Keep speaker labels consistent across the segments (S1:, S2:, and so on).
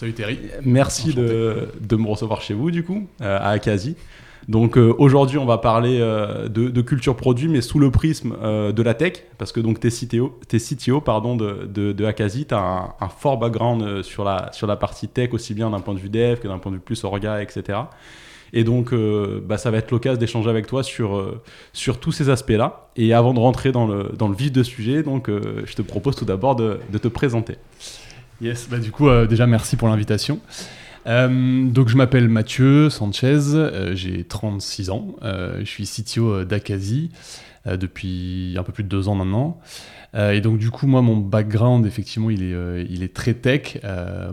S1: Salut Terry.
S2: Merci de, de, me recevoir chez vous du coup, euh, à Akazi. Donc euh, aujourd'hui on va parler euh, de, de, culture produit mais sous le prisme de la tech parce que donc t'es CTO, es CTO pardon, de, de, de Akazi, tu as un, un, fort background sur la, sur la partie tech aussi bien d'un point de vue dev que d'un point de vue plus orga etc. Et donc, euh, bah, ça va être l'occasion d'échanger avec toi sur, euh, sur tous ces aspects-là. Et avant de rentrer dans le, dans le vif de sujet, donc, euh, je te propose tout d'abord de, de, te présenter.
S1: Yes, bah, du coup, déjà, merci pour l'invitation. donc, je m'appelle Mathieu Sanchez, j'ai 36 ans, je suis CTO d'Akazi depuis un peu plus de deux ans maintenant. et donc du coup, moi, mon background, effectivement, il est, il est très tech.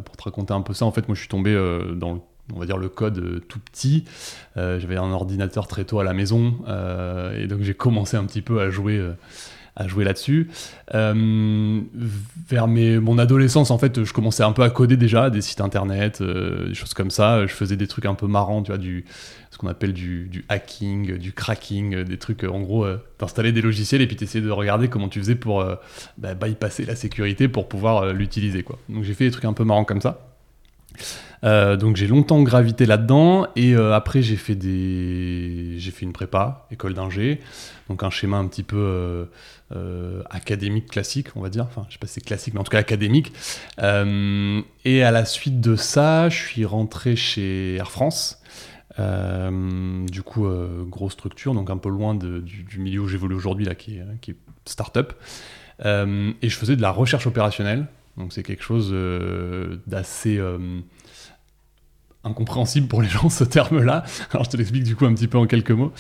S1: pour te raconter un peu ça, en fait, moi, je suis tombé dans le on va dire le code euh, tout petit. Euh, j'avais un ordinateur très tôt à la maison euh, et donc j'ai commencé un petit peu à jouer à jouer là-dessus. vers mes, mon adolescence, en fait, je commençais un peu à coder déjà, des sites internet, des choses comme ça. Je faisais des trucs un peu marrants, tu vois, du, ce qu'on appelle du, du, hacking, du cracking, des trucs, en gros, t'installer des logiciels et puis t'essayer de regarder comment tu faisais pour bah, bypasser la sécurité pour pouvoir l'utiliser, quoi. Donc j'ai fait des trucs un peu marrants comme ça. Euh, donc j'ai longtemps gravité là-dedans et euh, après j'ai fait des j'ai fait une prépa école d'ingé. Donc un schéma un petit peu euh, académique classique on va dire. Enfin je sais pas si c'est classique mais en tout cas académique. Et à la suite de ça je suis rentré chez Air France. Du coup grosse structure donc un peu loin de, du, milieu où j'évolue aujourd'hui là qui est, qui est start-up. Et je faisais de la recherche opérationnelle. Donc c'est quelque chose d'assez incompréhensible pour les gens ce terme-là. Alors je te l'explique du coup un petit peu en quelques mots.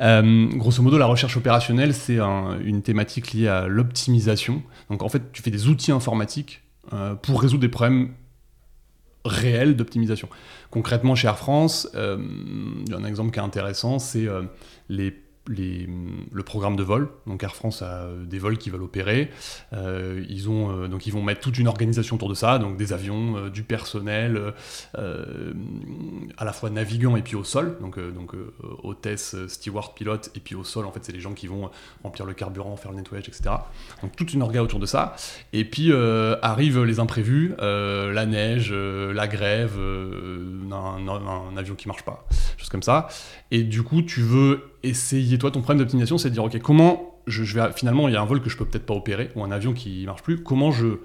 S1: Euh, grosso modo, la recherche opérationnelle, c'est une thématique liée à l'optimisation. Donc en fait, tu fais des outils informatiques euh, pour résoudre des problèmes réels d'optimisation. Concrètement, chez Air France, euh, il y a un exemple qui est intéressant, c'est les le programme de vol. Donc Air France a euh, des vols qui veulent opérer. Euh, ils, ont, euh, donc ils vont mettre toute une organisation autour de ça, donc des avions, du personnel, à la fois navigants et puis au sol, donc, donc hôtesse, steward, pilote, et puis au sol, en fait, c'est les gens qui vont remplir le carburant, faire le nettoyage, etc. Donc toute une orga autour de ça. Et puis arrivent les imprévus, la neige, la grève, un, un, avion qui marche pas, ça. Et du coup, tu veux essayer, toi, ton problème d'optimisation, c'est de dire, OK, comment je, vais, finalement, il y a un vol que je peux peut-être pas opérer, ou un avion qui marche plus, comment je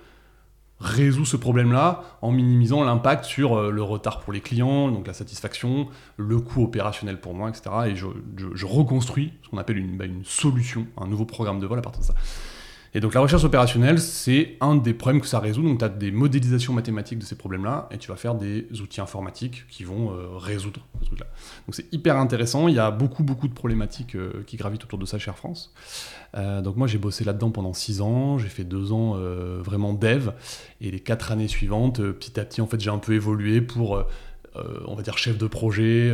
S1: résous ce problème-là en minimisant l'impact sur euh, le retard pour les clients, donc la satisfaction, le coût opérationnel pour moi, etc. Et je, reconstruis ce qu'on appelle bah, une solution, un nouveau programme de vol à partir de ça. Et donc la recherche opérationnelle, c'est un des problèmes que ça résout. Donc tu as des modélisations mathématiques de ces problèmes-là et tu vas faire des outils informatiques qui vont euh, résoudre ce truc-là. Donc c'est hyper intéressant. Il y a beaucoup, beaucoup de problématiques euh, qui gravitent autour de ça chez France. Euh, donc moi j'ai bossé là-dedans pendant six ans. J'ai fait deux ans vraiment dev. Et les quatre années suivantes, petit à petit, en fait, j'ai un peu évolué pour on va dire chef de projet,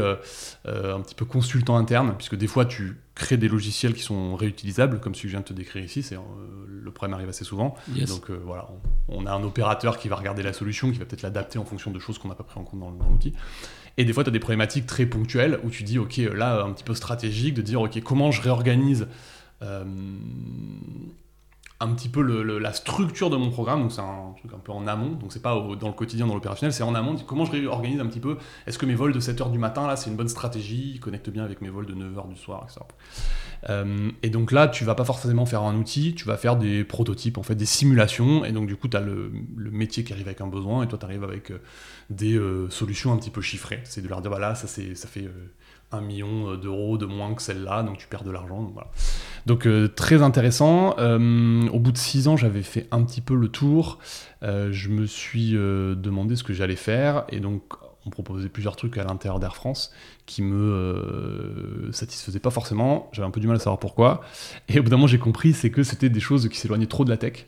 S1: un petit peu consultant interne, puisque des fois tu crées des logiciels qui sont réutilisables, comme celui que je viens de te décrire ici, c'est, le problème arrive assez souvent. Donc voilà, on, a un opérateur qui va regarder la solution, qui va peut-être l'adapter en fonction de choses qu'on n'a pas pris en compte dans, dans l'outil. Et des fois, tu as des problématiques très ponctuelles où tu dis, OK, là, un petit peu stratégique, de dire, OK, comment je réorganise un petit peu la structure de mon programme, donc c'est un truc un peu en amont, donc c'est pas dans le quotidien, dans l'opérationnel, c'est en amont, comment je réorganise un petit peu, est-ce que mes vols de 7h du matin, là, c'est une bonne stratégie, ils connectent bien avec mes vols de 9h du soir, etc. Euh, et donc là, tu vas pas forcément faire un outil, tu vas faire des prototypes, en fait, des simulations, et donc du coup, tu as le, métier qui arrive avec un besoin, et toi, tu arrives avec euh, des euh, solutions un petit peu chiffrées, c'est de leur dire, voilà, ça, ça fait un million d'euros de moins que celle-là, donc tu perds de l'argent. Donc, voilà. donc euh, très intéressant. Euh, au bout de six ans, j'avais fait un petit peu le tour. Euh, je me suis demandé ce que j'allais faire, et donc on proposait plusieurs trucs à l'intérieur d'Air France qui me satisfaisaient pas forcément. J'avais un peu du mal à savoir pourquoi. Et au bout d'un moment, j'ai compris, c'est que c'était des choses qui s'éloignaient trop de la tech.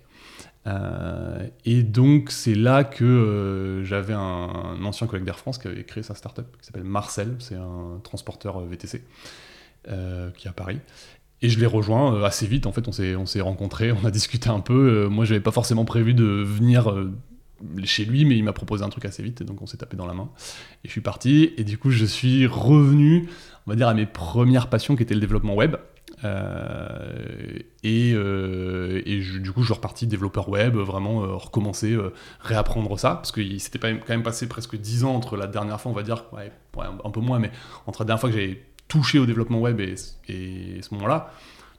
S1: Et donc, c'est là que j'avais un, ancien collègue d'Air France qui avait créé sa startup qui s'appelle Marcel, c'est un transporteur VTC qui est à Paris. Et je l'ai rejoint assez vite, en fait, on s'est, on s'est rencontrés, on a discuté un peu. moi, j'avais pas forcément prévu de venir chez lui, mais il m'a proposé un truc assez vite, et donc on s'est tapé dans la main. Et je suis parti, et du coup, je suis revenu, on va dire, à mes premières passions qui étaient le développement web. Euh, et, euh, du coup, je suis reparti développeur web, vraiment euh, recommencer, réapprendre ça, parce qu'il s'était quand même passé presque 10 ans entre la dernière fois, on va dire, ouais, un peu moins, mais entre la dernière fois que j'avais touché au développement web et, et ce moment-là.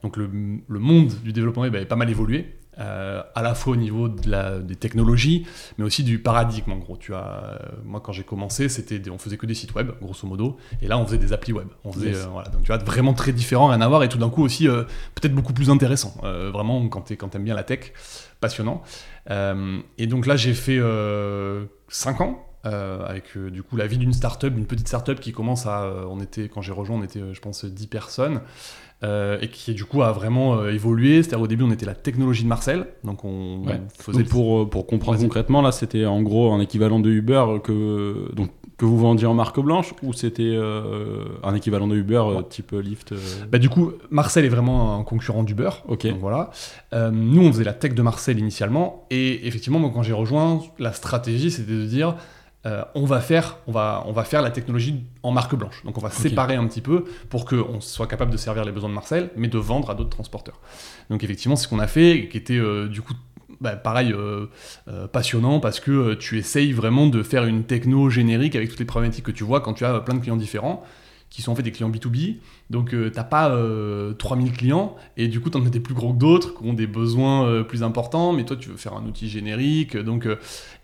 S1: Donc le, le, monde du développement web avait pas mal évolué. Euh, à la fois au niveau de la, des technologies, mais aussi du paradigme. En gros, tu as, euh, moi quand j'ai commencé, c'était, on faisait que des sites web, grosso modo, et là on faisait des applis web. On faisait, euh, voilà, donc tu vois, vraiment très différent, rien à voir, et tout d'un coup aussi peut-être beaucoup plus intéressant. vraiment quand tu quand aimes bien la tech, passionnant. et donc là j'ai fait 5 ans. avec du coup la vie d'une startup, d'une petite startup qui commence à, on était quand j'ai rejoint, on était je pense 10 personnes. Euh, et qui du coup a vraiment euh, évolué. C'est-à-dire au début on était la technologie de Marcel, donc on,
S2: faisait. pour, euh, pour comprendre concrètement, là c'était en gros un équivalent de Uber que, donc, que vous vendiez en marque blanche ou c'était un équivalent de Uber type Lyft
S1: bah, Du coup, Marcel est vraiment un concurrent d'Uber.
S2: Ok.
S1: voilà. nous on faisait la tech de Marcel initialement et effectivement, moi, quand j'ai rejoint, la stratégie c'était de dire euh, on, va faire, on, va, on va faire la technologie en marque blanche. Donc on va séparer un petit peu pour qu'on soit capable de servir les besoins de Marcel, mais de vendre à d'autres transporteurs. Donc effectivement, c'est ce qu'on a fait, qui était euh, du coup bah, pareil, euh, passionnant parce que tu essayes vraiment de faire une techno générique avec toutes les problématiques que tu vois quand tu as plein de clients différents qui sont en fait des clients B2B. Donc tu t'as pas 3000 clients et du coup tu en as des plus gros que d'autres qui ont des besoins plus importants, mais toi tu veux faire un outil générique. Donc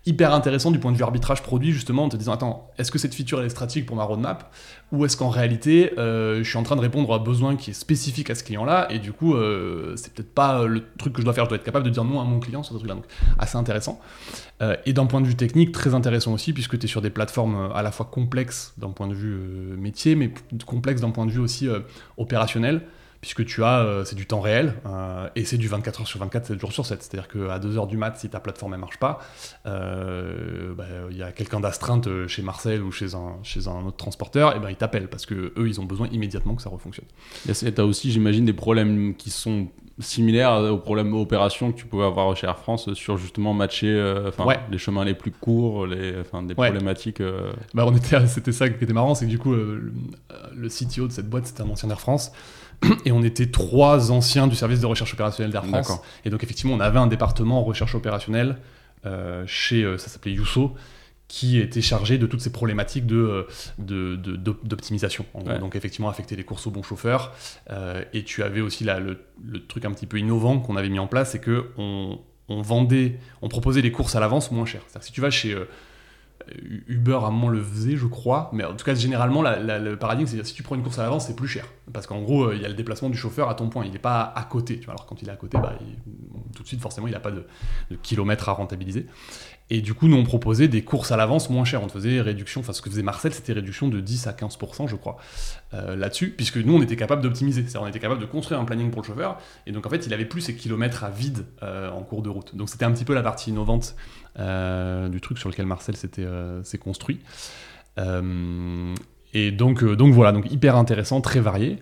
S1: hyper intéressant du point de vue arbitrage produit, justement, en te disant Attends, est-ce que cette feature est stratégique pour ma roadmap Ou est-ce qu'en réalité, euh, je suis en train de répondre à un besoin qui est spécifique à ce client-là Et du coup, euh, c'est peut-être pas le truc que je dois faire. Je dois être capable de dire non à mon client sur ce truc-là. Donc, assez intéressant. Euh, et d'un point de vue technique, très intéressant aussi, puisque tu es sur des plateformes à la fois complexes d'un point de vue métier, mais complexes d'un point de vue aussi opérationnel puisque tu as, euh, c'est du temps réel, euh, et c'est du 24 heures sur 24, 7 jours sur 7. C'est-à-dire qu'à 2 heures du mat, si ta plateforme ne marche pas, euh, bah, il y a quelqu'un d'astreinte chez Marcel ou chez un, chez un autre transporteur, et ben il t'appelle, parce que eux ils ont besoin immédiatement que ça refonctionne.
S2: Et tu as aussi, j'imagine, des problèmes qui sont similaires aux problèmes opérations que tu pouvais avoir chez Air France sur justement matcher les chemins les plus courts, les, des problématiques.
S1: Bah, on était, c'était ça qui était marrant, c'est que du coup, le, le CTO de cette boîte, c'était un ancien Air France. Et on était trois anciens du service de recherche opérationnelle d'Air France. Et donc effectivement, on avait un département en recherche opérationnelle euh, chez, euh, ça s'appelait Yousso, qui était chargé de toutes ces problématiques de, d'optimisation. Donc effectivement, affecter les courses aux bons chauffeurs. Euh, et tu avais aussi là, le, truc un petit peu innovant qu'on avait mis en place, c'est que on, vendait, on proposait les courses à l'avance moins cher. C'est-à-dire si tu vas chez Uber à un moment le faisait, je crois, mais en tout cas, généralement, le paradigme, c'est si tu prends une course à l'avance, c'est plus cher. Parce qu'en gros, il y a le déplacement du chauffeur à ton point, il n'est pas à côté. Tu vois. Alors, quand il est à côté, bah, tout de suite, forcément, il n'a pas de, de kilomètres à rentabiliser. Et du coup, nous, on proposait des courses à l'avance moins chères. On faisait réduction, enfin, ce que faisait Marcel, c'était réduction de 10 à 15%, je crois, euh, là-dessus, puisque nous, on était capable d'optimiser. C'est-à-dire, on était capable de construire un planning pour le chauffeur. Et donc, en fait, il avait plus ses kilomètres à vide euh, en cours de route. Donc, c'était un petit peu la partie innovante euh, du truc sur lequel Marcel s'est construit. et donc, donc, voilà, donc hyper intéressant, très varié.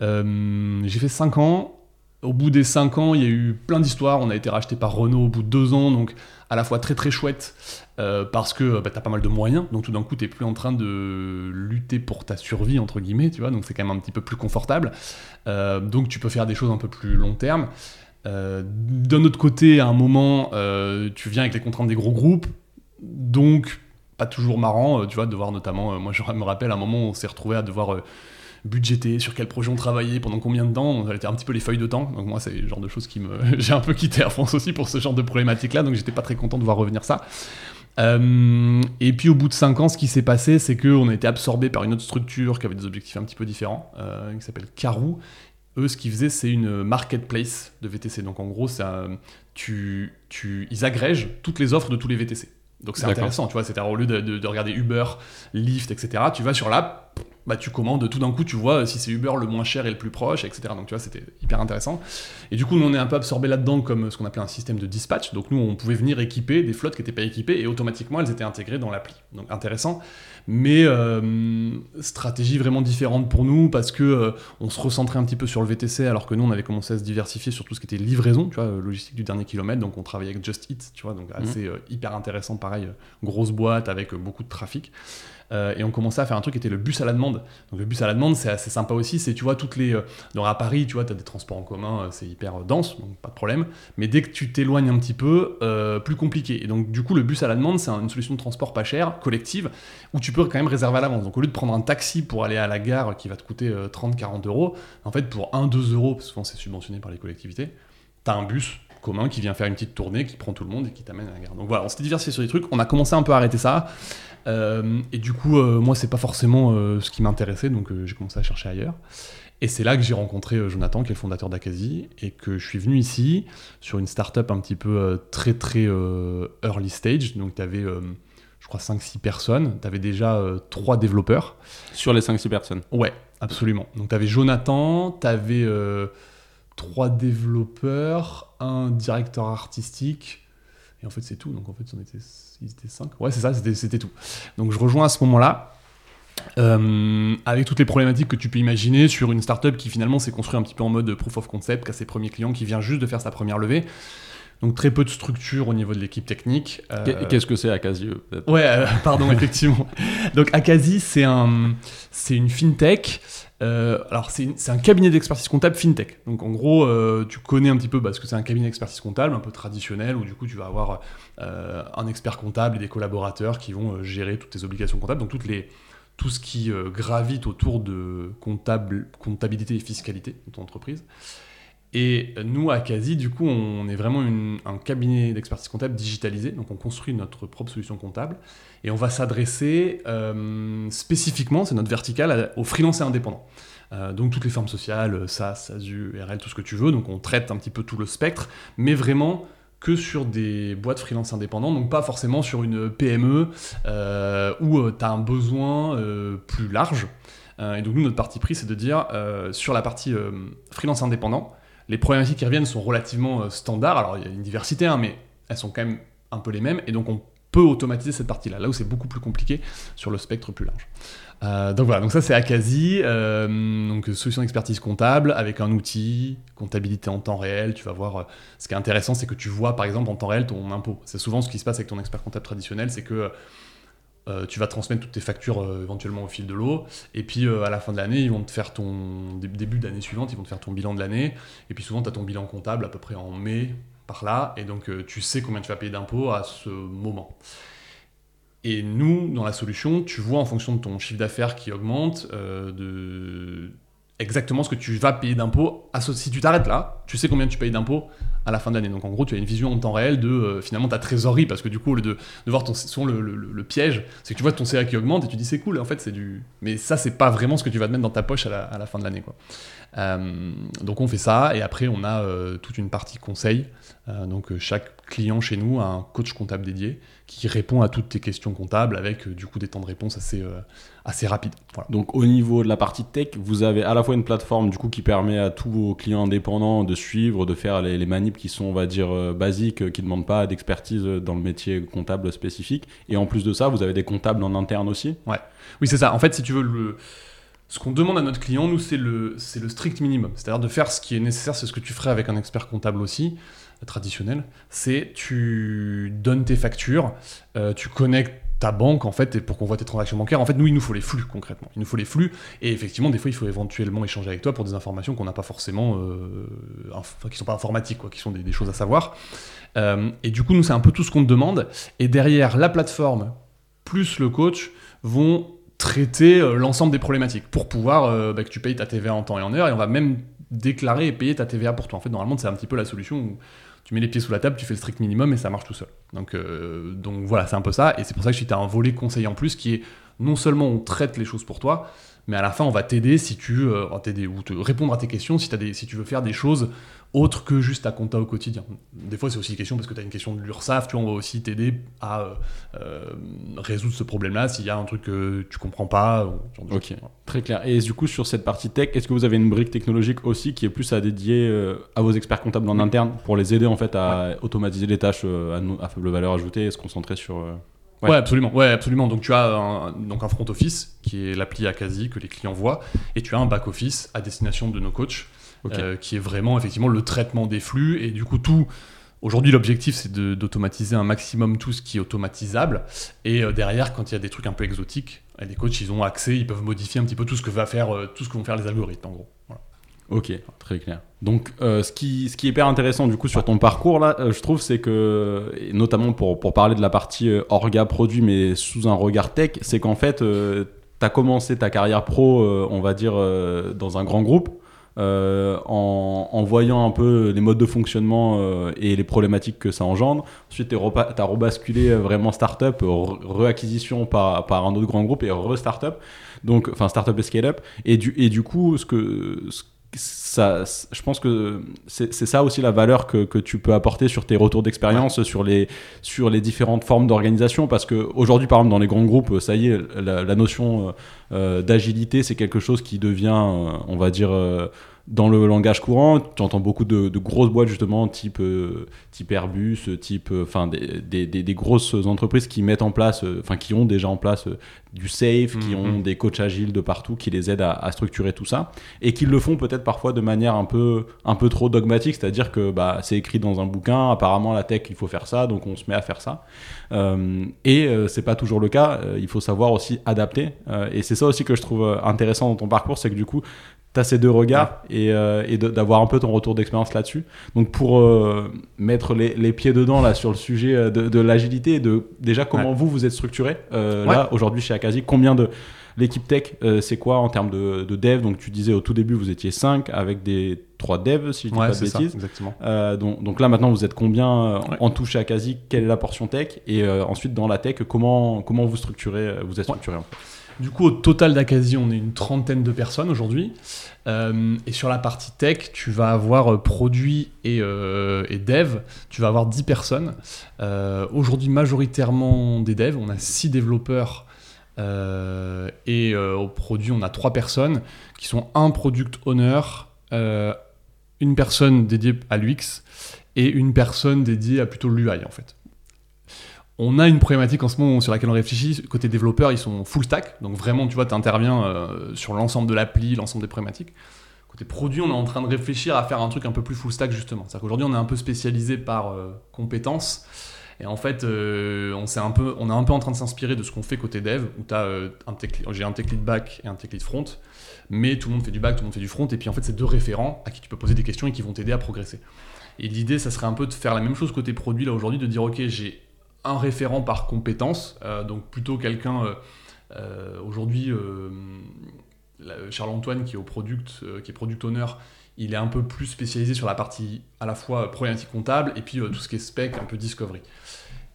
S1: J'ai fait 5 ans. Au bout des 5 ans, il y a eu plein d'histoires. On a été racheté par Renault au bout de 2 ans. Donc, à la fois très très chouette euh, parce que bah, tu as pas mal de moyens, donc tout d'un coup tu plus en train de lutter pour ta survie, entre guillemets, tu vois, donc c'est quand même un petit peu plus confortable. Euh, donc tu peux faire des choses un peu plus long terme. Euh, d'un autre côté, à un moment, tu viens avec les contraintes des gros groupes, donc pas toujours marrant, tu vois, de voir notamment, moi je me rappelle un moment où on s'est retrouvé à devoir budgéter, sur quel projet on travaillait, pendant combien de temps, on était un petit peu les feuilles de temps. Donc moi, c'est le genre de choses qui me... j'ai un peu quitté Air France aussi pour ce genre de problématique-là, donc j'étais pas très content de voir revenir ça. Euh, et puis au bout de 5 ans, ce qui s'est passé, c'est qu'on a été absorbé par une autre structure qui avait des objectifs un petit peu différents, euh, qui s'appelle Carou. Eux, ce qu'ils faisaient, c'est une marketplace de VTC. Donc en gros, tu, tu, ils agrègent toutes les offres de tous les VTC. Donc c'est intéressant, tu vois, c'est au lieu de, de, regarder Uber, Lyft, etc., tu vas sur l'app, bah, tu commandes, tout d'un coup, tu vois si c'est Uber le moins cher et le plus proche, etc. Donc, tu vois, c'était hyper intéressant. Et du coup, nous, on est un peu absorbé là-dedans comme ce qu'on appelait un système de dispatch. Donc, nous, on pouvait venir équiper des flottes qui n'étaient pas équipées et automatiquement, elles étaient intégrées dans l'appli. Donc, intéressant. Mais euh, stratégie vraiment différente pour nous parce que euh, on se recentrait un petit peu sur le VTC alors que nous, on avait commencé à se diversifier sur tout ce qui était livraison, tu vois, logistique du dernier kilomètre. Donc, on travaillait avec Just Eat, tu vois, donc mmh. assez euh, hyper intéressant, pareil, grosse boîte avec beaucoup de trafic. Euh, et on commençait à faire un truc qui était le bus à la demande. Donc le bus à la demande, c'est assez sympa aussi. C'est, tu vois, toutes les. Euh, à Paris, tu vois, tu as des transports en commun, euh, c'est hyper dense, donc pas de problème. Mais dès que tu t'éloignes un petit peu, plus compliqué. Et donc, du coup, le bus à la demande, c'est une solution de transport pas chère, collective, où tu peux quand même réserver à l'avance. Donc, au lieu de prendre un taxi pour aller à la gare qui va te coûter 30-40 euros, en fait, pour 1-2 euros, parce que souvent c'est subventionné par les collectivités, tu as un bus commun qui vient faire une petite tournée, qui prend tout le monde et qui t'amène à la gare. Donc voilà, on s'était diversifié sur des trucs. On a commencé un peu à arrêter ça. Euh, et du coup, euh, moi, c'est pas forcément euh, ce qui m'intéressait, donc j'ai commencé à chercher ailleurs. Et c'est là que j'ai rencontré Jonathan, qui est le fondateur d'Akazi, et que je suis venu ici sur une startup un petit peu très très early stage. Donc tu avais, je crois, 5-6 personnes. Tu avais déjà 3 développeurs.
S2: Sur les 5-6 personnes
S1: Ouais, absolument. Donc tu avais Jonathan, tu avais 3 développeurs, un directeur artistique, et en fait c'est tout. Donc en fait on était ils étaient 5. Ouais, c'est ça, c'était tout. Donc je rejoins à ce moment-là. Euh, avec toutes les problématiques que tu peux imaginer sur une startup qui finalement s'est construite un petit peu en mode proof of concept, qui a ses premiers clients, qui vient juste de faire sa première levée. Donc très peu de structure au niveau de l'équipe technique.
S2: Euh, qu'est-ce que c'est Akazi
S1: Ouais, euh, pardon, effectivement. Donc Akazi, c'est un, c'est une fintech. Euh, alors c'est, un cabinet d'expertise comptable fintech. Donc en gros, tu connais un petit peu parce que c'est un cabinet d'expertise comptable un peu traditionnel où du coup tu vas avoir un expert comptable et des collaborateurs qui vont gérer toutes tes obligations comptables. Donc toutes les tout ce qui gravite autour de comptable, comptabilité et fiscalité de ton entreprise. Et nous, à Casi, du coup, on est vraiment un cabinet d'expertise comptable digitalisé. Donc, on construit notre propre solution comptable. Et on va s'adresser euh, spécifiquement, c'est notre verticale, aux freelances indépendants. Euh, donc, toutes les formes sociales, SaaS, ASU, RL, tout ce que tu veux. Donc, on traite un petit peu tout le spectre, mais vraiment que sur des boîtes freelance indépendants, donc pas forcément sur une PME euh, où tu as un besoin plus large. et donc, nous, notre parti pris, c'est de dire sur la partie freelance indépendant, les problématiques qui reviennent sont relativement euh, standards. Alors, il y a une diversité, hein, mais elles sont quand même un peu les mêmes. Et donc, on peut automatiser cette partie-là, là où c'est beaucoup plus compliqué sur le spectre plus large. Euh, donc voilà, donc ça c'est Akazi, euh, donc solution d'expertise comptable avec un outil, comptabilité en temps réel. Tu vas voir, ce qui est intéressant, c'est que tu vois par exemple en temps réel ton impôt. C'est souvent ce qui se passe avec ton expert comptable traditionnel, c'est que euh, tu vas transmettre toutes tes factures euh, éventuellement au fil de l'eau. Et puis euh, à la fin de l'année, ils vont te faire ton début d'année suivante, ils vont te faire ton bilan de l'année. Et puis souvent, tu as ton bilan comptable à peu près en mai, par là. Et donc, tu sais combien tu vas payer d'impôts à ce moment. Et nous, dans la solution, tu vois en fonction de ton chiffre d'affaires qui augmente, de exactement ce que tu vas payer d'impôts. Si tu t'arrêtes là, tu sais combien tu payes d'impôts à la fin de l'année. Donc en gros, tu as une vision en temps réel de euh, finalement ta trésorerie, parce que du coup, au lieu de, voir ton, le, le, piège, c'est que tu vois ton CA qui augmente et tu dis c'est cool, en fait c'est du... Mais ça, c'est pas vraiment ce que tu vas te mettre dans ta poche à la, à la fin de l'année. quoi. Euh, donc on fait ça, et après on a euh, toute une partie conseil. Donc chaque client chez nous a un coach comptable dédié qui répond à toutes tes questions comptables avec du coup des temps de réponse assez, assez rapides.
S2: Donc au niveau de la partie tech, vous avez à la fois une plateforme du coup qui permet à tous vos clients indépendants de suivre, de faire les, les manips qui sont, on va dire, basiques, qui ne demandent pas d'expertise dans le métier comptable spécifique. Et en plus de ça, vous avez des comptables en interne aussi
S1: Ouais. Oui, c'est ça. En fait, si tu veux, le ce qu'on demande à notre client, nous, c'est le, c'est le strict minimum. C'est-à-dire de faire ce qui est nécessaire, c'est ce que tu ferais avec un expert comptable aussi, euh, traditionnel. C'est tu donnes tes factures, euh, tu connectes ta banque en fait et pour qu'on voit tes transactions bancaires en fait nous il nous faut les flux concrètement il nous faut les flux et effectivement des fois il faut éventuellement échanger avec toi pour des informations qu'on n'a pas forcément euh, qui sont pas informatiques quoi qui sont des, choses à savoir et du coup nous c'est un peu tout ce qu'on te demande et derrière la plateforme plus le coach vont traiter euh, l'ensemble des problématiques pour pouvoir euh, bah, que tu payes ta TVA en temps et en heure et on va même déclarer et payer ta TVA pour toi. En fait, normalement, c'est un petit peu la solution où tu mets les pieds sous la table, tu fais le strict minimum et ça marche tout seul. Donc, euh, voilà, c'est un peu ça. Et c'est pour ça que tu as un volet conseil en plus qui est non seulement on traite les choses pour toi, mais à la fin, on va t'aider si tu euh, t'aider ou te répondre à tes questions si, as des, si tu veux faire des choses autres que juste ta compta au quotidien. Des fois, c'est aussi une question parce que tu as une question de l'URSAF, tu vois, on va aussi t'aider à euh, euh, résoudre ce problème-là s'il y a un truc que tu comprends pas.
S2: ok, très clair. Et du coup, sur cette partie tech, est-ce que vous avez une brique technologique aussi qui est plus à dédier à vos experts comptables en interne pour les aider en fait à automatiser les tâches à, à, faible valeur ajoutée et se concentrer sur
S1: Ouais. absolument. Ouais, absolument. Donc tu as un, donc un front office qui est l'appli Akazi que les clients voient, et tu as un back office à destination de nos coachs, euh, qui est vraiment effectivement le traitement des flux et du coup tout. Aujourd'hui, l'objectif, c'est d'automatiser un maximum tout ce qui est automatisable. Et euh, derrière, quand il y a des trucs un peu exotiques, les coachs, ils ont accès, ils peuvent modifier un petit peu tout ce que va faire, euh, tout ce que vont faire les algorithmes, en gros. Voilà.
S2: Ok, très clair. Donc, euh, ce, qui, ce qui est hyper intéressant du coup sur ton parcours là, euh, je trouve, c'est que, notamment pour, pour parler de la partie euh, orga produit, mais sous un regard tech, c'est qu'en fait, tu as commencé ta carrière pro, on va dire, dans un grand groupe. En, en, voyant un peu les modes de fonctionnement et les problématiques que ça engendre. Ensuite, tu as rebasculé vraiment startup, reacquisition par, par un autre grand groupe et re-startup. Donc, enfin, startup et scale-up. Et du, et du coup, ce que, ça, je pense que c'est ça aussi la valeur que, que, tu peux apporter sur tes retours d'expérience, sur, les, sur les différentes formes d'organisation. Parce qu'aujourd'hui, par exemple, dans les grands groupes, ça y est, la, notion euh, d'agilité, c'est quelque chose qui devient, euh, on va dire, euh, dans le langage courant, tu entends beaucoup de, grosses boîtes justement, type, euh, type Airbus, type, euh, enfin des, des, des, grosses entreprises qui mettent en place, euh, enfin qui ont déjà en place du safe, qui ont mhm. des coachs agiles de partout, qui les aident à, structurer tout ça, et qui le font peut-être parfois de manière un peu, un peu trop dogmatique, c'est-à-dire que bah, c'est écrit dans un bouquin, apparemment la tech il faut faire ça, donc on se met à faire ça, et c'est pas toujours le cas, il faut savoir aussi adapter, et c'est ça aussi que je trouve intéressant dans ton parcours, c'est que du coup ces deux regards et, euh, d'avoir un peu ton retour d'expérience là-dessus. Donc pour euh, mettre les, pieds dedans là sur le sujet euh, de, l'agilité, de déjà comment vous vous êtes structuré là aujourd'hui chez Akazi, combien de l'équipe tech c'est quoi en termes de, de, dev? Donc tu disais au tout début vous étiez 5 avec des 3 devs si je dis pas de bêtises.
S1: exactement.
S2: donc, donc, là maintenant vous êtes combien en touche chez Akazi Quelle est la portion tech? Et ensuite dans la tech comment comment vous structurez vous êtes structuré en fait?
S1: Du coup, au total d'Akazi, on est une trentaine de personnes aujourd'hui. Euh, et sur la partie tech, tu vas avoir euh, produit et, euh, et, dev, tu vas avoir 10 personnes. aujourd'hui, majoritairement des devs. On a 6 développeurs. et au produit, on a 3 personnes qui sont un product owner, une personne dédiée à l'UX et une personne dédiée à plutôt l'UI en fait. On a une problématique en ce moment sur laquelle on réfléchit. Côté développeur, ils sont full stack. Donc vraiment, tu vois, tu interviens euh, sur l'ensemble de l'appli, l'ensemble des problématiques. Côté produit, on est en train de réfléchir à faire un truc un peu plus full stack, justement. C'est-à-dire qu'aujourd'hui, on est un peu spécialisé par euh, compétences. Et en fait, euh, on, un peu, on est un peu en train de s'inspirer de ce qu'on fait côté dev, où j'ai un tech lead back et un tech lead front. Mais tout le monde fait du back, tout le monde fait du front. Et puis en fait, c'est deux référents à qui tu peux poser des questions et qui vont t'aider à progresser. Et l'idée, ça serait un peu de faire la même chose côté produit, là, aujourd'hui, de dire, OK, j'ai un référent par compétence, euh, donc plutôt quelqu'un euh, euh, aujourd'hui Charles-Antoine qui est au product, qui est product owner, il est un peu plus spécialisé sur la partie à la fois problématique comptable et puis tout ce qui est spec, un peu discovery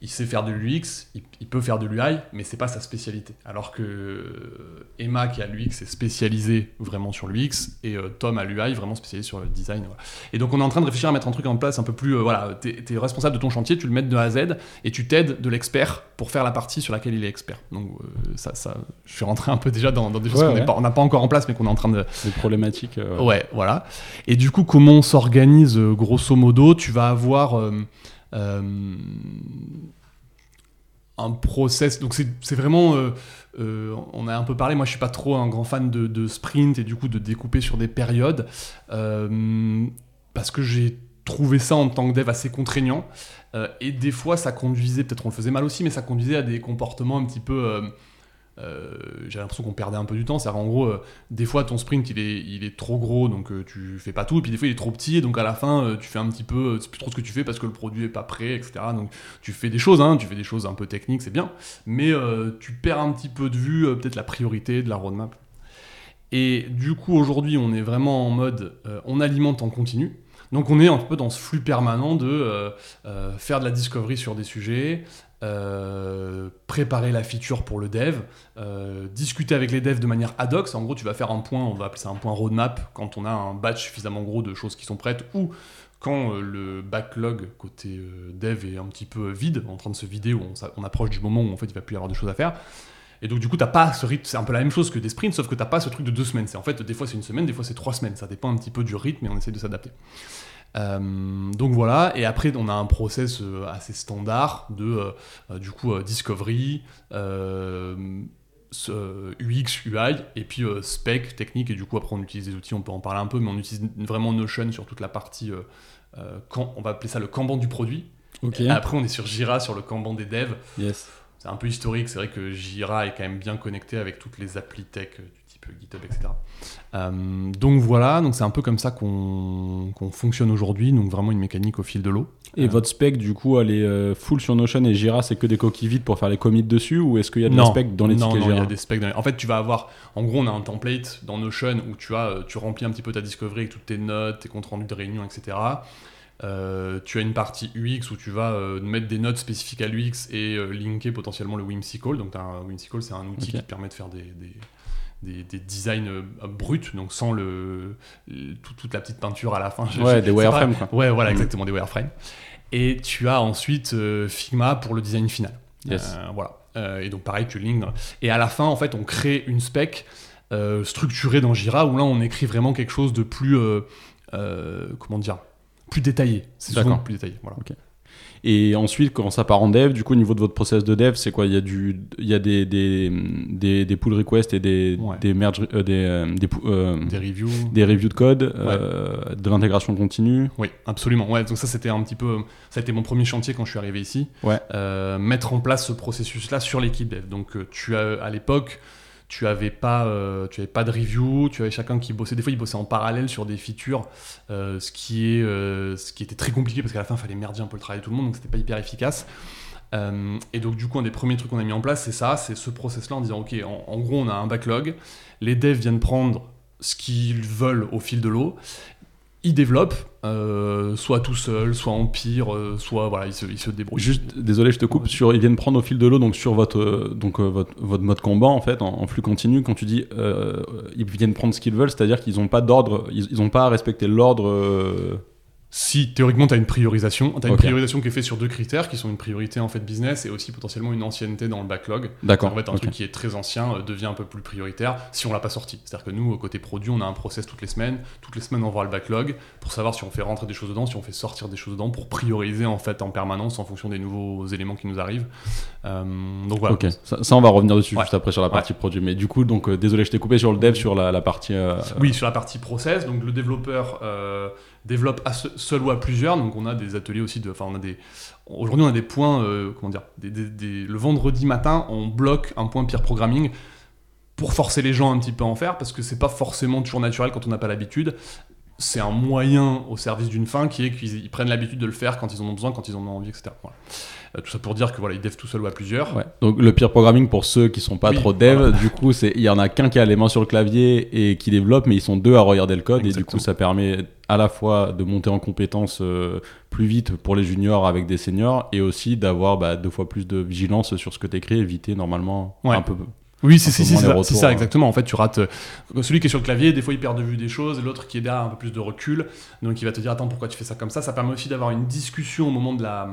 S1: il sait faire de l'UX, il, peut faire de l'UI, mais c'est pas sa spécialité. Alors que euh, Emma, qui a l'UX, est spécialisée vraiment sur l'UX, et euh, Tom a l'UI, vraiment spécialisé sur le design. Et donc on est en train de réfléchir à mettre un truc en place un peu plus, euh, voilà, tu es, responsable de ton chantier, tu le mets de A à Z, et tu t'aides de l'expert pour faire la partie sur laquelle il est expert. Donc ça, ça, je suis rentré un peu déjà dans, des choses qu'on n'a pas, encore en place, mais qu'on est en train de...
S2: Des problématiques.
S1: Ouais, voilà. Et du coup, comment on s'organise, grosso modo, tu vas avoir... Euh, un process. Donc c'est vraiment. Euh, euh, on a un peu parlé, moi je suis pas trop un grand fan de, sprint et du coup de découper sur des périodes. parce que j'ai trouvé ça en tant que dev assez contraignant. et des fois ça conduisait, peut-être on le faisait mal aussi, mais ça conduisait à des comportements un petit peu euh, j'ai l'impression qu'on perdait un peu du temps. C'est-à-dire, en gros, euh, des fois, ton sprint, il est, il est trop gros, donc euh, tu fais pas tout. Et puis, des fois, il est trop petit, et donc à la fin, tu fais un petit peu, c'est plus trop ce que tu fais parce que le produit est pas prêt, etc. Donc, tu fais des choses, hein, tu fais des choses un peu techniques, c'est bien. Mais tu perds un petit peu de vue, peut-être la priorité de la roadmap. Et du coup, aujourd'hui, on est vraiment en mode, on alimente en continu. Donc on est un peu dans ce flux permanent de euh, euh, faire de la discovery sur des sujets, euh, préparer la feature pour le dev, euh, discuter avec les devs de manière ad hoc. En gros, tu vas faire un point, on va appeler ça un point roadmap, quand on a un batch suffisamment gros de choses qui sont prêtes, ou quand euh, le backlog côté dev est un petit peu vide, en train de se vider, où on approche du moment où en fait il va plus y avoir de choses à faire. Et donc du coup, t'as pas ce rythme, c'est un peu la même chose que des sprints, sauf que t'as pas ce truc de deux semaines. C'est en fait des fois c'est une semaine, des fois c'est trois semaines. Ça dépend un petit peu du rythme et on essaie de s'adapter. Euh, donc voilà, et après on a un process euh, assez standard de euh, du coup euh, discovery, UX, UI, et puis spec, technique, et du coup après on utilise des outils, on peut en parler un peu, mais on utilise vraiment Notion sur toute la partie, quand, on va appeler ça le Kanban du produit. Et après on est sur Jira, sur le Kanban des devs.
S2: Yes.
S1: C'est un peu historique, c'est vrai que Jira est quand même bien connecté avec toutes les applis tech type GitHub, etc. Euh, donc voilà, donc c'est un peu comme ça qu'on fonctionne aujourd'hui, donc vraiment une mécanique au fil de l'eau.
S2: Et
S1: Euh,
S2: votre spec, du coup, elle est euh, full sur Notion et Jira, c'est que des coquilles vides pour faire les commits dessus ou est-ce qu'il y a de la spec dans les
S1: non,
S2: tickets
S1: non, il y a des specs dans les- En fait, tu vas avoir, en gros, on a un template dans Notion où tu as, tu remplis un petit peu ta discovery avec toutes tes notes, tes comptes rendus de réunion, etc. Euh, tu as une partie UX où tu vas euh, mettre des notes spécifiques à l'UX et euh, linker potentiellement le Whimsical. Donc, t'as un, Whimsical, c'est un outil qui te permet de faire des, des, des- des designs euh, bruts, donc sans le, le- tout- toute la petite peinture à la fin. Je- je-
S2: Ouais, des wireframes,
S1: pas-. Ouais, voilà,
S2: Mm.
S1: exactement, des wireframes. Et tu as ensuite euh, Figma pour le design final.
S2: Yes.
S1: Euh, voilà. Euh, et donc pareil, tu lignes. Et à la fin, en fait, on crée une spec structurée dans Jira où là, on écrit vraiment quelque chose de plus, comment dire, plus détaillé. C'est souvent plus détaillé. Voilà.
S2: Et ensuite, quand ça part en dev, du coup, au niveau de votre process de dev, c'est quoi? Il y a, du, il y a des, des, des, des pull requests et des,
S1: Ouais.
S2: des merge, euh, des, euh, des, euh,
S1: Des reviews.
S2: des reviews de code, euh, de l'intégration continue.
S1: Oui, absolument. Ouais, donc ça, c'était un petit peu, ça a été mon premier chantier quand je suis arrivé ici.
S2: Ouais.
S1: Mettre en place ce processus-là sur l'équipe dev. Donc, tu as, à l'époque, tu avais pas, euh, tu avais pas de review, tu avais chacun qui bossait. Des fois, ils bossaient en parallèle sur des features, euh, ce qui est, euh, ce qui était très compliqué parce qu'à la fin, il fallait merger un peu le travail de tout le monde, donc c'était pas hyper efficace. Et donc, du coup, un des premiers trucs qu'on a mis en place, c'est ça, c'est ce process-là en disant, ok, en gros, on a un backlog, les devs viennent prendre ce qu'ils veulent au fil de l'eau, ils développent, euh, soit tout seul, soit en pire, euh, soit voilà, ils se, ils se débrouillent.
S2: Juste, désolé, je te coupe. Sur, ils viennent prendre au fil de l'eau, donc sur votre, euh, donc, euh, votre, votre mode combat, en fait, en, en flux continu, quand tu dis euh, ils viennent prendre ce qu'ils veulent, c'est-à-dire qu'ils n'ont pas d'ordre, ils n'ont pas à respecter l'ordre.
S1: Si théoriquement tu as une priorisation, tu as une priorisation qui est faite sur deux critères, qui sont une priorité en fait business et aussi potentiellement une ancienneté dans le backlog.
S2: D'accord.
S1: En fait, un truc qui est très ancien euh, devient un peu plus prioritaire si on l'a pas sorti. C'est-à-dire que nous, côté produit, on a un process toutes les semaines. Toutes les semaines, on voit le backlog pour savoir si on fait rentrer des choses dedans, si on fait sortir des choses dedans, pour prioriser en fait en permanence en fonction des nouveaux éléments qui nous arrivent. Euh, donc voilà.
S2: Ok, ça, ça, on va revenir dessus
S1: Ouais.
S2: juste après sur la partie produit. Mais du coup, donc euh, désolé, je t'ai coupé sur le dev, sur la, la partie.
S1: Oui, sur la partie process, donc le développeur développe à se- seul ou à plusieurs. Donc on a des ateliers aussi de, enfin on aujourd'hui on a des points, euh, comment dire, le vendredi matin on bloque un point peer programming pour forcer les gens un petit peu à en faire parce que c'est pas forcément toujours naturel quand on n'a pas l'habitude. C'est un moyen au service d'une fin qui est qu'ils ils prennent l'habitude de le faire quand ils en ont besoin, quand ils en ont envie, etc. Voilà. Euh, tout ça pour dire que voilà, ils devent tout seul ou à plusieurs.
S2: Ouais. Donc le peer programming pour ceux qui sont pas
S1: Oui,
S2: trop dev,
S1: voilà.
S2: du coup, c'est il y en a qu'un qui a les mains sur le clavier et qui développe, mais ils sont deux à regarder le code et du coup, ça permet à la fois de monter en compétences euh, plus vite pour les juniors avec des seniors et aussi d'avoir bah, deux fois plus de vigilance sur ce que tu écris, éviter normalement
S1: Ouais.
S2: un peu.
S1: Oui, c'est si, si, c'est ça,
S2: retours,
S1: c'est ça,
S2: hein.
S1: exactement. En fait, tu rates. euh, celui qui est sur le clavier, des fois, il perd de vue des choses, et l'autre qui est derrière un peu plus de recul. Donc, il va te dire Attends, pourquoi tu fais ça comme ça? Ça permet aussi d'avoir une discussion au moment de la,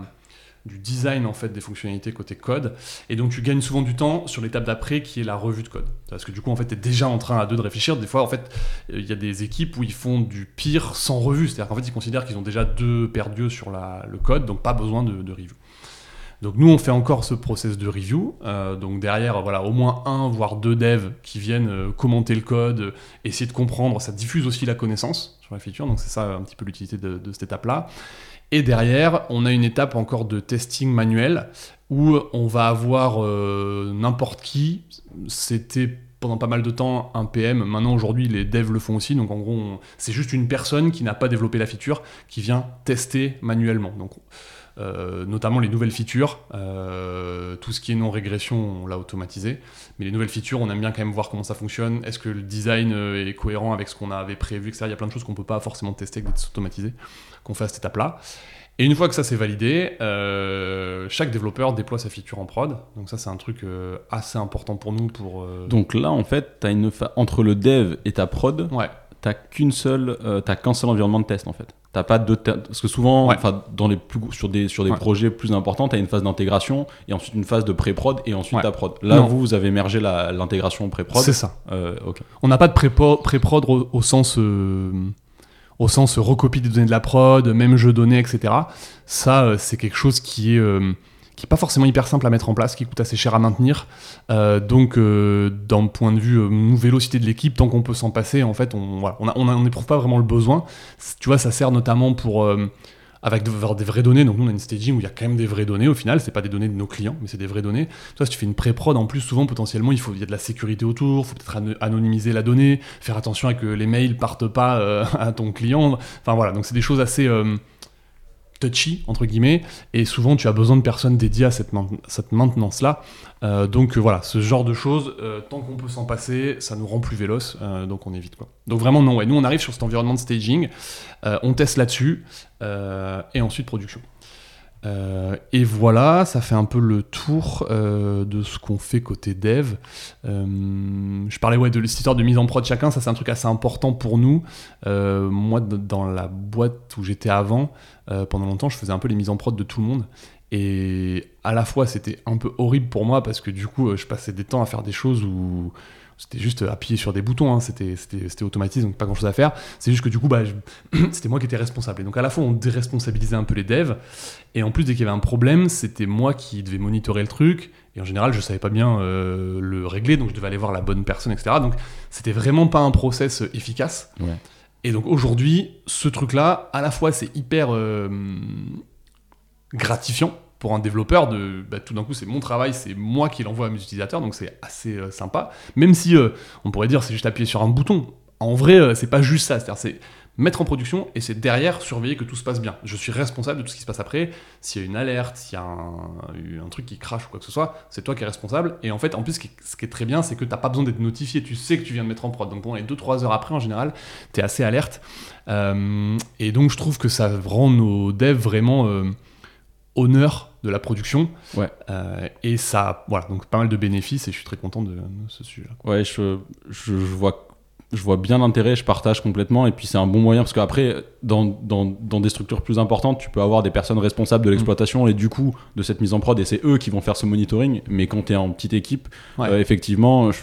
S1: du design en fait, des fonctionnalités côté code. Et donc, tu gagnes souvent du temps sur l'étape d'après qui est la revue de code. Parce que du coup, en fait, tu es déjà en train à deux de réfléchir. Des fois, en fait, il y a des équipes où ils font du pire sans revue. C'est-à-dire qu'en fait, ils considèrent qu'ils ont déjà deux paires d'yeux sur la, le code, donc pas besoin de, de review. Donc nous, on fait encore ce process de review. Euh, donc derrière, voilà, au moins un, voire deux devs qui viennent euh, commenter le code, euh, essayer de comprendre. Ça diffuse aussi la connaissance sur la feature. Donc c'est ça un petit peu l'utilité de, cette étape-là. Et derrière, on a une étape encore de testing manuel où on va avoir n'importe qui. C'était pendant pas mal de temps un PM. Maintenant, aujourd'hui, les devs le font aussi. Donc en gros, c'est juste une personne qui n'a pas développé la feature qui vient tester manuellement. Euh, notamment les nouvelles features. Euh, tout ce qui est non-régression, on l'a automatisé. Mais les nouvelles features, on aime bien quand même voir comment ça fonctionne. Est-ce que le design euh, est cohérent avec ce qu'on avait prévu, etc. Il y a plein de choses qu'on peut pas forcément tester avec des tests automatisés, qu'on fait à cette étape-là. Et une fois que ça c'est validé, euh, chaque développeur déploie sa feature en prod. Donc ça c'est un truc euh, assez important pour nous pour. euh,
S2: Donc là, en fait, as une fa- entre le dev et ta prod,
S1: Ouais.
S2: t'as qu'une seule, t'as qu'un seul environnement de test en fait. T'as pas de parce que souvent,
S1: Ouais.
S2: dans les plus sur des sur des
S1: Ouais.
S2: projets plus importants, t'as une phase d'intégration et ensuite une phase de pré-prod et ensuite
S1: Ouais.
S2: ta prod. Là,
S1: Non.
S2: vous, vous avez mergé l'intégration pré-prod.
S1: C'est ça.
S2: Euh.
S1: On n'a pas de pré-prod au, au sens, euh, au sens recopie des données de la prod, même jeu données, etc. Ça, euh, c'est quelque chose qui est, euh, qui est pas forcément hyper simple à mettre en place, qui coûte assez cher à maintenir. Euh, donc, euh, d'un point de vue euh, vélocité de l'équipe, tant qu'on peut s'en passer, en fait, on voilà, n'éprouve pas vraiment le besoin. Tu vois, ça sert notamment pour euh, avec des vraies données. Donc nous, on a une staging où il y a quand même des vraies données au final. C'est pas des données de nos clients, mais c'est des vraies données. Toi, si tu fais une pré-prod, en plus, souvent, potentiellement, il faut y a de la sécurité autour. Il faut peut-être ano- anonymiser la donnée, faire attention à que les mails partent pas à ton client. Enfin voilà, donc c'est des choses assez touchy entre guillemets. Et souvent, tu as besoin de personnes dédiées à cette, main- cette maintenance-là. Euh, donc euh, voilà, ce genre de choses, euh, tant qu'on peut s'en passer, ça nous rend plus véloce, donc on évite quoi. Donc vraiment non, ouais, nous on arrive sur cet environnement de staging, on teste là-dessus, et ensuite production. Euh, et voilà, ça fait un peu le tour euh, de ce qu'on fait côté dev. Euh, je parlais ouais, de l'histoire de mise en prod chacun, ça c'est un truc assez important pour nous. Moi, dans la boîte où j'étais avant, pendant longtemps, je faisais un peu les mises en prod de tout le monde. Et à la fois, c'était un peu horrible pour moi parce que du coup, je passais des temps à faire des choses où c'était juste appuyer sur des boutons, hein, c'était c'était- c'était automatisé, donc pas grand chose à faire. C'est juste que du coup, bah, c'était moi qui étais responsable. Et donc à la fois, on déresponsabilisait un peu les devs. Et en plus, dès qu'il y avait un problème, c'était moi qui devais monitorer le truc. Et en général, je savais pas bien euh, le régler, donc je devais aller voir la bonne personne, etc. Donc c'était vraiment pas un process euh, efficace.
S2: Ouais.
S1: Et donc aujourd'hui, ce truc-là, à la fois, c'est hyper euh, gratifiant pour un développeur bah, tout d'un coup c'est mon travail c'est moi qui l'envoie à mes utilisateurs donc c'est assez euh, sympa. Même si euh, on pourrait dire c'est juste appuyer sur un bouton. En vrai euh, c'est pas juste ça. C'est mettre en production et c'est derrière surveiller que tout se passe bien. Je suis responsable de tout ce qui se passe après. S'il y a une alerte s'il y a un, truc qui crache ou quoi que ce soit c'est toi qui es responsable. Et en fait en plus ce qui est, très bien c'est que t'as pas besoin d'être notifié. Tu sais que tu viens de mettre en prod. Donc bon les 2-3 heures après en général t'es assez alerte. Euh, et donc je trouve que ça rend nos devs vraiment honneur de la production.
S2: Ouais.
S1: Euh, et ça, voilà, donc pas mal de bénéfices et je suis très content de, de ce sujet-là. quoi.
S2: Ouais, je, je, je vois, je vois bien l'intérêt, je partage complètement. Et puis c'est un bon moyen parce qu'après, dans, dans, dans des structures plus importantes, tu peux avoir des personnes responsables de l'exploitation et du coup de cette mise en prod. Et c'est eux qui vont faire ce monitoring. Mais quand tu es en petite équipe,
S1: Ouais.
S2: euh, effectivement, je-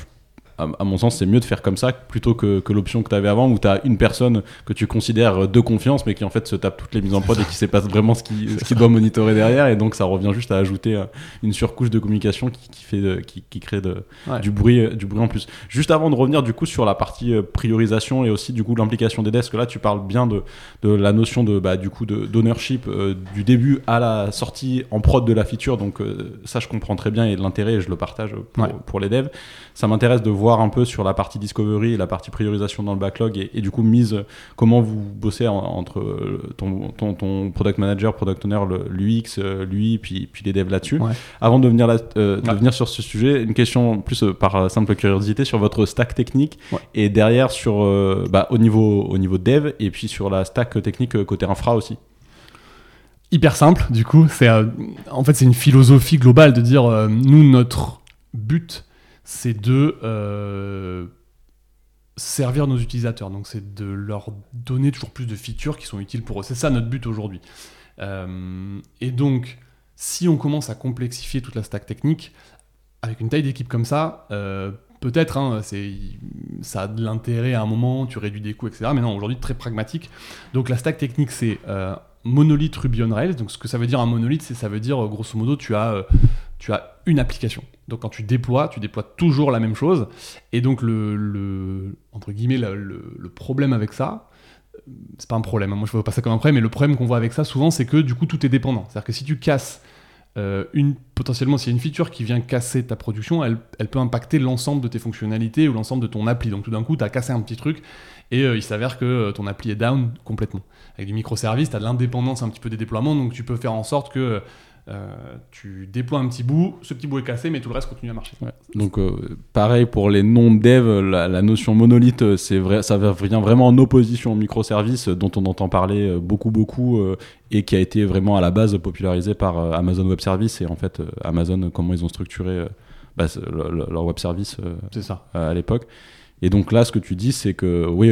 S2: à, mon sens, c'est mieux de faire comme ça plutôt que, que l'option que tu avais avant où tu as une personne que tu considères de confiance mais qui en fait se tape toutes les mises en prod et qui sait pas vraiment ce qu'il ce qu'il doit monitorer derrière. Et donc ça revient juste à ajouter euh, une surcouche de communication qui, qui fait de- qui, qui crée de,
S1: Ouais.
S2: du bruit euh, du bruit en plus. Juste avant de revenir du coup sur la partie euh, priorisation et aussi du coup l'implication des que là tu parles bien de, de la notion de bah, du coup d'ownership euh, du début à la sortie en prod de la feature. Donc euh, ça je comprends très bien et de l'intérêt et je le partage pour,
S1: Ouais.
S2: pour les devs. Ça m'intéresse de voir un peu sur la partie discovery et la partie priorisation dans le backlog et, et du coup mise comment vous bossez en- entre euh, ton, ton, ton product manager, product owner, l'UX, euh, lui, puis, puis les devs là-dessus.
S1: Ouais.
S2: Avant de venir, là, euh, de
S1: Ouais.
S2: venir sur ce sujet, une question plus euh, par simple curiosité sur votre stack technique
S1: Ouais.
S2: et derrière sur euh, bah, au niveau au niveau dev et puis sur la stack technique côté infra aussi.
S1: Hyper simple, du coup. C'est, euh, en fait, c'est une philosophie globale de dire, euh, nous, notre but, c'est de euh, servir nos utilisateurs. Donc, c'est de leur donner toujours plus de features qui sont utiles pour eux. C'est ça notre but aujourd'hui. Euh, et donc, si on commence à complexifier toute la stack technique, avec une taille d'équipe comme ça, euh, peut-être, hein, ça a de l'intérêt à un moment, tu réduis des coûts, etc. Mais non, aujourd'hui, très pragmatique. Donc, la stack technique, c'est monolithe Ruby on Rails. Donc, ce que ça veut dire un monolithe, c'est ça veut dire, euh, grosso modo, tu as, euh, tu as une application. Donc, quand tu déploies, tu déploies toujours la même chose. Et donc, le, le- entre guillemets, le, le- problème avec ça, euh, c'est pas un problème, hein, moi je vois pas ça comme un problème, mais le problème qu'on voit avec ça souvent, c'est que du coup, tout est dépendant. C'est-à-dire que si tu casses une, potentiellement, s'il y a une feature qui vient casser ta production, elle, elle peut impacter l'ensemble de tes fonctionnalités ou l'ensemble de ton appli. Donc tout d'un coup, tu as cassé un petit truc et il s'avère que ton appli est down complètement. Avec du microservice, tu as de l'indépendance un petit peu des déploiements, donc tu peux faire en sorte que euh, tu déploies un petit bout, ce petit bout est cassé, mais tout le reste continue à marcher.
S2: Donc euh, pareil pour les non-dev, la, notion monolithe, euh, c'est vrai, ça vient vraiment en opposition au microservice dont on entend parler beaucoup beaucoup et qui a été vraiment à la base popularisé par Amazon Web Services et en fait Amazon comment ils ont structuré bah, leur web service
S1: ça.
S2: à l'époque. Et donc là, ce que tu dis, c'est que oui,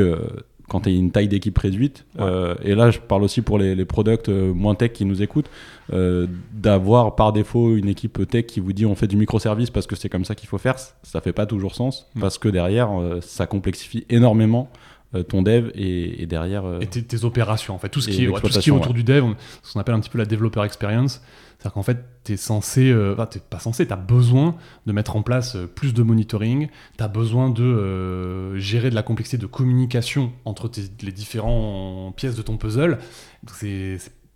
S2: quand tu as une taille d'équipe réduite, euh, et là je parle aussi pour les, les products euh, moins tech qui nous écoutent, euh, d'avoir par défaut une équipe tech qui vous dit on fait du microservice parce que c'est comme ça qu'il faut faire, ça fait pas toujours sens, parce que derrière ça complexifie énormément ton dev et, derrière...
S1: et tes, opérations en fait, tout ce, qui est, tout ce qui est autour du dev, ce qu'on appelle un petit peu la developer experience, c'est-à-dire qu'en fait, tu es censé, euh, t'es pas censé, tu as besoin de mettre en place euh, plus de monitoring, tu as besoin de euh, gérer de la complexité de communication entre les différentes pièces de ton puzzle.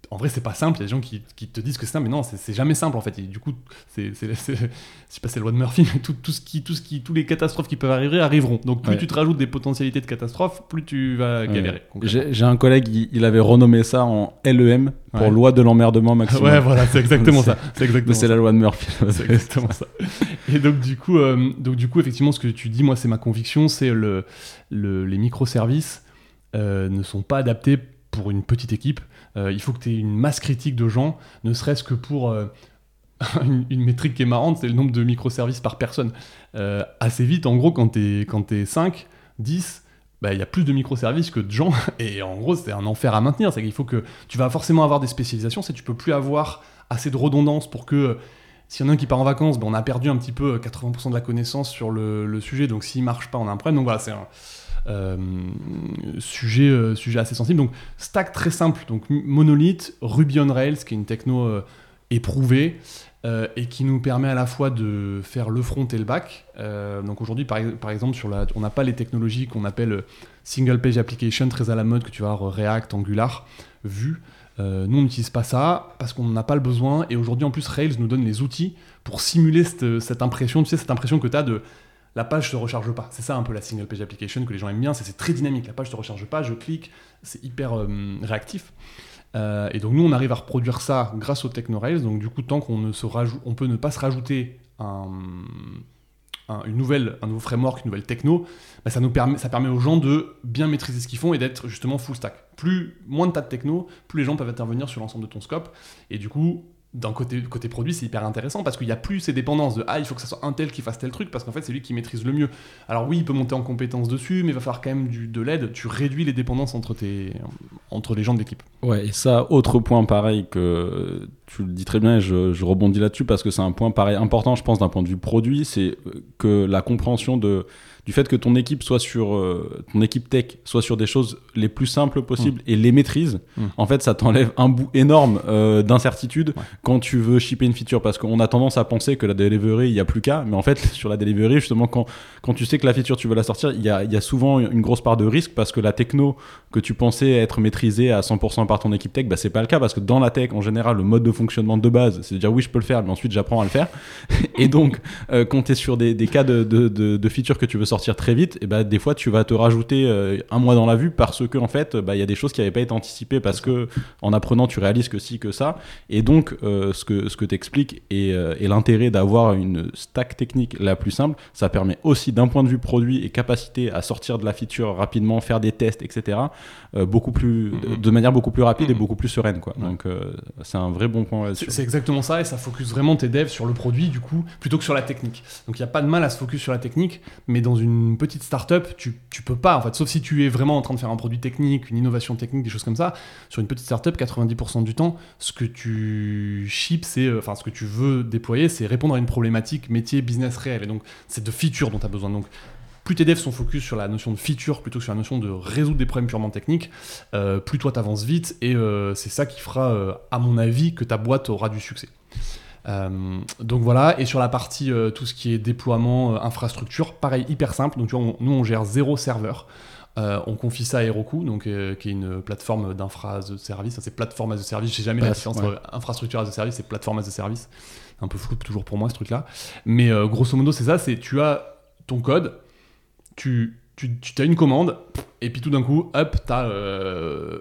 S1: En vrai, c'est pas simple. Il y a des gens qui, te disent que c'est simple, mais non, c'est jamais simple en fait. Et du coup, c'est, je sais pas, c'est loi de Murphy, mais tout, tout, ce qui, tout ce qui, tous les catastrophes qui peuvent arriver arriveront. Donc, plus tu te rajoutes des potentialités de catastrophes, plus tu vas galérer.
S2: J'ai un collègue, il, avait renommé ça en LEM pour loi de l'emmerdement maximum.
S1: Ouais, voilà, c'est exactement ça. C'est exactement.
S2: C'est la loi de Murphy.
S1: c'est exactement ça. Et donc du coup, euh, donc du coup, effectivement, ce que tu dis, moi, c'est ma conviction, c'est le, le, les microservices euh, ne sont pas adaptés pour une petite équipe. Euh, il faut que tu aies une masse critique de gens, ne serait-ce que pour euh, une, métrique qui est marrante, c'est le nombre de microservices par personne. Euh, assez vite, en gros, quand tu es, 5, 10, il y a plus de microservices que de gens, et en gros, c'est un enfer à maintenir. C'est qu'il faut que tu vas forcément avoir des spécialisations, c'est tu peux plus avoir assez de redondance pour que s'il y en a un qui part en vacances, ben, on a perdu un petit peu 80% de la connaissance sur le, sujet, donc s'il marche pas, on a un. Donc voilà, c'est un sujet, euh, sujet assez sensible. Donc, stack très simple. Donc, monolithe, Ruby on Rails, qui est une techno euh, éprouvée. et qui nous permet à la fois de faire le front et le back. donc aujourd'hui, par, exemple, sur la, on n'a pas les technologies qu'on appelle single page application, très à la mode, que tu vas React, Angular, Vue. nous, on n'utilise pas ça parce qu'on n'a pas le besoin. Et aujourd'hui, en plus, Rails nous donne les outils pour simuler cette, cette impression, tu sais, cette impression que tu as de la page se recharge pas. C'est ça un peu la single page application que les gens aiment bien, c'est très dynamique. La page se recharge pas, je clique, c'est hyper euh, réactif. Euh, et donc nous, on arrive à reproduire ça grâce au TechnoRails. Donc du coup, tant qu'on ne se rajoute, on peut ne pas se rajouter un, nouveau framework, une nouvelle techno, bah, ça permet, permet aux gens de bien maîtriser ce qu'ils font et d'être justement full stack. Plus moins de tas de techno, plus les gens peuvent intervenir sur l'ensemble de ton scope. Et du coup, d'un côté, côté produit, c'est hyper intéressant parce qu'il n'y a plus ces dépendances de ah, il faut que ça soit un tel qui fasse tel truc parce qu'en fait, c'est lui qui maîtrise le mieux. Alors, oui, il peut monter en compétence dessus, mais il va falloir quand même de l'aide. Tu réduis les dépendances entre, tes, entre les gens de l'équipe.
S2: Ouais, et ça, autre point pareil que tu le dis très bien et je, je rebondis là-dessus parce que c'est un point pareil important, je pense, d'un point de vue produit, c'est que la compréhension de du fait que ton équipe soit sur euh, ton équipe tech soit sur des choses les plus simples possibles et les maîtrise, mm. en fait, ça t'enlève un bout énorme euh, d'incertitude quand tu veux shipper une feature parce qu'on a tendance à penser que la delivery, il y a plus qu'à, mais en fait, sur la delivery, justement, quand quand tu sais que la feature tu veux la sortir, il y a, y a souvent une grosse part de risque parce que la techno que tu pensais être maîtrisée à 100% par ton équipe tech, bah c'est pas le cas parce que dans la tech en général, le mode de fonctionnement de base, c'est de dire oui, je peux le faire, mais ensuite j'apprends à le faire. et donc, euh, quand tu es sur des, des cas de, de, de, de features que tu veux sortir très vite, et bah, des fois tu vas te rajouter euh, un mois dans la vue parce que en fait bah, il y a des choses qui n'avaient pas été anticipées parce que en apprenant tu réalises que si que ça. Et donc euh, ce que ce que t'expliques et, euh, et l'intérêt d'avoir une stack technique la plus simple, ça permet aussi d'un point de vue produit et capacité à sortir de la feature rapidement, faire des tests, etc. beaucoup plus mm-hmm. de manière beaucoup plus rapide et mm-hmm. beaucoup plus sereine quoi. Donc c'est un vrai bon point.
S1: C'est exactement ça et ça focus vraiment tes devs sur le produit du coup plutôt que sur la technique. Donc il n'y a pas de mal à se focus sur la technique, mais dans une une petite startup, tu, peux pas, en fait, sauf si tu es vraiment en train de faire un produit technique, une innovation technique, des choses comme ça. Sur une petite startup, 90% du temps, ce que tu ships, c'est, euh, enfin, ce que tu veux déployer, c'est répondre à une problématique métier, business réel. Et donc, c'est de features dont tu as besoin. Donc, plus tes devs sont focus sur la notion de feature plutôt que sur la notion de résoudre des problèmes purement techniques, euh, plus toi t'avances vite et euh, c'est ça qui fera, à mon avis, que ta boîte aura du succès. Euh, donc voilà, et sur la partie euh, tout ce qui est déploiement, euh, infrastructure, pareil, hyper simple. Donc nous on gère zéro serveur. On confie ça à Heroku, donc, qui est une plateforme d'infra as a service. C'est plateforme as a service. Je sais jamais la différence entre infrastructure as a service et plateforme as a service. Un peu flou toujours pour moi ce truc-là. Mais grosso modo, c'est ça. C'est tu as ton code, tu tu, as une commande, et puis tout d'un coup, hop, tu as, euh,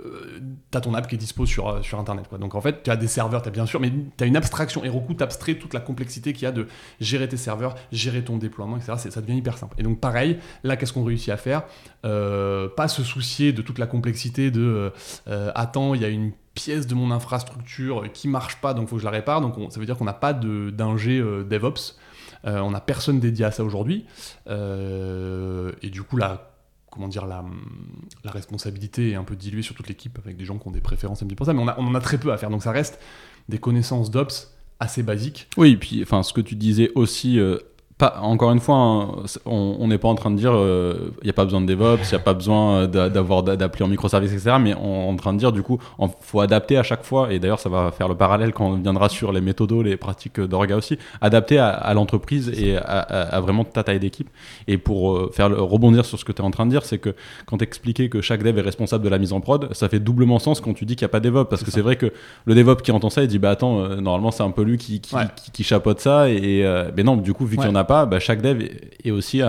S1: ton app qui est dispo sur, euh, Internet. Quoi. Donc en fait, tu as des serveurs, tu bien sûr, mais tu as une abstraction. Heroku t'abstrait toute la complexité qu'il y a de gérer tes serveurs, gérer ton déploiement, etc. Ça devient hyper simple. Et donc pareil, là, qu'est-ce qu'on réussit à faire? Euh, Pas se soucier de toute la complexité de euh, attends, il y a une pièce de mon infrastructure qui marche pas, donc faut que je la répare. Donc ça veut dire qu'on n'a pas d'ingé DevOps. Euh, on n'a personne dédié à ça aujourd'hui. Euh, et du coup, la, comment dire, la, la, responsabilité est un peu diluée sur toute l'équipe avec des gens qui ont des préférences un petit peu pour ça. Mais on, on en a très peu à faire. Donc ça reste des connaissances d'Ops assez basiques.
S2: Oui, et puis enfin, ce que tu disais aussi euh, encore une fois, hein, on n'est pas en train de dire il euh, n'y a pas besoin de DevOps, il n'y a pas besoin euh, d'avoir d'appli en microservices, etc. Mais on est en train de dire du coup, il faut adapter à chaque fois, et d'ailleurs ça va faire le parallèle quand on viendra sur les méthodos, les pratiques d'orga aussi, adapter à, l'entreprise et à, vraiment ta taille d'équipe. Et pour euh, faire rebondir sur ce que tu es en train de dire, c'est que quand tu expliquais que chaque dev est responsable de la mise en prod, ça fait doublement sens quand tu dis qu'il n'y a pas de DevOps, parce que c'est vrai que le DevOps qui entend ça, il dit bah attends, normalement c'est un peu lui qui, qui, qui, chapeaute ça, et mais non, du coup, vu qu'il n'y en a pas, bah, chaque dev est aussi euh,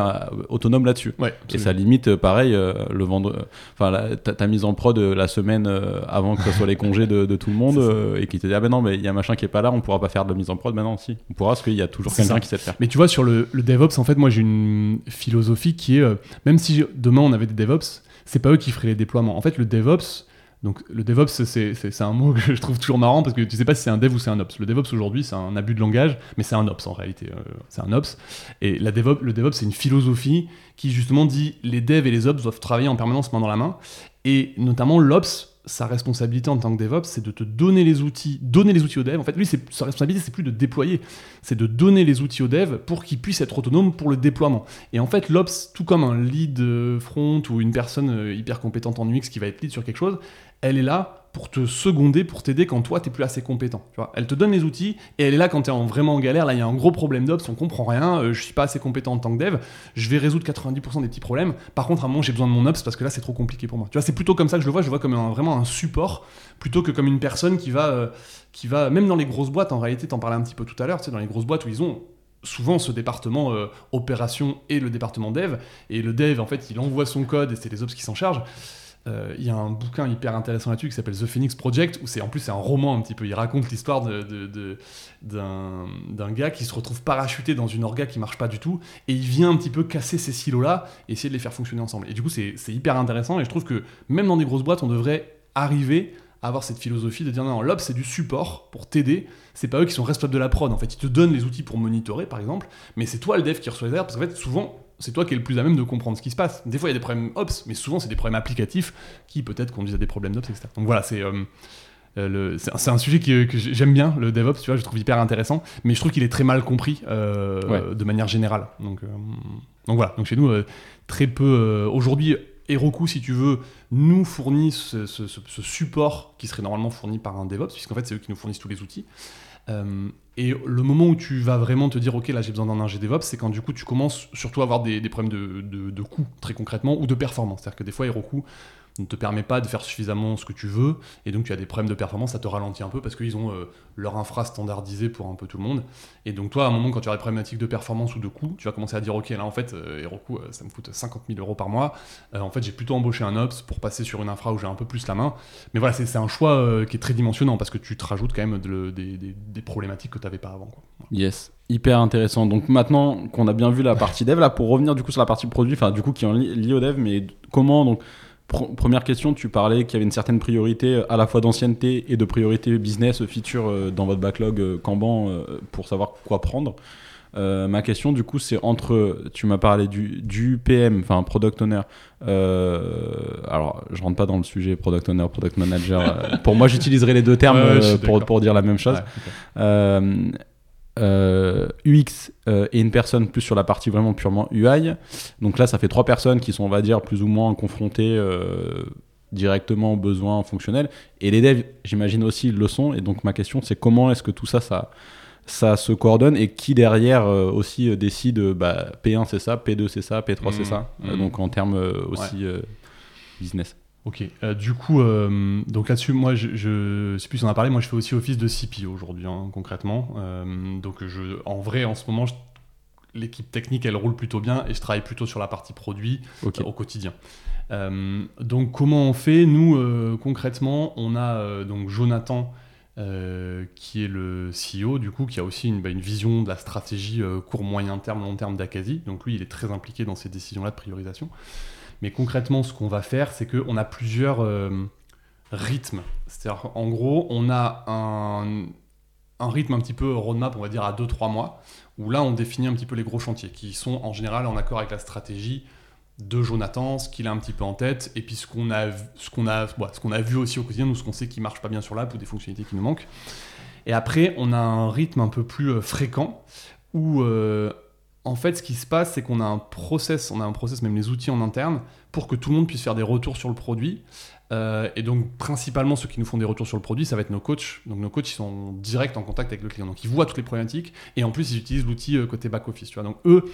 S2: autonome là-dessus. et ça limite, euh, pareil, euh, le vendre, enfin, ta, mise en prod la semaine avant que ce soit les congés de, tout le monde et qui te dit ah ben non, mais il y a machin qui est pas là, on pourra pas faire de mise en prod. Maintenant, si, on pourra parce qu'il y a toujours quelqu'un qui sait le faire.
S1: Mais tu vois, sur le, le DevOps, en fait, moi j'ai une philosophie qui est, même si demain on avait des DevOps, c'est pas eux qui feraient les déploiements. En fait, le DevOps, donc le DevOps, c'est un mot que je trouve toujours marrant parce que tu sais pas si c'est un dev ou c'est un ops. Le DevOps aujourd'hui, c'est un abus de langage, mais c'est un ops en réalité. Euh, c'est un ops. Et la le DevOps, c'est une philosophie qui justement dit les devs et les ops doivent travailler en permanence main dans la main. Et notamment l'ops, sa responsabilité en tant que DevOps, c'est de te donner les outils, donner les outils au dev. En fait, lui, sa responsabilité, c'est plus de déployer, c'est de donner les outils au dev pour qu'il puisse être autonome pour le déploiement. Et en fait, l'Ops, tout comme un lead front ou une personne euh, hyper compétente en UX qui va être lead sur quelque chose, elle est là pour te seconder, pour t'aider quand toi, tu n'es plus assez compétent. Tu vois elle te donne les outils et elle est là quand tu es en, vraiment en galère. Là, il y a un gros problème d'Ops, on comprend rien, euh, je suis pas assez compétent en tant que dev, je vais résoudre 90% des petits problèmes. Par contre, à un moment, j'ai besoin de mon Ops parce que là, c'est trop compliqué pour moi. Tu vois, c'est plutôt comme ça que je le vois, je le vois comme vraiment un support plutôt que comme une personne qui va, euh, qui va, même dans les grosses boîtes, en réalité, t'en parlais un petit peu tout à l'heure, tu sais, dans les grosses boîtes où ils ont souvent ce département euh, opération et le département dev. Et le dev, en fait, il envoie son code et c'est les ops qui s'en chargent. Euh, il y a un bouquin hyper intéressant là-dessus qui s'appelle The Phoenix Project, où c'est en plus c'est un roman un petit peu. Il raconte l'histoire d'un, gars qui se retrouve parachuté dans une orga qui marche pas du tout, et il vient un petit peu casser ces silos-là et essayer de les faire fonctionner ensemble. Et du coup, c'est, hyper intéressant, et je trouve que même dans des grosses boîtes, on devrait arriver à avoir cette philosophie de dire non, l'Ops c'est du support pour t'aider, c'est pas eux qui sont responsables de la prod. En fait, ils te donnent les outils pour monitorer par exemple, mais c'est toi le dev qui reçoit les erreurs parce qu'en fait, souvent, c'est toi qui es le plus à même de comprendre ce qui se passe. Des fois, il y a des problèmes ops, mais souvent, c'est des problèmes applicatifs qui peut-être conduisent à des problèmes d'ops, etc. Donc voilà, c'est. Euh, euh, c'est un sujet que, j'aime bien, le DevOps, tu vois, je trouve hyper intéressant, mais je trouve qu'il est très mal compris euh, de manière générale. Donc, donc voilà, donc chez nous, très peu. Aujourd'hui, Heroku, si tu veux, nous fournit ce, support qui serait normalement fourni par un DevOps, puisqu'en fait, c'est eux qui nous fournissent tous les outils. Euh, et le moment où tu vas vraiment te dire, ok, là j'ai besoin d'un ingé DevOps, c'est quand du coup tu commences surtout à avoir des, problèmes de, de, coût, très concrètement, ou de performance. C'est-à-dire que des fois, Heroku ne te permet pas de faire suffisamment ce que tu veux, et donc tu as des problèmes de performance, ça te ralentit un peu parce qu'ils ont euh, leur infra standardisé pour un peu tout le monde. Et donc toi, à un moment, quand tu as des problématiques de performance ou de coût, tu vas commencer à dire, ok, là en fait, euh, Heroku, euh, ça me coûte 50 000 euros par mois, en fait j'ai plutôt embauché un Ops pour passer sur une infra où j'ai un peu plus la main. Mais voilà, c'est un choix qui est très dimensionnant parce que tu te rajoutes quand même des, problématiques que tu n'avais pas avant. Quoi.
S2: Yes, hyper intéressant. Donc maintenant qu'on a bien vu la partie dev, là pour revenir du coup sur la partie produit, enfin du coup qui est liée au dev, mais comment donc première question, tu parlais qu'il y avait une certaine priorité euh, à la fois d'ancienneté et de priorité business, euh, feature euh, dans votre backlog Kanban pour savoir quoi prendre. ma question, du coup, c'est entre, tu m'as parlé du, du PM, enfin Product Owner. alors, je rentre pas dans le sujet Product Owner, Product Manager. pour moi, j'utiliserai les deux termes pour, pour, dire la même chose. Euh, euh, et une personne plus sur la partie vraiment purement UI. Donc là, ça fait trois personnes qui sont, on va dire, plus ou moins confrontées euh, directement aux besoins fonctionnels. Et les devs, j'imagine aussi, le sont. Et donc ma question, c'est comment est-ce que tout ça, ça, ça se coordonne et qui derrière aussi décide bah, P1 c'est ça, P2 c'est ça, P3 c'est mmh. ça. Mmh. donc en termes aussi business.
S1: Ok, euh, du coup, euh, donc là-dessus, moi, je, je sais plus si on a parlé, moi je fais aussi office de CPO aujourd'hui, hein, concrètement. Euh, donc je, en vrai, en ce moment, l'équipe technique, elle roule plutôt bien et je travaille plutôt sur la partie produit au quotidien. Donc comment on fait? Nous, concrètement, on a donc Jonathan, qui est le CEO, du coup, qui a aussi une, bah, une vision de la stratégie court, moyen terme, long terme d'Acasi. Donc lui, il est très impliqué dans ces décisions-là de priorisation. Mais concrètement, ce qu'on va faire, c'est qu'on a plusieurs euh, rythmes. C'est-à-dire, en gros, on a un, rythme un petit peu roadmap, on va dire, à 2-3 mois, où là, on définit un petit peu les gros chantiers, qui sont en général en accord avec la stratégie de Jonathan, ce qu'il a un petit peu en tête, et puis ce qu'on a, ce a vu aussi au quotidien, ou ce qu'on sait qui marche pas bien sur l'app, ou des fonctionnalités qui nous manquent. Et après, on a un rythme un peu plus euh, fréquent, où euh, en fait, ce qui se passe, c'est qu'on a un process, on a un process, même les outils en interne, pour que tout le monde puisse faire des retours sur le produit. Euh, et donc, principalement, ceux qui nous font des retours sur le produit, ça va être nos coachs. Donc, nos coachs, ils sont direct en contact avec le client. Donc, ils voient toutes les problématiques. Et en plus, ils utilisent l'outil euh, côté back-office. Donc, eux,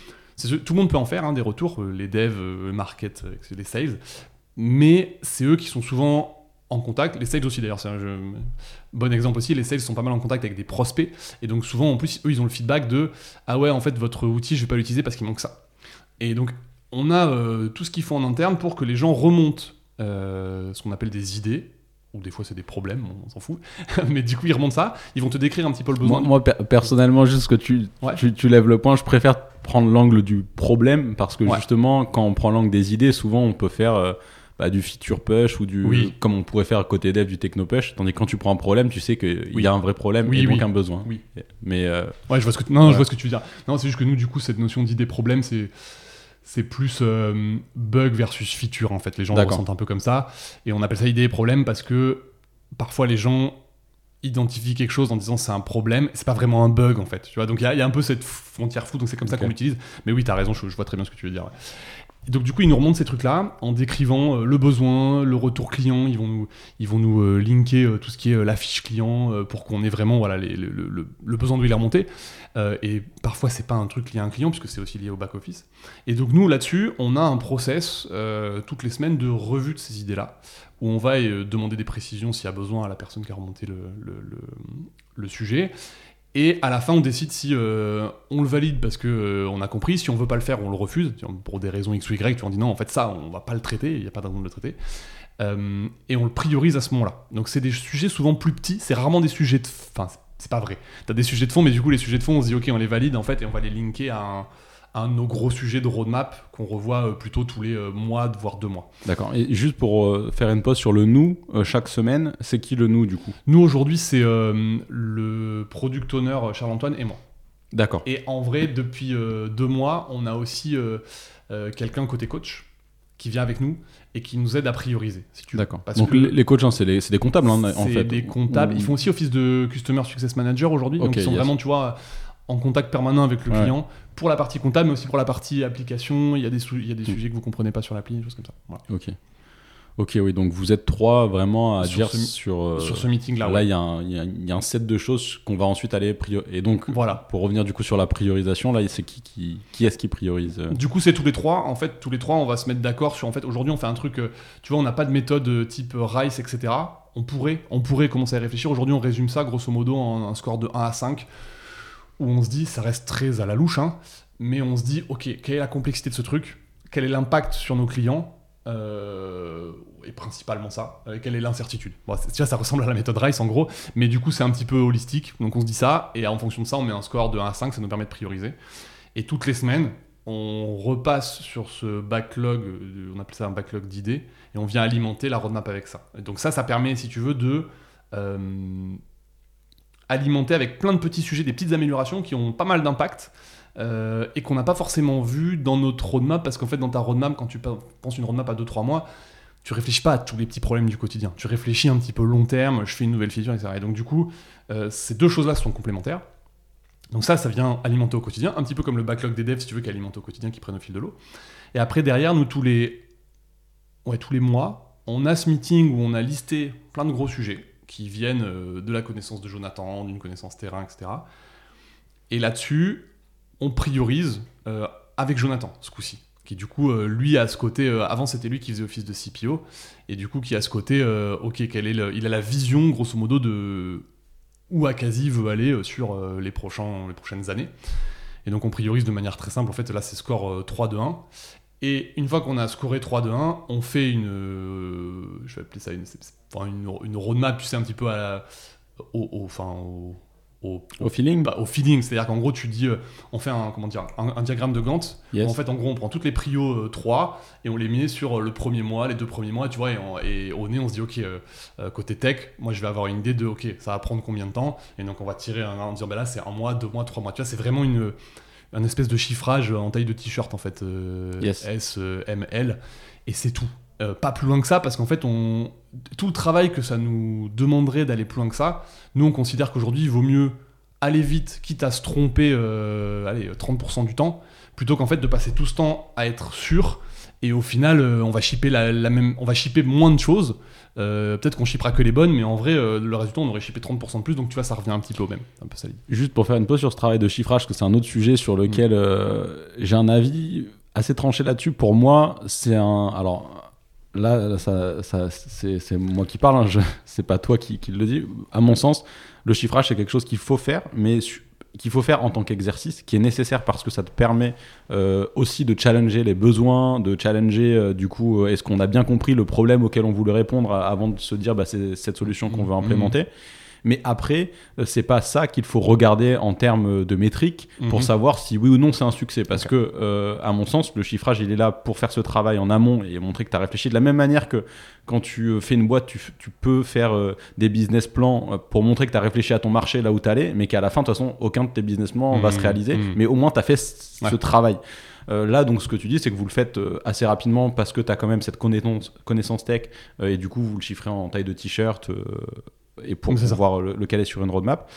S1: tout le monde peut en faire, hein, des retours, euh, les devs, market, les sales. Mais c'est eux qui sont souvent en contact. Les sales aussi, d'ailleurs, bon exemple aussi. Les sales sont pas mal en contact avec des prospects. Et donc, souvent, en plus, eux, ils ont le feedback de Ah ouais, en fait, votre outil, je vais pas l'utiliser parce qu'il manque ça. Et donc, on a euh, tout ce qu'il faut en interne pour que les gens remontent euh, ce qu'on appelle des idées, ou des fois c'est des problèmes, on s'en fout. Mais du coup, ils remontent ça, ils vont te décrire un petit peu le besoin.
S2: Moi, moi, per- personnellement, juste que tu,
S1: Ouais.
S2: tu, tu lèves le point, je préfère prendre l'angle du problème parce que
S1: Ouais.
S2: justement, quand on prend l'angle des idées, souvent on peut faire euh, bah, du feature push ou du.
S1: Oui.
S2: Comme on pourrait faire à côté dev du techno push. Tandis que quand tu prends un problème, tu sais qu'il
S1: Oui.
S2: y a un vrai problème
S1: Oui,
S2: et donc un besoin.
S1: Oui.
S2: Mais euh,
S1: Ouais, je vois ce que tu... non, je vois ce que tu veux dire. Non, c'est juste que nous, du coup, cette notion d'idée problème, c'est c'est plus euh, bug versus feature en fait. Les gens le ressentent un peu comme ça, et on appelle ça idée problème parce que parfois les gens identifient quelque chose en disant c'est un problème, c'est pas vraiment un bug en fait. Tu vois, donc il y, a- il y a un peu cette frontière floue, donc c'est comme ça qu'on l'utilise. Mais oui, t'as raison, je, je vois très bien ce que tu veux dire. ouais. Et Donc du coup, ils nous remontent ces trucs-là en décrivant euh, le besoin, le retour client. Ils vont nous, ils vont nous euh, linker euh, tout ce qui est la fiche client pour qu'on ait vraiment voilà, le, le- le- besoin de lui remonter. Et parfois, c'est pas un truc lié à un client puisque c'est aussi lié au back-office. Et donc nous, là-dessus, on a un process toutes les semaines de revue de ces idées-là où on va demander des précisions s'il y a besoin à la personne qui a remonté le sujet. Et à la fin, on décide si euh, on le valide parce que euh, on a compris. Si on veut pas le faire, on le refuse pour des raisons X ou Y. Tu on dit non, en fait ça, on va pas le traiter. Il n'y a pas de raison de le traiter. Euh, et on le priorise à ce moment-là. Donc c'est des sujets souvent plus petits. C'est rarement des sujets de. Enfin, c'est pas vrai. T'as des sujets de fond, mais du coup les sujets de fond, on se dit ok, on les valide en fait et on va les linker à un, un de nos gros sujets de roadmap qu'on revoit euh, plutôt tous les euh, mois, voire deux mois.
S2: d'accord. Et juste pour euh, faire une pause sur le nous, chaque semaine, c'est qui le nous du coup?
S1: Nous aujourd'hui, c'est euh, le product owner Charles-Antoine et moi.
S2: D'accord.
S1: Et en vrai, depuis euh, deux mois, on a aussi euh, quelqu'un côté coach qui vient avec nous et qui nous aide à prioriser. Si.
S2: D'accord. Donc
S1: que
S2: les, coachs, hein, c'est des, c'est comptables hein, en
S1: c'est
S2: fait.
S1: des comptables. Ils font aussi office de Customer Success Manager aujourd'hui. donc ils sont
S2: yes.
S1: vraiment, tu vois, en contact permanent avec le
S2: Ouais.
S1: client pour la partie comptable, mais aussi pour la partie application. Il y a des, il y a des
S2: Mm.
S1: sujets que vous comprenez pas sur l'appli, des choses comme ça. Voilà.
S2: Ok. Ok, oui. Donc vous êtes trois vraiment à
S1: Sur
S2: dire
S1: ce-
S2: sur. euh,
S1: sur ce meeting-là,
S2: Là,
S1: ouais.
S2: il y, a un- il y il y a un set de choses qu'on va ensuite aller prioriser. Et donc,
S1: Voilà.
S2: pour revenir du coup sur la priorisation, là, c'est qui qui, qui est-ce qui priorise euh
S1: Du coup, c'est tous les trois. En fait, tous les trois, on va se mettre d'accord sur. En fait, aujourd'hui, on fait un truc. euh, Tu vois, on n'a pas de méthode type RICE, etc. On pourrait, on pourrait commencer à y réfléchir. Aujourd'hui, on résume ça grosso modo en un score de 1 à 5, où on se dit, ça reste très à la louche, hein, mais on se dit, ok, quelle est la complexité de ce truc? Quel est l'impact sur nos clients? Euh, Et principalement ça. Euh, quelle est l'incertitude? Ça ressemble à la méthode RICE en gros, mais du coup, c'est un petit peu holistique. Donc, on se dit ça, et en fonction de ça, on met un score de 1 à 5, ça nous permet de prioriser. Et toutes les semaines, on repasse sur ce backlog, on appelle ça un backlog d'idées, et on vient alimenter la roadmap avec ça. Donc ça, ça permet, si tu veux, de euh, alimenter avec plein de petits sujets, des petites améliorations qui ont pas mal d'impact. euh, et qu'on n'a pas forcément vu dans notre roadmap, parce qu'en fait, dans ta roadmap, quand tu pe- penses une roadmap à 2-3 mois, tu réfléchis pas à tous les petits problèmes du quotidien. Tu réfléchis un petit peu long terme, je fais une nouvelle feature, etc. Et donc, du coup, euh, ces deux choses-là sont complémentaires. Donc ça, ça vient alimenter au quotidien, un petit peu comme le backlog des devs, si tu veux, qui alimente au quotidien, qui prennent au fil de l'eau. Et après, derrière, nous, tous les, ouais, tous les mois, on a ce meeting où on a listé plein de gros sujets qui viennent euh, de la connaissance de Jonathan, d'une connaissance terrain, etc. Et là-dessus, on priorise euh, avec Jonathan, ce coup-ci. qui du coup, euh, lui, a ce côté. avant, c'était lui qui faisait office de CPO, et du coup, qui a ce côté. ok, quel est le- il a la vision, grosso modo, de où Akazi veut aller sur les, les prochaines années. Et donc, on priorise de manière très simple. En fait, là, c'est score euh, 3-2-1. Et une fois qu'on a scoré 3-2-1, on fait une. euh, je vais appeler ça une, c'est- c'est- enfin, une, une roadmap, tu sais, un petit peu à la, au, au- enfin, au, au,
S2: Au feeling
S1: bah, au feeding. C'est-à-dire qu'en gros, tu dis, euh, on fait un, comment dire, un, un diagramme de Gantt.
S2: Yes.
S1: En fait, en gros, on prend toutes les prios euh, 3 et on les met sur euh, le premier mois, les deux premiers mois, tu vois, et, on- et au nez, on se dit, ok, côté tech, moi, je vais avoir une idée de, ok, ça va prendre combien de temps? Et donc, on va tirer un, en disant, bah là, c'est un mois, deux mois, trois mois. Tu vois, c'est vraiment une, un espèce de chiffrage en taille de t-shirt, en fait, euh,
S2: Yes.
S1: S, euh, M, L, et c'est tout. Euh, pas plus loin que ça, parce qu'en fait, on... tout le travail que ça nous demanderait d'aller plus loin que ça, nous, on considère qu'aujourd'hui, il vaut mieux aller vite, quitte à se tromper euh, allez, 30% du temps, plutôt qu'en fait de passer tout ce temps à être sûr. Et au final, euh, on va shipper la, la même, on va shipper moins de choses. Euh, Peut-être qu'on shippera que les bonnes, mais en vrai, euh, le résultat, on aurait shippé 30% de plus. Donc tu vois, ça revient un petit peu au même. Un peu.
S2: Juste pour faire une pause sur ce travail de chiffrage, que c'est un autre sujet sur lequel
S1: Mm.
S2: euh, j'ai un avis assez tranché là-dessus. Pour moi, c'est un. Alors là, ça, ça- c'est moi qui parle, hein, c'est pas toi qui, qui le dis. À mon sens, le chiffrage, c'est quelque chose qu'il faut faire, mais qu'il faut faire en tant qu'exercice, qui est nécessaire parce que ça te permet euh, aussi de challenger les besoins, de challenger euh, du coup, euh, est-ce qu'on a bien compris le problème auquel on voulait répondre euh, avant de se dire bah, c'est cette solution qu'on veut
S1: Mhm.
S2: implémenter. Mais après, euh, c'est pas ça qu'il faut regarder en termes de métriques pour
S1: Mhm.
S2: savoir si oui ou non c'est un succès. Parce que, euh, à mon sens, le chiffrage, il est là pour faire ce travail en amont et montrer que tu as réfléchi de la même manière que quand tu euh, fais une boîte, tu, peux faire euh, des business plans euh, pour montrer que tu as réfléchi à ton marché là où tu allais, mais qu'à la fin, de toute façon, aucun de tes business plans va
S1: Mhm.
S2: se réaliser.
S1: Mhm.
S2: Mais au moins, tu as fait ce
S1: Ouais.
S2: travail. Euh, là, donc, ce que tu dis, c'est que vous le faites euh, assez rapidement parce que tu as quand même cette connaissance, connaissance tech euh, et du coup, vous le chiffrez en taille de t-shirt euh, et pour pouvoir le, le caler sur une roadmap.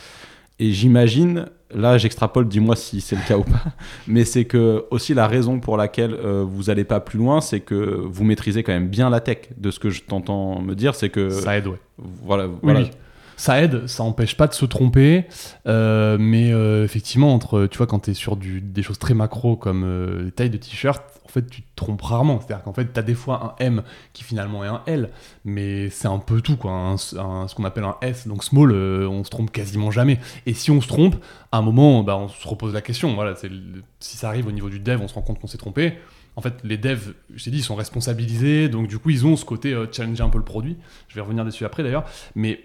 S2: Et j'imagine, là j'extrapole, dis-moi si c'est le cas ou pas, mais c'est que aussi la raison pour laquelle euh, vous n'allez pas plus loin, c'est que vous maîtrisez quand même bien la tech. De ce que je t'entends me dire, c'est que
S1: Ça aide, ouais.
S2: voilà,
S1: Oui,
S2: voilà.
S1: Ça aide, ça empêche pas de se tromper, euh, mais euh, effectivement, entre, tu vois, quand tu es sur des choses très macro comme euh, les tailles de t-shirt, en fait, tu te trompes rarement. C'est-à-dire qu'en fait, tu as des fois un M qui finalement est un L, mais c'est un peu tout, quoi. Ce qu'on appelle un S, donc small, on se trompe quasiment jamais. Et si on se trompe, à un moment, bah, on se repose la question. Voilà, si ça arrive au niveau du dev, on se rend compte qu'on s'est trompé. En fait, les devs, je t'ai dit, ils sont responsabilisés, donc du coup, ils ont ce côté euh, challenger un peu le produit. Je vais revenir dessus après d'ailleurs, mais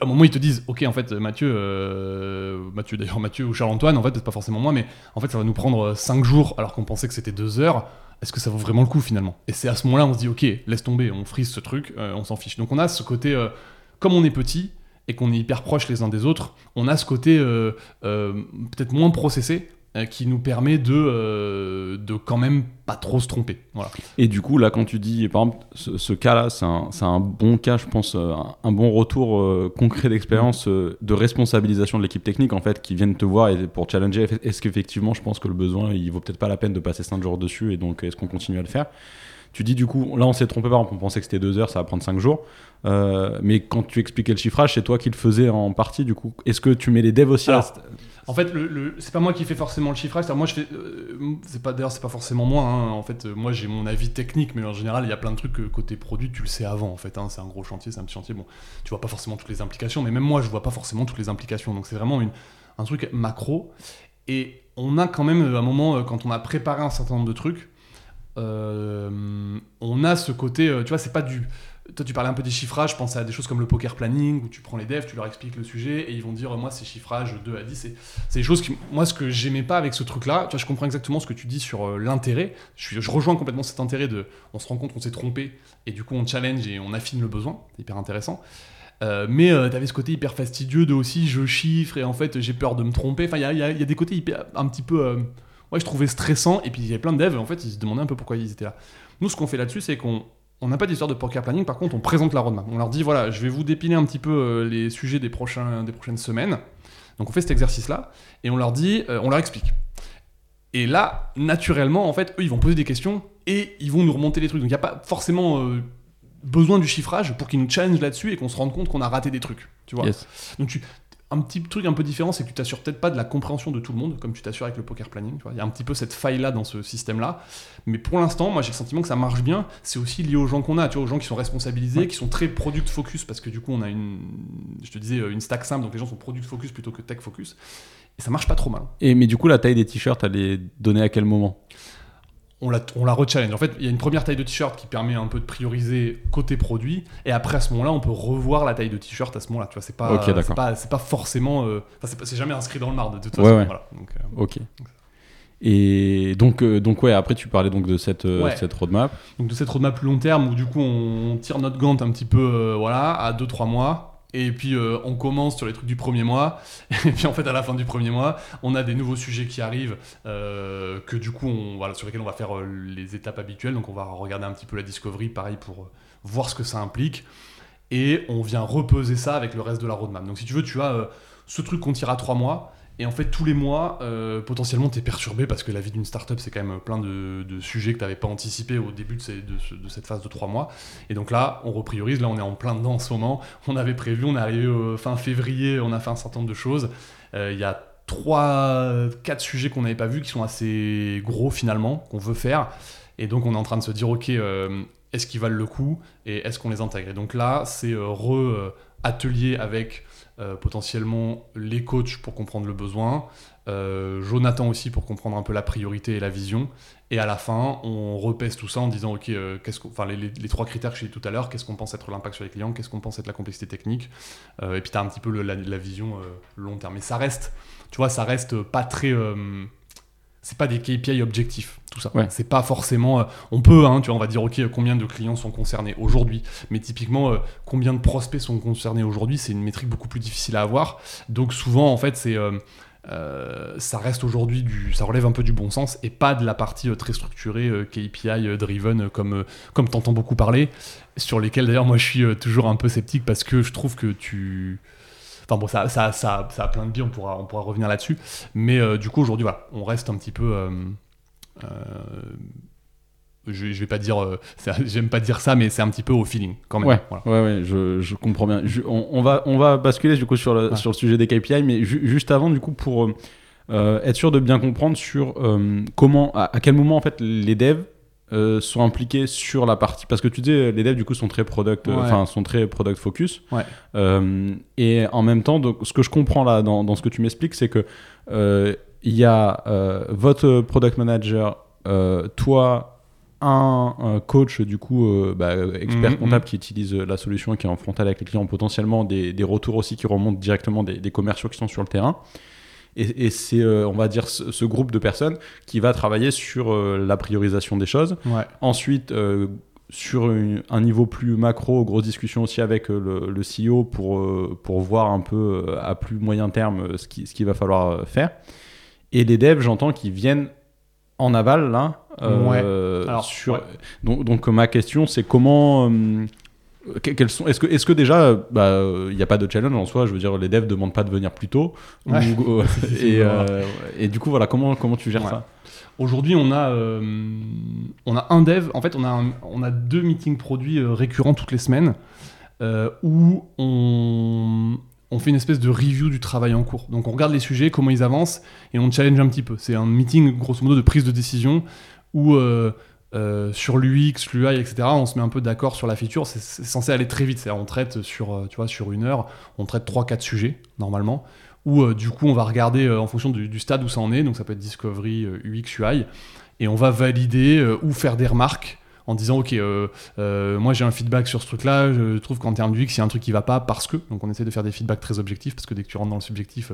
S1: à un moment ils te disent ok en fait Mathieu euh, Mathieu d'ailleurs Mathieu ou Charles-Antoine en fait c'est pas forcément moi mais en fait ça va nous prendre 5 jours alors qu'on pensait que c'était 2 heures. Est-ce que ça vaut vraiment le coup finalement? Et c'est à ce moment-là on se dit ok laisse tomber on frise ce truc euh, on s'en fiche. Donc on a ce côté euh, comme on est petit et qu'on est hyper proches les uns des autres on a ce côté euh, euh, peut-être moins processé euh, qui nous permet de, euh, de quand même pas trop se tromper. Voilà.
S2: Et du coup, là, quand tu dis, par exemple, ce, ce cas-là, c'est un, c'est un bon cas, je pense, euh, un, un bon retour euh, concret d'expérience euh, de responsabilisation de l'équipe technique, en fait, qui viennent te voir et pour challenger. Est-ce qu'effectivement, je pense que le besoin, il vaut peut-être pas la peine de passer 5 jours dessus, et donc est-ce qu'on continue à le faire? Tu dis du coup, là on s'est trompé par exemple, on pensait que c'était 2 heures, ça va prendre 5 jours. Euh, mais quand tu expliquais le chiffrage, c'est toi qui le faisais en partie du coup. Est-ce que tu mets les devs aussi à-
S1: Alors, En fait, le, c'est pas moi qui fais forcément le chiffrage. Moi, je fais. euh, c'est pas d'ailleurs, c'est pas forcément moi. hein. En fait, euh, moi, j'ai mon avis technique, mais en général, il y a plein de trucs que côté produit, tu le sais avant. En fait, hein. c'est un gros chantier, c'est un petit chantier. Bon, tu vois pas forcément toutes les implications, mais même moi, je vois pas forcément toutes les implications. Donc, c'est vraiment un truc macro. Et on a quand même, euh, un moment, euh, quand on a préparé un certain nombre de trucs, euh, on a ce côté. euh, tu vois, c'est pas du. Toi, tu parlais un peu des chiffrages, je pense à des choses comme le poker planning, où tu prends les devs, tu leur expliques le sujet, et ils vont dire, moi, c'est chiffrage 2 à 10. C'est des choses qui. Moi, ce que j'aimais pas avec ce truc-là, tu vois, je comprends exactement ce que tu dis sur euh, l'intérêt. Je, rejoins complètement cet intérêt de. On se rend compte qu'on s'est trompé, et du coup, on challenge et on affine le besoin. C'est hyper intéressant. Euh, mais tu t'avais ce côté hyper fastidieux de aussi je chiffre et en fait j'ai peur de me tromper. Enfin, il y a, y y a des côtés hyper, un petit peu. euh, ouais, je trouvais stressant. Et puis il y avait plein de devs, en fait, ils se demandaient un peu pourquoi ils étaient là. Nous, ce qu'on fait là-dessus, c'est qu'on on n'a pas d'histoire de poker planning. Par contre, on présente la roadmap. On leur dit voilà, je vais vous dépiler un petit peu euh, les sujets des, prochains, des prochaines semaines. Donc on fait cet exercice-là et on leur dit, euh, on leur explique. Et là, naturellement, en fait, eux, ils vont poser des questions et ils vont nous remonter les trucs. Donc il n'y a pas forcément euh, besoin du chiffrage pour qu'ils nous challenge là-dessus et qu'on se rende compte qu'on a raté des trucs. Tu vois
S2: Yes.
S1: donc tu, un petit truc un peu différent, c'est que tu t'assures peut-être pas de la compréhension de tout le monde, comme tu t'assures avec le poker planning. Tu vois. Il y a un petit peu cette faille-là dans ce système-là. Mais pour l'instant, moi j'ai le sentiment que ça marche bien. C'est aussi lié aux gens qu'on a, tu vois, aux gens qui sont responsabilisés, qui sont très product focus, parce que du coup on a une, je te disais, une stack simple, donc les gens sont product focus plutôt que tech focus. Et ça marche pas trop mal.
S2: Et mais du coup, la taille des t-shirts, elle est donnée à quel moment?
S1: On la, on la rechallenge. En fait, il y a une première taille de t-shirt qui permet un peu de prioriser côté produit, et après à ce moment-là, on peut revoir la taille de t-shirt à ce moment-là. Tu vois, c'est pas, c'est pas, c'est pas forcément, euh, c'est, jamais inscrit dans le marde de toute façon.
S2: ouais.
S1: Voilà. Donc, euh,
S2: Ok. Et donc, euh, donc ouais, après tu parlais donc de cette, euh,
S1: Ouais.
S2: cette roadmap.
S1: Donc de cette roadmap plus long terme où du coup on tire notre gante un petit peu euh, voilà à 2-3 mois et puis euh, on commence sur les trucs du premier mois. Et puis en fait à la fin du premier mois on a des nouveaux sujets qui arrivent euh, que du coup sur lesquels on va faire euh, les étapes habituelles. Donc on va regarder un petit peu la discovery pareil pour voir ce que ça implique. Et on vient repeser ça avec le reste de la roadmap. Donc si tu veux tu as ce truc qu'on tire à 3 mois et en fait, tous les mois, euh, potentiellement, tu es perturbé parce que la vie d'une startup, c'est quand même plein de, sujets que tu n'avais pas anticipé au début de, cette phase de trois mois. Et donc là, on repriorise. Là, on est en plein dedans en ce moment. On avait prévu, on est arrivé fin février, on a fait un certain nombre de choses. Euh, Il y a trois, quatre sujets qu'on n'avait pas vus qui sont assez gros finalement, qu'on veut faire. Et donc, on est en train de se dire, OK, euh, est-ce qu'ils valent le coup et est-ce qu'on les intègre? Et donc là, c'est re-atelier avec euh, potentiellement les coachs pour comprendre le besoin, euh, Jonathan aussi pour comprendre un peu la priorité et la vision. Et à la fin, on repèse tout ça en disant, OK, euh, qu'est-ce qu'on- enfin, les, trois critères que j'ai dit tout à l'heure, qu'est-ce qu'on pense être l'impact sur les clients, qu'est-ce qu'on pense être la complexité technique, et puis tu un petit peu la, la vision long terme. Mais ça reste, tu vois, ça reste pas très... c'est pas des KPI objectifs, tout ça.
S2: Ouais.
S1: C'est pas forcément. euh, on peut, hein, tu vois, on va dire, ok, combien de clients sont concernés aujourd'hui, mais typiquement, euh, combien de prospects sont concernés aujourd'hui, c'est une métrique beaucoup plus difficile à avoir. Donc souvent, en fait, c'est euh, ça reste aujourd'hui du, ça relève un peu du bon sens et pas de la partie très structurée KPI driven comme comme t'entends beaucoup parler, sur lesquels d'ailleurs moi je suis toujours un peu sceptique parce que je trouve que tu Enfin bon, ça, ça, ça, ça a plein de biais, on pourra, on pourra revenir là-dessus. Mais euh, du coup, aujourd'hui, voilà, on reste un petit peu. euh, euh, je, je vais pas dire. J'aime pas dire ça, mais c'est un petit peu au feeling quand même.
S2: Ouais,
S1: Voilà.
S2: ouais, ouais, je, je comprends bien. Je- on, on va, on va basculer du coup sur le,
S1: Ouais.
S2: sur le sujet des KPI, mais ju- juste avant, du coup, pour être sûr de bien comprendre sur comment, à, à quel moment en fait les devs euh, sont impliqués sur la partie, parce que tu dis les devs du coup sont très product, euh,
S1: Ouais.
S2: enfin sont très product focus.
S1: Ouais.
S2: Euh, et en même temps, donc, ce que je comprends là dans, dans ce que tu m'expliques, c'est que euh, il y a votre product manager, toi, un, un coach du coup bah, expert
S1: Mhm,
S2: comptable qui utilise la solution qui est en frontal avec les clients, potentiellement des, des retours aussi qui remontent directement des, des commerciaux qui sont sur le terrain. Et, et c'est, euh, on va dire, ce, ce groupe de personnes qui va travailler sur euh, la priorisation des choses.
S1: Ouais.
S2: Ensuite, euh, sur une- un niveau plus macro, grosse discussion aussi avec le, le CEO pour, pour voir un peu à plus moyen terme ce qu'il ce qu'il va falloir faire. Et les devs, j'entends qu'ils viennent en aval là. euh,
S1: Alors,
S2: sur...
S1: ouais.
S2: donc, donc ma question, c'est comment. euh, quels sont, est-ce que, déjà, bah, il n'y a pas de challenge en soi? Je veux dire, les devs demandent pas de venir plus tôt.
S1: Ouais.
S2: euh, et, euh, et du coup, voilà, comment, comment tu gères
S1: Ouais.
S2: ça?
S1: Aujourd'hui, on a, euh, on a un dev. En fait, on a, un- on a deux meetings produits récurrents toutes les semaines euh, où on, on fait une espèce de review du travail en cours. Donc, on regarde les sujets, comment ils avancent et on challenge un petit peu. C'est un meeting, grosso modo, de prise de décision où euh, sur l'UX, l'UI, etc., on se met un peu d'accord sur la feature. C'est censé aller très vite. On traite sur, euh, tu vois, sur une heure, on traite 3-4 sujets, normalement où euh, du coup on va regarder en fonction du, du stade où ça en est, donc ça peut être Discovery, UX, UI, et on va valider ou faire des remarques en disant ok moi j'ai un feedback sur ce truc là je trouve qu'en termes d'UX il y a un truc qui va pas parce que donc on essaie de faire des feedbacks très objectifs parce que dès que tu rentres dans le subjectif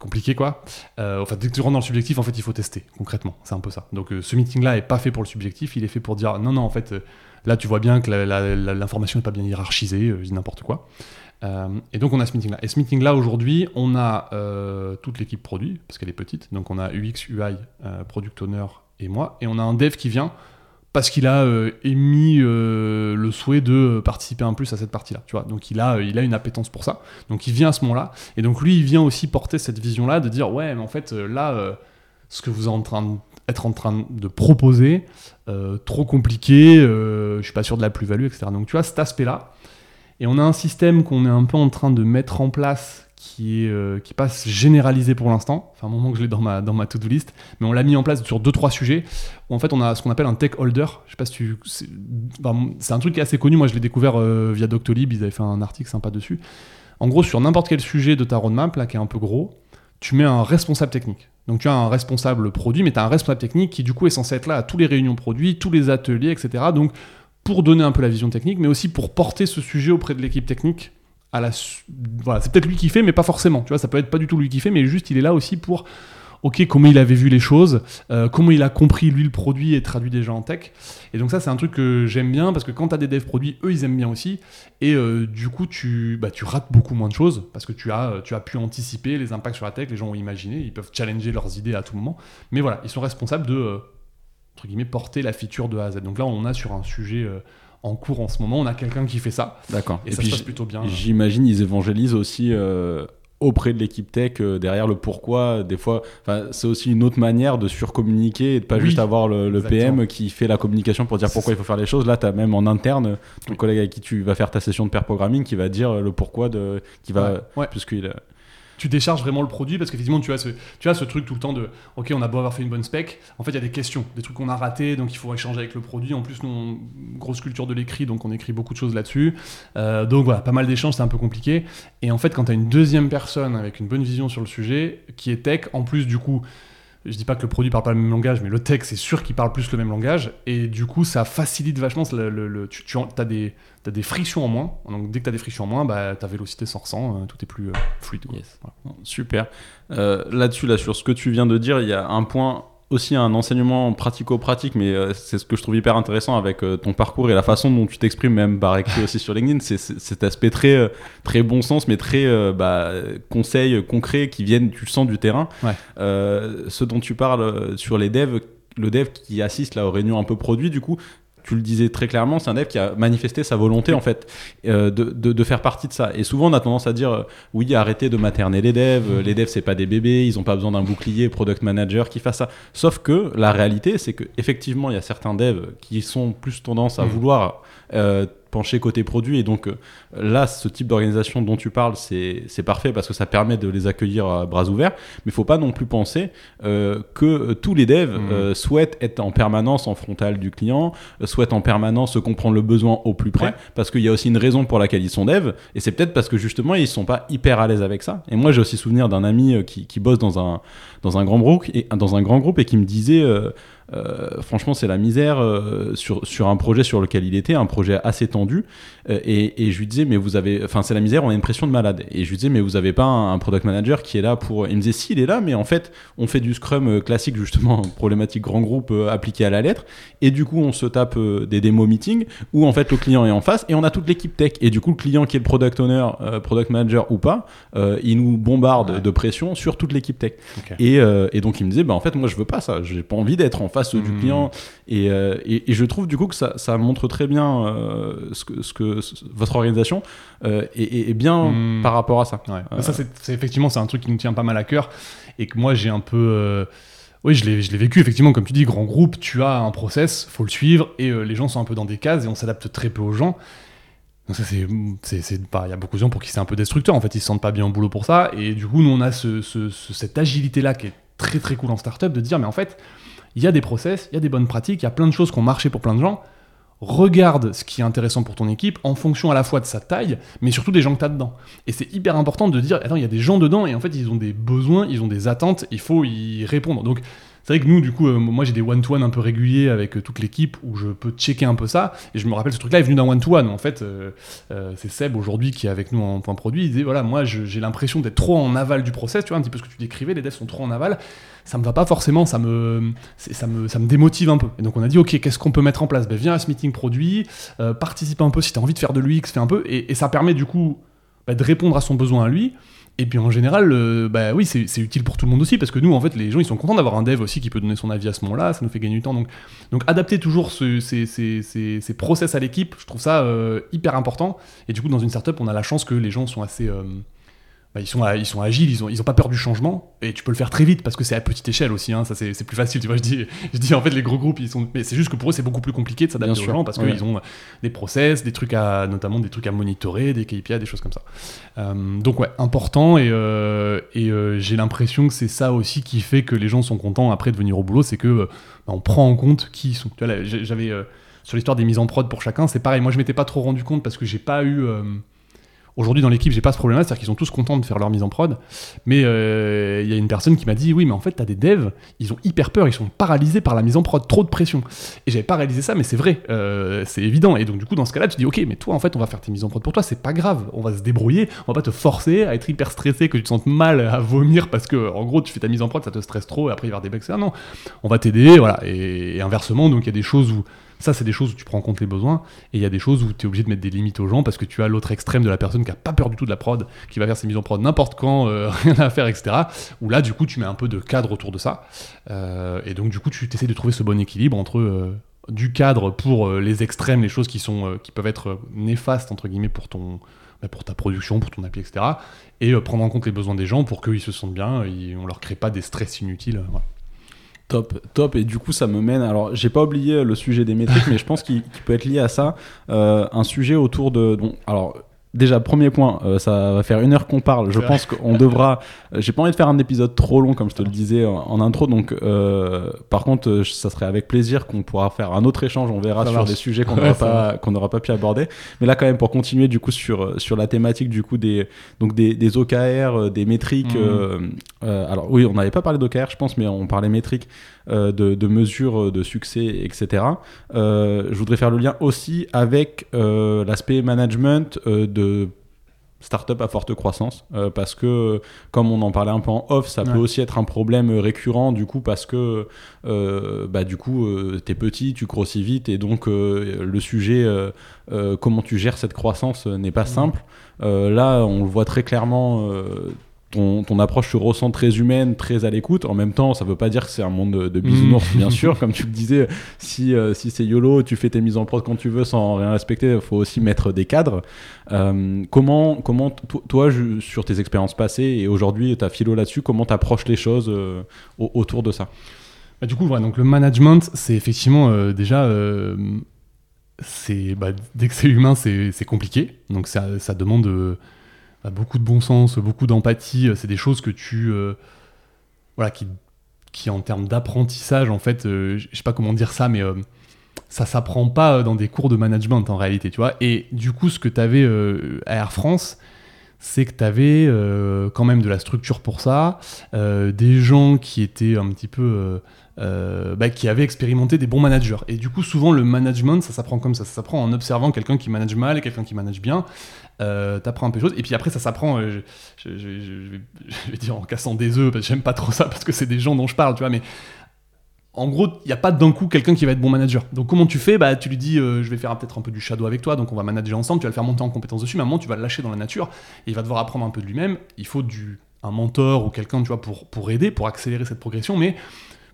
S1: compliqué quoi Euh, enfin dès que tu rentres dans le subjectif en fait il faut tester concrètement c'est un peu ça donc euh, ce meeting là est pas fait pour le subjectif il est fait pour dire non non en fait euh, là tu vois bien que l'information n'est pas bien hiérarchisée n'importe quoi et donc on a ce meeting là. Et ce meeting là aujourd'hui, on a toute l'équipe produit, parce qu'elle est petite. Donc on a UX, UI, Product Owner et moi. Et on a un dev qui vient parce qu'il a euh, émis euh, le souhait de participer un peu à cette partie-là. Tu vois donc il a, euh, il a une appétence pour ça. Donc il vient à ce moment-là. Et donc lui, il vient aussi porter cette vision-là de dire ouais, mais en fait là, ce que vous êtes en train de en train de proposer, trop compliqué, je suis pas sûr de la plus-value, etc. Donc tu vois cet aspect-là. Et on a un système qu'on est un peu en train de mettre en place euh, qui pas généralisé pour l'instant. Enfin, un moment que je l'ai dans ma dans ma to-do list, mais on l'a mis en place sur deux trois sujets. Où en fait, on a ce qu'on appelle un tech holder. Je sais pas si tu c'est c'est un truc qui est assez connu. Moi, je l'ai découvert euh, via Doctolib. Ils avaient fait un article sympa dessus. En gros, sur n'importe quel sujet de ta roadmap là qui est un peu gros, tu mets un responsable technique. Donc tu as un responsable produit, mais tu as un responsable technique qui du coup est censé être là à tous les réunions produits, tous les ateliers, etc. Donc pour donner un peu la vision technique, mais aussi pour porter ce sujet auprès de l'équipe technique. Voilà, c'est peut-être lui qui fait, mais pas forcément. Tu vois, ça peut être pas du tout lui qui fait, mais juste il est là aussi pour ok, comment il avait vu les choses, euh, comment il a compris lui le produit et traduit déjà en tech. Et donc ça, c'est un truc que j'aime bien parce que quand tu as des devs produits, eux, ils aiment bien aussi. Et euh, du coup, tu, bah, tu rates beaucoup moins de choses parce que tu as, tu as pu anticiper les impacts sur la tech, les gens ont imaginé, ils peuvent challenger leurs idées à tout moment. Mais voilà, ils sont responsables de, euh, entre guillemets, porter la feature de A à Z. Donc là, on a sur un sujet en cours en ce moment, on a quelqu'un qui fait ça.
S2: D'accord.
S1: Et, ça se passe plutôt bien.
S2: J'imagine ils évangélisent aussi auprès de l'équipe tech euh, derrière le pourquoi des fois c'est aussi une autre manière de surcommuniquer et de pas juste avoir le, PM qui fait la communication pour dire pourquoi il faut faire les choses là tu as même en interne ton collègue avec qui tu vas faire ta session de pair programming qui va dire le pourquoi de qui va
S1: ouais, puisqu'il tu décharges vraiment le produit parce qu'effectivement tu as ce tu as ce truc tout le temps de ok on a beau avoir fait une bonne spec en fait il y a des questions des trucs qu'on a ratés donc il faut échanger avec le produit. En plus nous on, grosse culture de l'écrit donc on écrit beaucoup de choses là-dessus. Euh, donc voilà pas mal d'échanges c'est un peu compliqué. Et en fait quand tu as une deuxième personne avec une bonne vision sur le sujet qui est tech en plus du coup je dis pas que le produit parle pas le même langage, mais le tech, c'est sûr qu'il parle plus le même langage. Et du coup, ça facilite vachement. Le, tu, as, des, frictions en moins. Donc, dès que tu as des frictions en moins, bah, ta vélocité s'en ressent. Euh, tout est plus euh, fluide.
S2: Super. Euh, là-dessus, là, sur ce que tu viens de dire, il y a un point aussi un enseignement pratico-pratique, mais euh, c'est ce que je trouve hyper intéressant avec euh, ton parcours et la façon dont tu t'exprimes, même par écrit aussi sur LinkedIn, c'est cet aspect très, euh, très bon sens, mais très bah, conseils concrets qui viennent, tu le sens, du terrain. ce dont tu parles sur les devs, le dev qui assiste là aux réunions un peu produits, du coup, tu le disais très clairement, c'est un dev qui a manifesté sa volonté en fait euh, de, de, faire partie de ça. Et souvent on a tendance à dire euh, oui, arrêtez de materner les devs, euh, les devs c'est pas des bébés, ils ont pas besoin d'un bouclier product manager qui fasse ça. Sauf que la réalité c'est que effectivement il y a certains devs qui sont plus tendance à mmh. vouloir pencher côté produit. Et donc là, ce type d'organisation dont tu parles, c'est parfait parce que ça permet de les accueillir à bras ouverts. Mais il faut pas non plus penser euh, que tous les devs mmh. euh, souhaitent être en permanence en frontal du client, euh, souhaitent en permanence comprendre le besoin au plus près, parce qu'il y a aussi une raison pour laquelle ils sont devs. Et c'est peut-être parce que justement, ils sont pas hyper à l'aise avec ça. Et moi, j'ai aussi souvenir d'un ami qui, qui, bosse dans un, dans, un grand groupe et, dans un grand groupe et qui me disait... Euh, franchement, c'est la misère euh, sur, sur un projet sur lequel il était, un projet assez tendu. Euh, et, et, je lui disais, mais vous avez. Enfin, c'est la misère, on a une pression de malade. Et je lui disais, mais vous avez pas un, product manager qui est là pour. Il me disait, si, il est là, mais en fait, on fait du Scrum classique, justement, problématique grand groupe appliqué à la lettre. Et du coup, on se tape des démo meetings où en fait le client est en face et on a toute l'équipe tech. Et du coup, le client qui est le product owner, product manager ou pas, il nous bombarde de pression sur toute l'équipe tech. Et, et, donc, il me disait, bah, en fait, moi, je veux pas ça. J'ai pas envie d'être en face ceux du hmm. client. Euh, et, et, je trouve du coup que ça, ça montre très bien euh, ce, que, ce que votre organisation euh, est, bien hmm. par rapport à ça.
S1: Ça, c'est effectivement, c'est un truc qui nous tient pas mal à cœur et que moi, j'ai un peu. Oui, je l'ai vécu, effectivement, comme tu dis, grand groupe, tu as un process, faut le suivre, et les gens sont un peu dans des cases, et on s'adapte très peu aux gens. Donc ça, c'est... Il y a beaucoup de gens pour qui c'est un peu destructeur, en fait, ils se sentent pas bien au boulot pour ça, et du coup, nous, on a ce, cette agilité-là qui est très très cool en startup, de dire, mais en fait, il y a des process, il y a des bonnes pratiques, il y a plein de choses qui ont marché pour plein de gens. Regarde ce qui est intéressant pour ton équipe en fonction à la fois de sa taille, mais surtout des gens que tu as dedans. Et c'est hyper important de dire, attends, il y a des gens dedans et en fait, ils ont des besoins, ils ont des attentes, il faut y répondre. Donc, c'est vrai que nous, du coup, euh, moi j'ai des one-to-one un peu réguliers avec euh, toute l'équipe où je peux checker un peu ça. Et je me rappelle ce truc-là est venu d'un one-to-one. En fait, euh, c'est Seb aujourd'hui qui est avec nous en point produit. Il disait voilà, moi j'ai l'impression d'être trop en aval du process, tu vois, un petit peu ce que tu décrivais, les devs sont trop en aval. Ça me va pas forcément, ça me, ça me, ça me démotive un peu. Et donc on a dit ok, qu'est-ce qu'on peut mettre en place? Ben, Viens à ce meeting produit, participe un peu si tu as envie de faire de l'UX, fais un peu. Et, ça permet du coup bah, de répondre à son besoin à lui et puis en général, euh, bah oui, c'est utile pour tout le monde aussi, parce que nous, en fait, les gens, ils sont contents d'avoir un dev aussi qui peut donner son avis à ce moment-là, ça nous fait gagner du temps. Donc, adapter toujours ces, ces, process à l'équipe, je trouve ça euh, hyper important. Et du coup, dans une startup, on a la chance que les gens sont assez... Euh, bah, ils, sont, ils sont agiles, ils ont, ils ont pas peur du changement, et tu peux le faire très vite parce que c'est à petite échelle aussi, hein, ça c'est plus facile, tu vois. Je dis, je dis en fait, les gros groupes, ils sont. Mais c'est juste que pour eux, c'est beaucoup plus compliqué de s'adapter aux gens parce qu'ils ont des process, des trucs à. notamment des trucs à monitorer, des KPI, des choses comme ça. Euh, donc, ouais, important, et, euh, et euh, j'ai l'impression que c'est ça aussi qui fait que les gens sont contents après de venir au boulot, c'est que bah, on prend en compte qui ils sont. Tu vois, j'avais. sur l'histoire des mises en prod pour chacun, c'est pareil. Moi, je m'étais pas trop rendu compte parce que j'ai pas eu Aujourd'hui, dans l'équipe, j'ai pas ce problème-là, c'est-à-dire qu'ils sont tous contents de faire leur mise en prod. Mais euh, il y a une personne qui m'a dit Oui, mais en fait, tu as des devs, ils ont hyper peur, ils sont paralysés par la mise en prod, trop de pression. Et j'avais pas réalisé ça, mais c'est vrai, euh, c'est évident. Et donc, du coup, dans ce cas-là, tu dis Ok, mais toi, en fait, on va faire tes mises en prod pour toi, c'est pas grave, on va se débrouiller, on va pas te forcer à être hyper stressé, que tu te sentes mal à vomir parce que, en gros, tu fais ta mise en prod, ça te stresse trop, et après, il va y avoir des bugs, Non, on va t'aider, voilà. et inversement, donc, il y a des choses où ça, c'est des choses où tu prends en compte les besoins. Et il y a des choses où tu es obligé de mettre des limites aux gens parce que tu as l'autre extrême de la personne qui a pas peur du tout de la prod, qui va faire ses mises en prod n'importe quand, euh, rien à faire, etc. Où là, du coup, tu mets un peu de cadre autour de ça. Euh, et donc, du coup, tu essaies de trouver ce bon équilibre entre euh, du cadre pour les extrêmes, les choses qui, sont, qui peuvent être néfastes, entre guillemets, pour ton bah, pour ta production, pour ton appli, etc. Et prendre en compte les besoins des gens pour qu'ils se sentent bien, et on leur crée pas des stress inutiles.
S2: Top, top. Et du coup, ça me mène. Alors, j'ai pas oublié le sujet des métriques, mais je pense qu'il peut être lié à ça. Euh, un sujet autour de. Donc, alors, Déjà, premier point, euh, ça va faire une heure qu'on parle. Je pense qu'on devra. Euh, j'ai pas envie de faire un épisode trop long, comme je te le disais en, intro. Donc, euh, par contre, ça serait avec plaisir qu'on pourra faire un autre échange. On verra sur des sujets qu'on n'aura pas qu'on n'aura pas pu aborder. Mais là, quand même, pour continuer du coup sur sur la thématique du coup des donc des, des OKR, des métriques. Mmh. Alors oui, on n'avait pas parlé d'OKR, je pense, mais on parlait métriques de, de mesures de succès, etc. je voudrais faire le lien aussi avec l'aspect management de start-up à forte croissance euh, parce que comme on en parlait un peu en off ça peut aussi être un problème récurrent du coup parce que euh, bah du coup euh, t'es petit tu grossis vite et donc le sujet comment tu gères cette croissance n'est pas simple. Là on le voit très clairement ton, approche se ressent très humaine, très à l'écoute. En même temps, ça veut pas dire que c'est un monde de, bisounours, mm. bien sûr. Comme tu le disais, si, euh, si c'est YOLO, tu fais tes mises en prod quand tu veux sans rien respecter, il faut aussi mettre des cadres. Euh, comment, comment toi, sur tes expériences passées et aujourd'hui, ta philo là-dessus, comment tu approches les choses euh, autour de ça?
S1: Bah, Du coup, donc le management, c'est effectivement déjà. c'est bah, dès que c'est humain, c'est compliqué. Donc ça, ça demande bah, beaucoup de bon sens, beaucoup d'empathie. Euh, c'est des choses que tu. Euh, voilà, qui, en termes d'apprentissage, en fait, euh, je sais pas comment dire ça, mais ça s'apprend pas dans des cours de management en réalité, tu vois. Et du coup, ce que tu avais à Air France, c'est que tu avais quand même de la structure pour ça, des gens qui étaient un petit peu. Bah, qui avaient expérimenté des bons managers. Et du coup, souvent, le management, ça s'apprend comme ça. Ça s'apprend en observant quelqu'un qui manage mal et quelqu'un qui manage bien. Euh, t'apprends un peu de choses, et puis après ça s'apprend, euh, je, vais dire en cassant des œufs, parce que j'aime pas trop ça, parce que c'est des gens dont je parle, tu vois, mais en gros, il n'y a pas d'un coup quelqu'un qui va être bon manager. Donc comment tu fais? Bah, Tu lui dis, euh, je vais faire peut-être un peu du shadow avec toi, donc on va manager ensemble, tu vas le faire monter en compétence dessus, mais à un moment tu vas le lâcher dans la nature, et il va devoir apprendre un peu de lui-même, il faut du, un mentor ou quelqu'un tu vois, pour, pour aider, pour accélérer cette progression, mais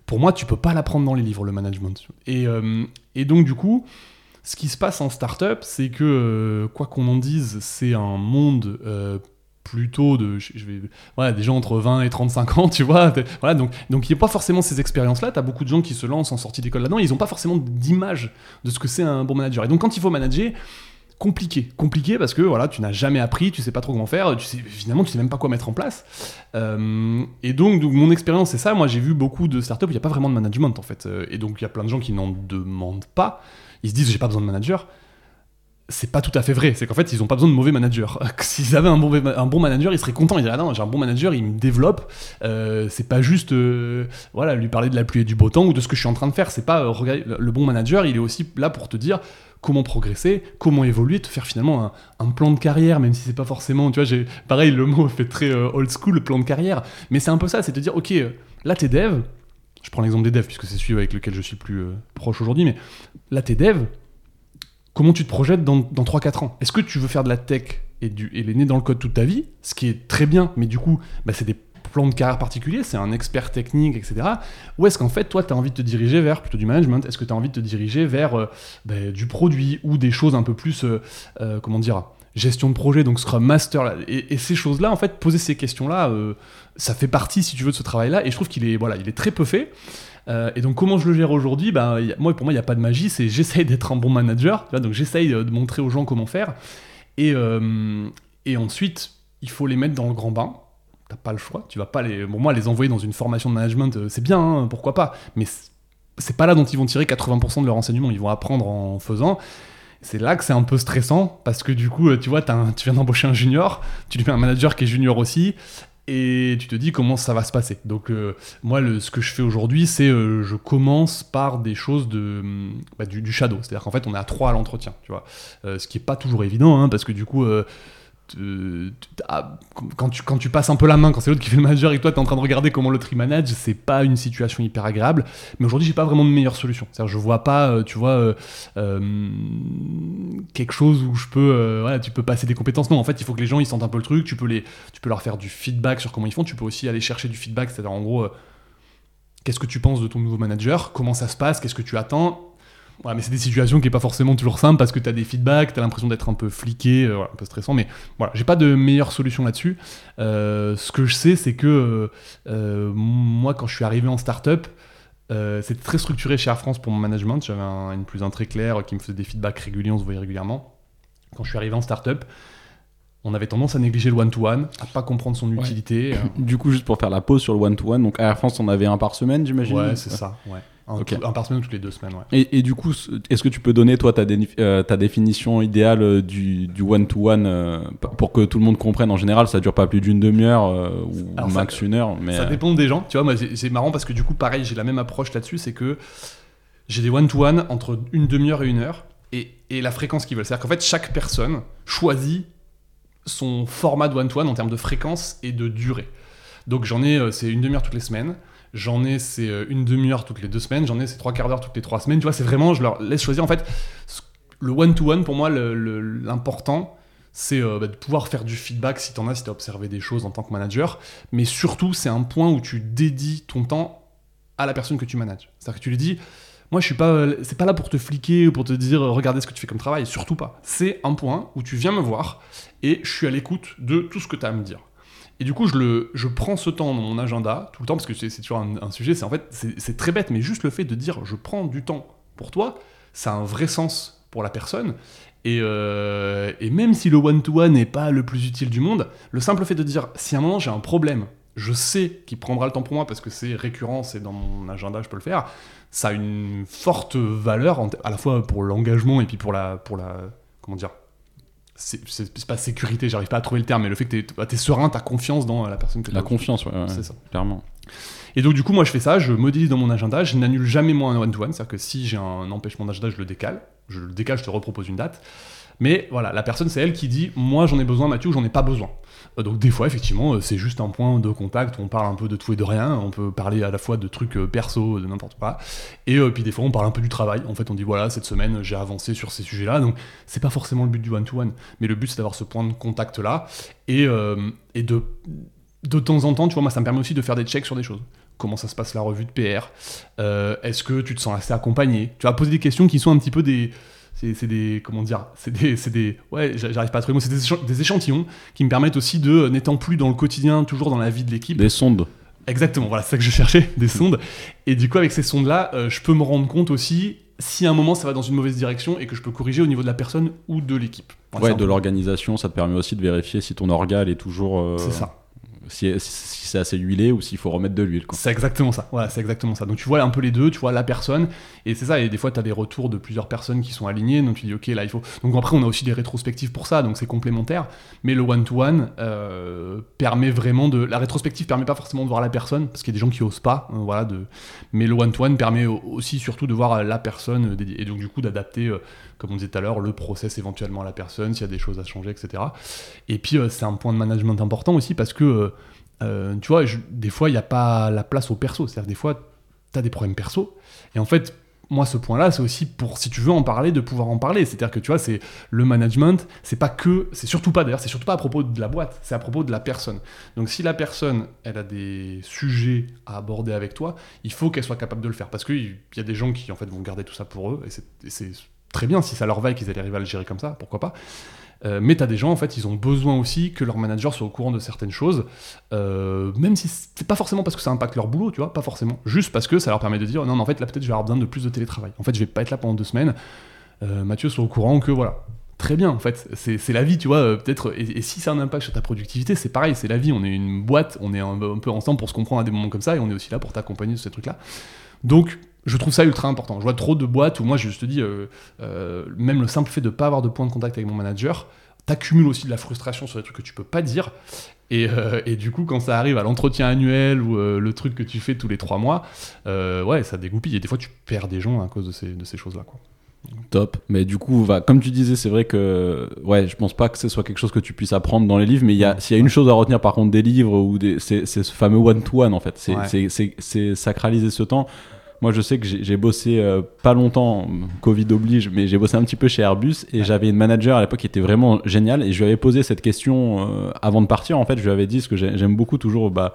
S1: pour moi tu peux pas l'apprendre dans les livres, le management. Et, et donc du coup ce qui se passe en startup, c'est que, euh, quoi qu'on en dise, c'est un monde euh, plutôt de je, vais voilà des gens entre 20 et 35 ans tu vois voilà donc donc il n'y a pas forcément ces expériences là tu as beaucoup de gens qui se lancent en sortie d'école là-dedans. Ils n'ont pas forcément d'image de ce que c'est un bon manager. Et donc quand il faut manager compliqué. Compliqué parce que voilà tu n'as jamais appris tu sais pas trop comment faire tu sais finalement tu sais même pas quoi mettre en place. Euh, et donc, donc, mon expérience c'est ça. Moi j'ai vu beaucoup de startups il n'y a pas vraiment de management en fait. Et donc il y a plein de gens qui n'en demandent pas ils se disent j'ai pas besoin de manager. C'est pas tout à fait vrai. C'est qu'en fait, ils ont pas besoin de mauvais managers. S'ils avaient un bon, manager, ils seraient contents. Ils diraient ah non, j'ai un bon manager, il me développe. Euh, c'est pas juste euh, voilà lui parler de la pluie et du beau temps ou de ce que je suis en train de faire. C'est pas euh, le bon manager. Il est aussi là pour te dire comment progresser, comment évoluer, te faire finalement un, plan de carrière, même si c'est pas forcément, tu vois, j'ai pareil, le mot fait très old school, plan de carrière, mais c'est un peu ça, c'est te dire, ok, là t'es dev, je prends l'exemple des devs puisque c'est celui avec lequel je suis plus euh, proche aujourd'hui, mais là, t'es dev, comment tu te projettes dans, dans 3-4 ans? Est-ce que tu veux faire de la tech et, dans le code toute ta vie, ce qui est très bien, mais du coup, bah, c'est des plans de carrière particuliers, c'est un expert technique, etc. Ou est-ce qu'en fait, toi, tu envie de te diriger vers plutôt du management Est-ce que tu as envie de te diriger vers euh, bah, du produit ou des choses un peu plus, euh, comment dire gestion de projet, donc Scrum Master. Et, ces choses-là, en fait, poser ces questions-là, euh, ça fait partie, si tu veux, de ce travail-là. Et je trouve qu'il est, voilà, il est très peu fait. Euh, et donc, comment je le gère aujourd'hui? A- moi, Pour moi, il n'y a pas de magie. C'est j'essaye d'être un bon manager. donc, j'essaye euh, de montrer aux gens comment faire. Et, et ensuite, il faut les mettre dans le grand bain. T'as pas le choix. Tu vas pas les. Bon, moi, les envoyer dans une formation de management, c'est bien, hein, pourquoi pas. Mais c'est pas là dont ils vont tirer 80% de leur enseignement. Ils vont apprendre en faisant. C'est là que c'est un peu stressant parce que du coup, euh, tu vois, tu viens d'embaucher un junior, tu lui mets un manager qui est junior aussi, et tu te dis comment ça va se passer. Donc, euh, moi, ce que je fais aujourd'hui, c'est euh, je commence par des choses de, bah, du, du shadow. C'est-à-dire qu'en fait, on est à trois à l'entretien, tu vois. Euh, ce qui est pas toujours évident, hein, parce que du coup, ah, quand, tu, passes un peu la main, quand c'est l'autre qui fait le manager et toi, tu en train de regarder comment l'autre il manage, c'est pas une situation hyper agréable. Mais aujourd'hui, j'ai pas vraiment de meilleure solution. C'est-à-dire, je vois pas, euh, tu vois, euh, euh, quelque chose où je peux, tu peux passer des compétences. Non, en fait, il faut que les gens ils sentent un peu le truc. Tu peux tu peux leur faire du feedback sur comment ils font. Tu peux aussi aller chercher du feedback, c'est-à-dire en gros, qu'est-ce que tu penses de ton nouveau manager, comment ça se passe, qu'est-ce que tu attends? Voilà, mais c'est des situations qui est pas forcément toujours simple parce que tu as des feedbacks, tu as l'impression d'être un peu fliqué, euh, voilà, un peu stressant, mais voilà, j'ai pas de meilleure solution là-dessus. Euh, ce que je sais, c'est que euh, moi, quand je suis arrivé en startup, euh, c'était très structuré chez Air France pour mon management. J'avais un, une plus un très clair qui me faisait des feedbacks réguliers, on se voyait régulièrement. Quand je suis arrivé en startup, on avait tendance à négliger le one-to-one, à pas comprendre son utilité.
S2: Du coup, juste pour faire la pause sur le one-to-one, donc à Air France, on avait un par semaine, j'imagine
S1: ouais, c'est ça. Ouais. Un,
S2: Ok.
S1: un par semaine ou toutes les deux semaines, ouais.
S2: Et, et du coup, est-ce que tu peux donner, toi, ta, euh, ta définition idéale euh, du, one-to-one euh, pour que tout le monde comprenne? En général, ça dure pas plus d'une demi-heure euh, ou
S1: Alors, ça-
S2: max une heure. Mais,
S1: Ça dépend des gens. Tu vois, moi, c'est marrant parce que du coup, pareil, j'ai la même approche là-dessus. C'est que j'ai des one-to-one entre une demi-heure et une heure et, et la fréquence qu'ils veulent. C'est-à-dire qu'en fait, chaque personne choisit son format de one-to-one en termes de fréquence et de durée. Donc j'en ai, c'est une demi-heure toutes les semaines. J'en ai, c'est euh, une demi-heure toutes les deux semaines. J'en ai, c'est trois quarts d'heure toutes les trois semaines. Tu vois, c'est vraiment, je leur laisse choisir. En fait, le one-to-one, pour moi, l'important, c'est euh, bah, de pouvoir faire du feedback si t'en as, si t'as observé des choses en tant que manager. Mais surtout, c'est un point où tu dédies ton temps à la personne que tu manages. C'est-à-dire que tu lui dis, moi, je suis pas, euh, c'est pas là pour te fliquer ou pour te dire, regardez ce que tu fais comme travail. Surtout pas. C'est un point où tu viens me voir et je suis à l'écoute de tout ce que tu as à me dire. Et du coup, je, le, je prends ce temps dans mon agenda, tout le temps, parce que c'est toujours un, sujet, c'est en fait, c'est très bête, mais juste le fait de dire je prends du temps pour toi, ça a un vrai sens pour la personne. Et, euh, même si le one-to-one n'est pas le plus utile du monde, le simple fait de dire si à un moment j'ai un problème, je sais qu'il prendra le temps pour moi parce que c'est récurrent, c'est dans mon agenda, je peux le faire, ça a une forte valeur à la fois pour l'engagement et puis pour la, pour la comment dire, c'est pas sécurité, j'arrive pas à trouver le terme, mais le fait que tu es, serein, tu as confiance dans la personne que
S2: La
S1: t'as-
S2: confiance, ouais, ouais,
S1: C'est ça.
S2: clairement.
S1: Et donc, du coup, moi, je fais ça, je modélise dans mon agenda, je n'annule jamais moi un one-to-one, c'est-à-dire que si j'ai un empêchement d'agenda, je le décale, je le décale, je te repropose une date. Mais voilà, la personne, c'est elle qui dit Moi, j'en ai besoin, Mathieu, j'en ai pas besoin. Euh, Donc, des fois, effectivement, euh, c'est juste un point de contact où on parle un peu de tout et de rien. On peut parler à la fois de trucs euh, perso, de n'importe quoi. Et puis, des fois, on parle un peu du travail. En fait, on dit Voilà, cette semaine, j'ai avancé sur ces sujets-là. Donc, c'est pas forcément le but du one-to-one. Mais le but, c'est d'avoir ce point de contact-là. Et, et de, de temps en temps, tu vois, moi, ça me permet aussi de faire des checks sur des choses. Comment ça se passe la revue de PR Est-ce que tu te sens assez accompagné? Tu vas poser des questions qui sont un petit peu des. C'est des. Comment dire C'est des, c'est des. Ouais, j'a- j'arrive pas à trouver. C'est des, échan- des échantillons qui me permettent aussi de, euh, n'étant plus dans le quotidien, toujours dans la vie de l'équipe.
S2: Des sondes.
S1: Exactement, voilà, c'est ça que je cherchais, des sondes. Et du coup, avec ces sondes-là, euh, je peux me rendre compte aussi si à un moment ça va dans une mauvaise direction et que je peux corriger au niveau de la personne ou de l'équipe. Voilà,
S2: Ouais, de l'organisation, ça te permet aussi de vérifier si ton orga est toujours. euh,
S1: C'est ça.
S2: Si, si- c'est assez huilé ou s'il faut remettre de l'huile.
S1: C'est exactement ça. C'est exactement ça. Donc tu vois un peu les deux, tu vois la personne, et c'est ça. Et des fois, tu as des retours de plusieurs personnes qui sont alignées, donc tu dis, ok, là, il faut. Donc après, on a aussi des rétrospectives pour ça, donc c'est complémentaire. Mais le one-to-one euh, permet vraiment de. La rétrospective permet pas forcément de voir la personne, parce qu'il y a des gens qui osent pas, euh, voilà. De... Mais le one-to-one permet au- aussi surtout de voir la personne, euh, et donc du coup d'adapter, comme on disait tout à l'heure, le process éventuellement à la personne, s'il y a des choses à changer, etc. Et puis c'est un point de management important aussi parce que euh, tu vois, des fois, il n'y a pas la place au perso. C'est-à-dire, des fois, tu as des problèmes perso. Et en fait, moi, ce point-là, c'est aussi pour, si tu veux en parler, de pouvoir en parler. C'est-à-dire que, tu vois, c'est le management, c'est pas que, c'est surtout pas, d'ailleurs, c'est surtout pas à propos de la boîte, c'est à propos de la personne. Donc, si la personne, elle a des sujets à aborder avec toi, il faut qu'elle soit capable de le faire. Parce qu'il y a des gens qui, en fait, vont garder tout ça pour eux, et c'est très bien si ça leur va et qu'ils arrivent à le gérer comme ça, pourquoi pas. Euh, mais tu as des gens, en fait, ils ont besoin aussi que leur manager soit au courant de certaines choses, euh, même si c'est pas forcément parce que ça impacte leur boulot, tu vois, pas forcément, juste parce que ça leur permet de dire non, mais en fait, là, peut-être, je vais avoir besoin de plus de télétravail. En fait, je vais pas être là pendant deux semaines. Euh, Mathieu soit au courant que voilà. Très bien, en fait, c'est la vie, tu vois, peut-être. Et, si ça a un impact sur ta productivité, c'est pareil, c'est la vie. On est une boîte, on est un, un, peu ensemble pour se comprendre à des moments comme ça, et on est aussi là pour t'accompagner sur ces trucs-là. Donc, je trouve ça ultra important. Je vois trop de boîtes où moi, je te dis, euh, euh, même le simple fait de ne pas avoir de point de contact avec mon manager, t'accumules aussi de la frustration sur des trucs que tu peux pas dire. Et, euh, du coup, quand ça arrive à l'entretien annuel ou le truc que tu fais tous les trois mois, ouais, ça dégoupille. Et des fois, tu perds des gens à cause de ces, de ces choses-là. Quoi.
S2: Top. Mais du coup, va, comme tu disais, c'est vrai que ouais, je pense pas que ce soit quelque chose que tu puisses apprendre dans les livres, mais s'il y a une chose à retenir par contre des livres ou c'est ce fameux one-to-one en fait. C'est sacraliser ce temps. Moi, je sais que j'ai bossé euh, pas longtemps, Covid oblige, mais j'ai bossé un petit peu chez Airbus et j'avais une manager à l'époque qui était vraiment géniale et je lui avais posé cette question euh, avant de partir. En fait, je lui avais dit ce que j'aime beaucoup toujours. Bah,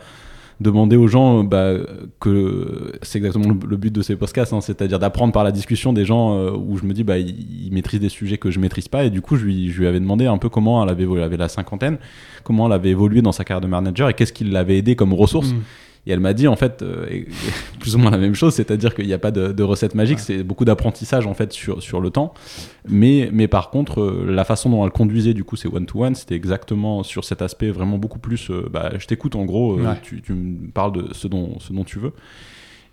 S2: demander aux gens bah, que c'est exactement le, but de ces podcasts, hein, c'est-à-dire d'apprendre par la discussion des gens euh, où je me dis bah ils, maîtrisent des sujets que je maîtrise pas et du coup je lui, je lui avais demandé un peu comment elle avait elle avait la cinquantaine, comment elle avait évolué dans sa carrière de manager et qu'est-ce qui l'avait aidé comme ressource. Mmh. Et elle m'a dit en fait euh, plus ou moins la même chose, c'est-à-dire qu'il n'y a pas de, recette magique, c'est beaucoup d'apprentissage en fait sur, sur le temps. Mais, mais par contre, euh, la façon dont elle conduisait du coup ces one-to-one, c'était exactement sur cet aspect vraiment beaucoup plus. Euh, bah, je t'écoute en gros, tu, tu, me parles de ce dont, ce dont tu veux.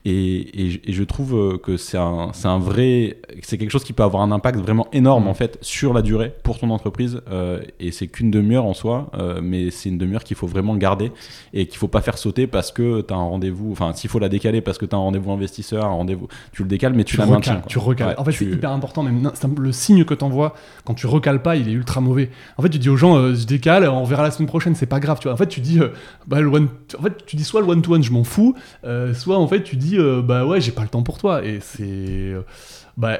S2: Et, je trouve euh, que c'est un, un, vrai, c'est quelque chose qui peut avoir un impact vraiment énorme mm. en fait sur la durée pour ton entreprise. Euh, et c'est qu'une demi-heure en soi, euh, mais c'est une demi-heure qu'il faut vraiment garder et qu'il faut pas faire sauter parce que tu as un rendez-vous. Enfin, s'il faut la décaler parce que tu as un rendez-vous investisseur, un rendez-vous, tu le décales, mais tu, la maintiens.
S1: Tu recales. en fait, c'est hyper important. Même le signe que tu envoies quand tu recales pas, il est ultra mauvais. En fait, tu dis aux gens, je décale, on verra la semaine prochaine, c'est pas grave. Tu vois. En fait, tu dis, bah, le one, en fait, tu dis soit le one-to-one, je m'en fous, soit en fait, tu dis euh, bah ouais, j'ai pas le temps pour toi. Et c'est. Euh, bah.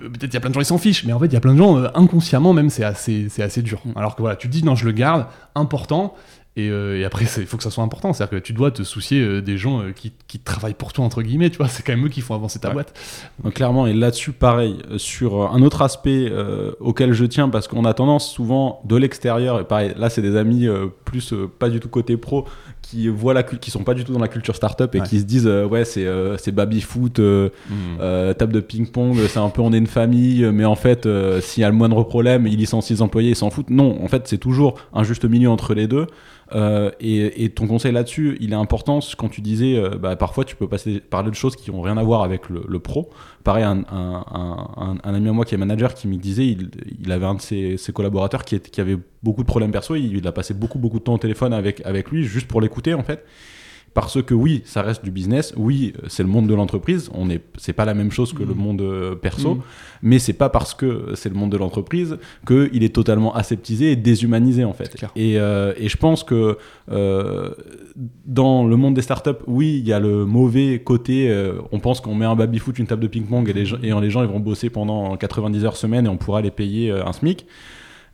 S1: Peut-être il y a plein de gens qui s'en fichent, mais en fait il y a plein de gens euh, inconsciemment même c'est assez c'est assez dur. Alors que voilà tu te dis non je le garde important et, après, il faut que ça soit important. C'est-à-dire que tu dois te soucier des gens qui, qui, travaillent pour toi, entre guillemets. Tu vois, c'est quand même eux qui font avancer ta boîte.
S2: Donc, clairement, et là-dessus, pareil, sur un autre aspect auquel je tiens, parce qu'on a tendance souvent de l'extérieur, et pareil, là, c'est des amis plus pas du tout côté pro, qui voient la qui sont pas du tout dans la culture startup et qui se disent euh, ouais c'est euh, c'est baby foot euh, hmm. table de ping pong c'est un peu on est une famille mais en fait s'il y a le moindre problème ils licencient les employés ils s'en foutent non en fait c'est toujours un juste milieu entre les deux euh, et, ton conseil là-dessus, il est important quand tu disais, euh, bah, parfois tu peux passer, parler de choses qui n'ont rien à voir avec le, pro. Pareil, un, ami à moi qui est manager qui me disait, il, avait un de ses, collaborateurs qui, qui, avait beaucoup de problèmes perso, il, il, a passé beaucoup beaucoup de temps au téléphone avec, avec lui juste pour l'écouter en fait parce que oui, ça reste du business, oui, c'est le monde de l'entreprise, on est, c'est pas la même chose que le mm. monde euh, perso, mm. mais c'est pas parce que c'est le monde de l'entreprise qu'il est totalement aseptisé et déshumanisé en fait. Et, euh, et, je pense que euh, dans le monde des startups, oui, il y a le mauvais côté, on pense qu'on met un baby-foot, une table de ping-pong et, les, et les gens ils vont bosser pendant 90 heures semaine et on pourra les payer un SMIC.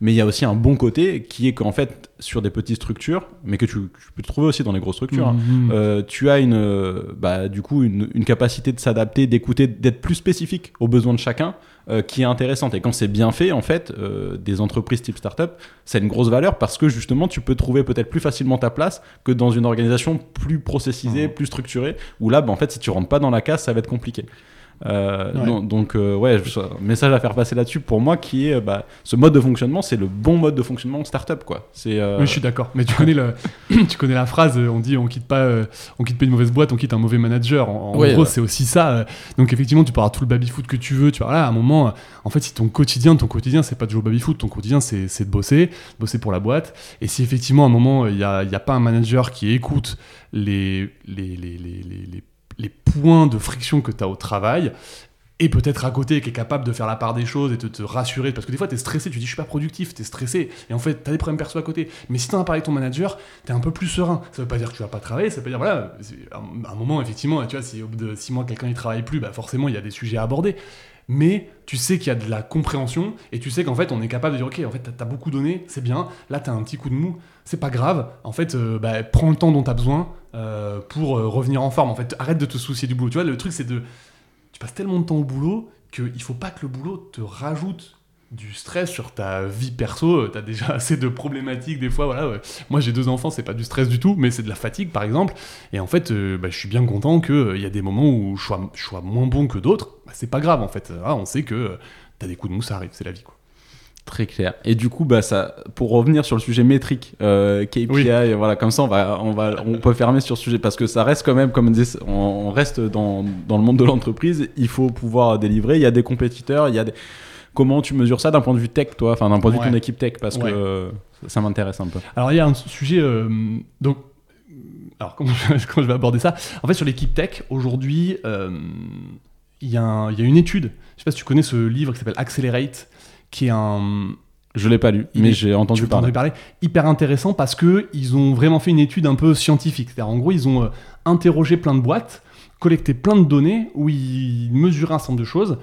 S2: Mais il y a aussi un bon côté qui est qu'en fait, sur des petites structures, mais que tu, peux trouver aussi dans les grosses structures, hein, mmh, mmh. Euh, tu as une, euh, bah, du coup une, capacité de s'adapter, d'écouter, d'être plus spécifique aux besoins de chacun, euh, qui est intéressante. Et quand c'est bien fait, en fait, des entreprises type startup, c'est une grosse valeur parce que justement, tu peux trouver peut-être plus facilement ta place que dans une organisation plus processisée, mmh. plus structurée, où là, bah, en fait, si tu rentres pas dans la case, ça va être compliqué. Euh, donc, euh, ouais, message à faire passer là-dessus pour moi qui est bah, ce mode de fonctionnement, c'est le bon mode de fonctionnement de startup quoi. C'est.
S1: Euh, oui, je suis d'accord. Mais tu connais le, tu connais la phrase, on dit on quitte pas, on quitte pas une mauvaise boîte, on quitte un mauvais manager. En, gros, c'est aussi ça. Donc effectivement, tu parles tout le baby foot que tu veux. Tu vois là, à un moment, en fait, si ton quotidien, ton quotidien, c'est pas de jouer au baby foot, ton quotidien, c'est de bosser, bosser pour la boîte. Et si effectivement, à un moment, il n'y a, y a, pas un manager qui écoute les, les, les, les les points de friction que tu as au travail et peut-être à côté qui est capable de faire la part des choses et de te rassurer parce que des fois tu es stressé tu dis je suis pas productif tu es stressé et en fait tu as des problèmes perso à côté. Mais si tu as parlé avec ton manager tu es un peu plus serein. Ça veut pas dire que tu vas pas travailler ça veut dire voilà à un moment effectivement tu vois si au bout de 6 mois quelqu'un il travaille plus bah forcément il y a des sujets à aborder. Mais tu sais qu'il y a de la compréhension et tu sais qu'en fait on est capable de dire ok en fait t'as beaucoup donné c'est bien là t'as un petit coup de mou c'est pas grave en fait euh, bah, prends le temps dont t'as besoin euh, pour euh, revenir en forme en fait arrête de te soucier du boulot tu vois le truc c'est de tu passes tellement de temps au boulot qu'il faut pas que le boulot te rajoute du stress sur ta vie perso, tu as déjà assez de problématiques des fois. Voilà. Moi j'ai deux enfants, c'est pas du stress du tout, mais c'est de la fatigue par exemple. Et en fait, euh, bah, je suis bien content qu'il y a des moments où je sois, moins bon que d'autres. Bah, c'est pas grave en fait. Ah, on sait que tu as des coups de mousse, ça arrive, c'est la vie. Quoi.
S2: Très clair. Et du coup, bah, ça, pour revenir sur le sujet métrique, euh, KPI, voilà, comme ça, on, va, on, va, on peut fermer sur ce sujet parce que ça reste quand même, comme on disait, on, reste dans, dans, le monde de l'entreprise. Il faut pouvoir délivrer. Il y a des compétiteurs, il y a des... Comment tu mesures ça d'un point de vue tech, toi, enfin d'un point de vue de ton équipe tech, parce que ça m'intéresse un peu.
S1: Alors il y a un sujet, euh, donc, alors comment je, vais aborder ça? En fait, sur l'équipe tech, aujourd'hui, euh, il y, a y a une étude. Je sais pas si tu connais ce livre qui s'appelle Accelerate qui est un.
S2: Je l'ai pas lu, mais j'ai entendu parler.
S1: parler. Hyper intéressant parce que ils ont vraiment fait une étude un peu scientifique. C'est-à-dire, en gros, ils ont euh, interrogé plein de boîtes, collecté plein de données où ils mesuraient un certain nombre de choses,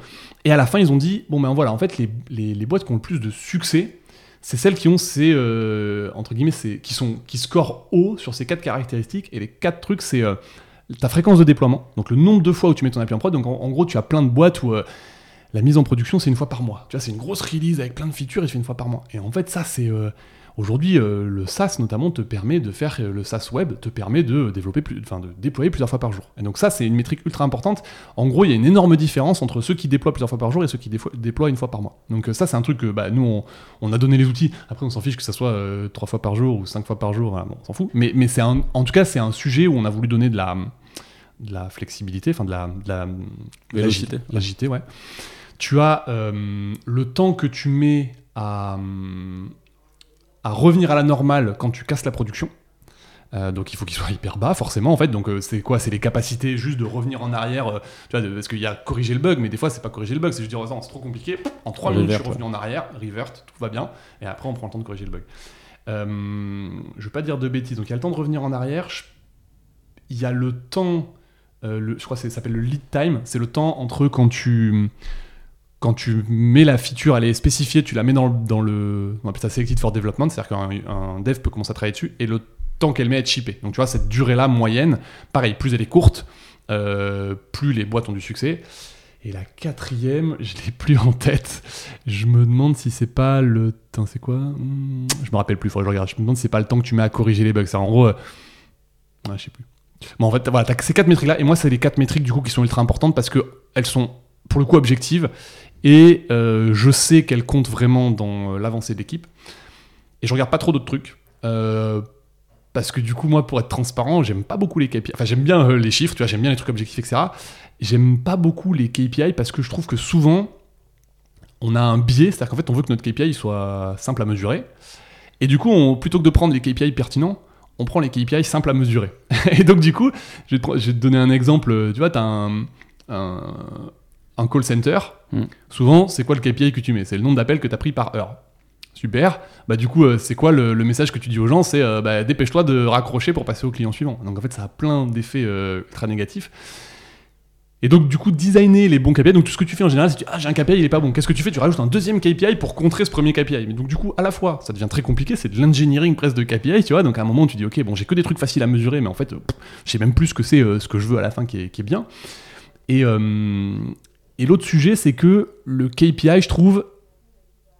S1: et à la fin, ils ont dit bon ben voilà, en fait, les, les, les boîtes qui ont le plus de succès, c'est celles qui ont ces euh, entre guillemets, ces, qui sont qui scorent haut sur ces quatre caractéristiques. Et les quatre trucs, c'est euh, ta fréquence de déploiement, donc le nombre de fois où tu mets ton appli en prod. Donc en, gros, tu as plein de boîtes où la mise en production, c'est une fois par mois. Tu vois, c'est une grosse release avec plein de features et c'est une fois par mois. Et en fait, ça, c'est. Euh, aujourd'hui, euh, le SaaS notamment te permet de faire euh, le SaaS web te permet de développer plus, enfin de déployer plusieurs fois par jour. Et donc ça, c'est une métrique ultra importante. En gros, il y a une énorme différence entre ceux qui déploient plusieurs fois par jour et ceux qui déploient une fois par mois. Donc ça, c'est un truc que bah, nous, on, a donné les outils. Après, on s'en fiche que ça soit trois fois par jour ou cinq fois par jour. on s'en fout. Mais, mais c'est en tout cas, c'est un sujet où on a voulu donner de la de la flexibilité, enfin de la, de la, l'agilité, ouais tu as euh, le temps que tu mets à, à, revenir à la normale quand tu casses la production. Euh, donc il faut qu'il soit hyper bas forcément en fait. Donc euh, c'est quoi? C'est les capacités juste de revenir en arrière tu vois parce qu'il y a corriger le bug mais des fois c'est pas corriger le bug. C'est juste dire oh, c'est trop compliqué. En 3 minutes je suis revenu en arrière. Revert tout va bien. Et après on prend le temps de corriger le bug. Je veux pas dire de bêtises. Donc il y a le temps de revenir en arrière. Il y a le temps le, je crois que ça s'appelle le lead time. C'est le temps entre quand tu quand tu mets la feature, elle est spécifiée, tu la mets dans, dans le. On appelle ça Selected for Development, c'est-à-dire qu'un dev peut commencer à travailler dessus, et le temps qu'elle met à être shippée. Donc tu vois, cette durée-là moyenne, pareil, plus elle est courte, euh, plus les boîtes ont du succès. Et la quatrième, je l'ai plus en tête. Je me demande si c'est pas le. C'est quoi? Hmm, Je me rappelle plus, faudrait que je regarde. Je me demande si c'est pas le temps que tu mets à corriger les bugs. En gros. Euh... Ouais, je sais plus. Bon, en fait, voilà, t'as ces quatre métriques-là. Et moi, c'est les quatre métriques du coup qui sont ultra importantes parce que elles sont pour le coup objectives et euh, je sais qu'elle compte vraiment dans euh, l'avancée de l'équipe. Et je regarde pas trop d'autres trucs. Euh, parce que du coup, moi, pour être transparent, j'aime pas beaucoup les KPI. Enfin, j'aime bien les chiffres, tu vois, j'aime bien les trucs objectifs, etc. J'aime pas beaucoup les KPI parce que je trouve que souvent, on a un biais, c'est-à-dire qu'en fait, on veut que notre KPI soit simple à mesurer. Et du coup, plutôt que de prendre les KPI pertinents, on prend les KPI simples à mesurer. et donc, du coup, je vais, te, donner un exemple. Tu vois, tu as un, un call center, hmm. souvent, c'est quoi le KPI que tu mets? C'est le nombre d'appels que tu as pris par heure. Super. Bah, du coup, euh, c'est quoi le, message que tu dis aux gens? C'est euh, bah, dépêche-toi de raccrocher pour passer au client suivant. Donc, en fait, ça a plein d'effets euh, très négatifs. Et donc, du coup, designer les bons KPI. Donc, tout ce que tu fais en général, c'est ah, j'ai un KPI, il est pas bon. Qu'est-ce que tu fais? Tu rajoutes un deuxième KPI pour contrer ce premier KPI. Mais donc, du coup, à la fois, ça devient très compliqué. C'est de l'engineering presque de KPI, tu vois. Donc, à un moment, tu dis, ok, bon, j'ai que des trucs faciles à mesurer, mais en fait, je sais même plus ce que c'est, ce que je veux à la fin qui est, qui est bien. Et, et l'autre sujet, c'est que le KPI, je trouve,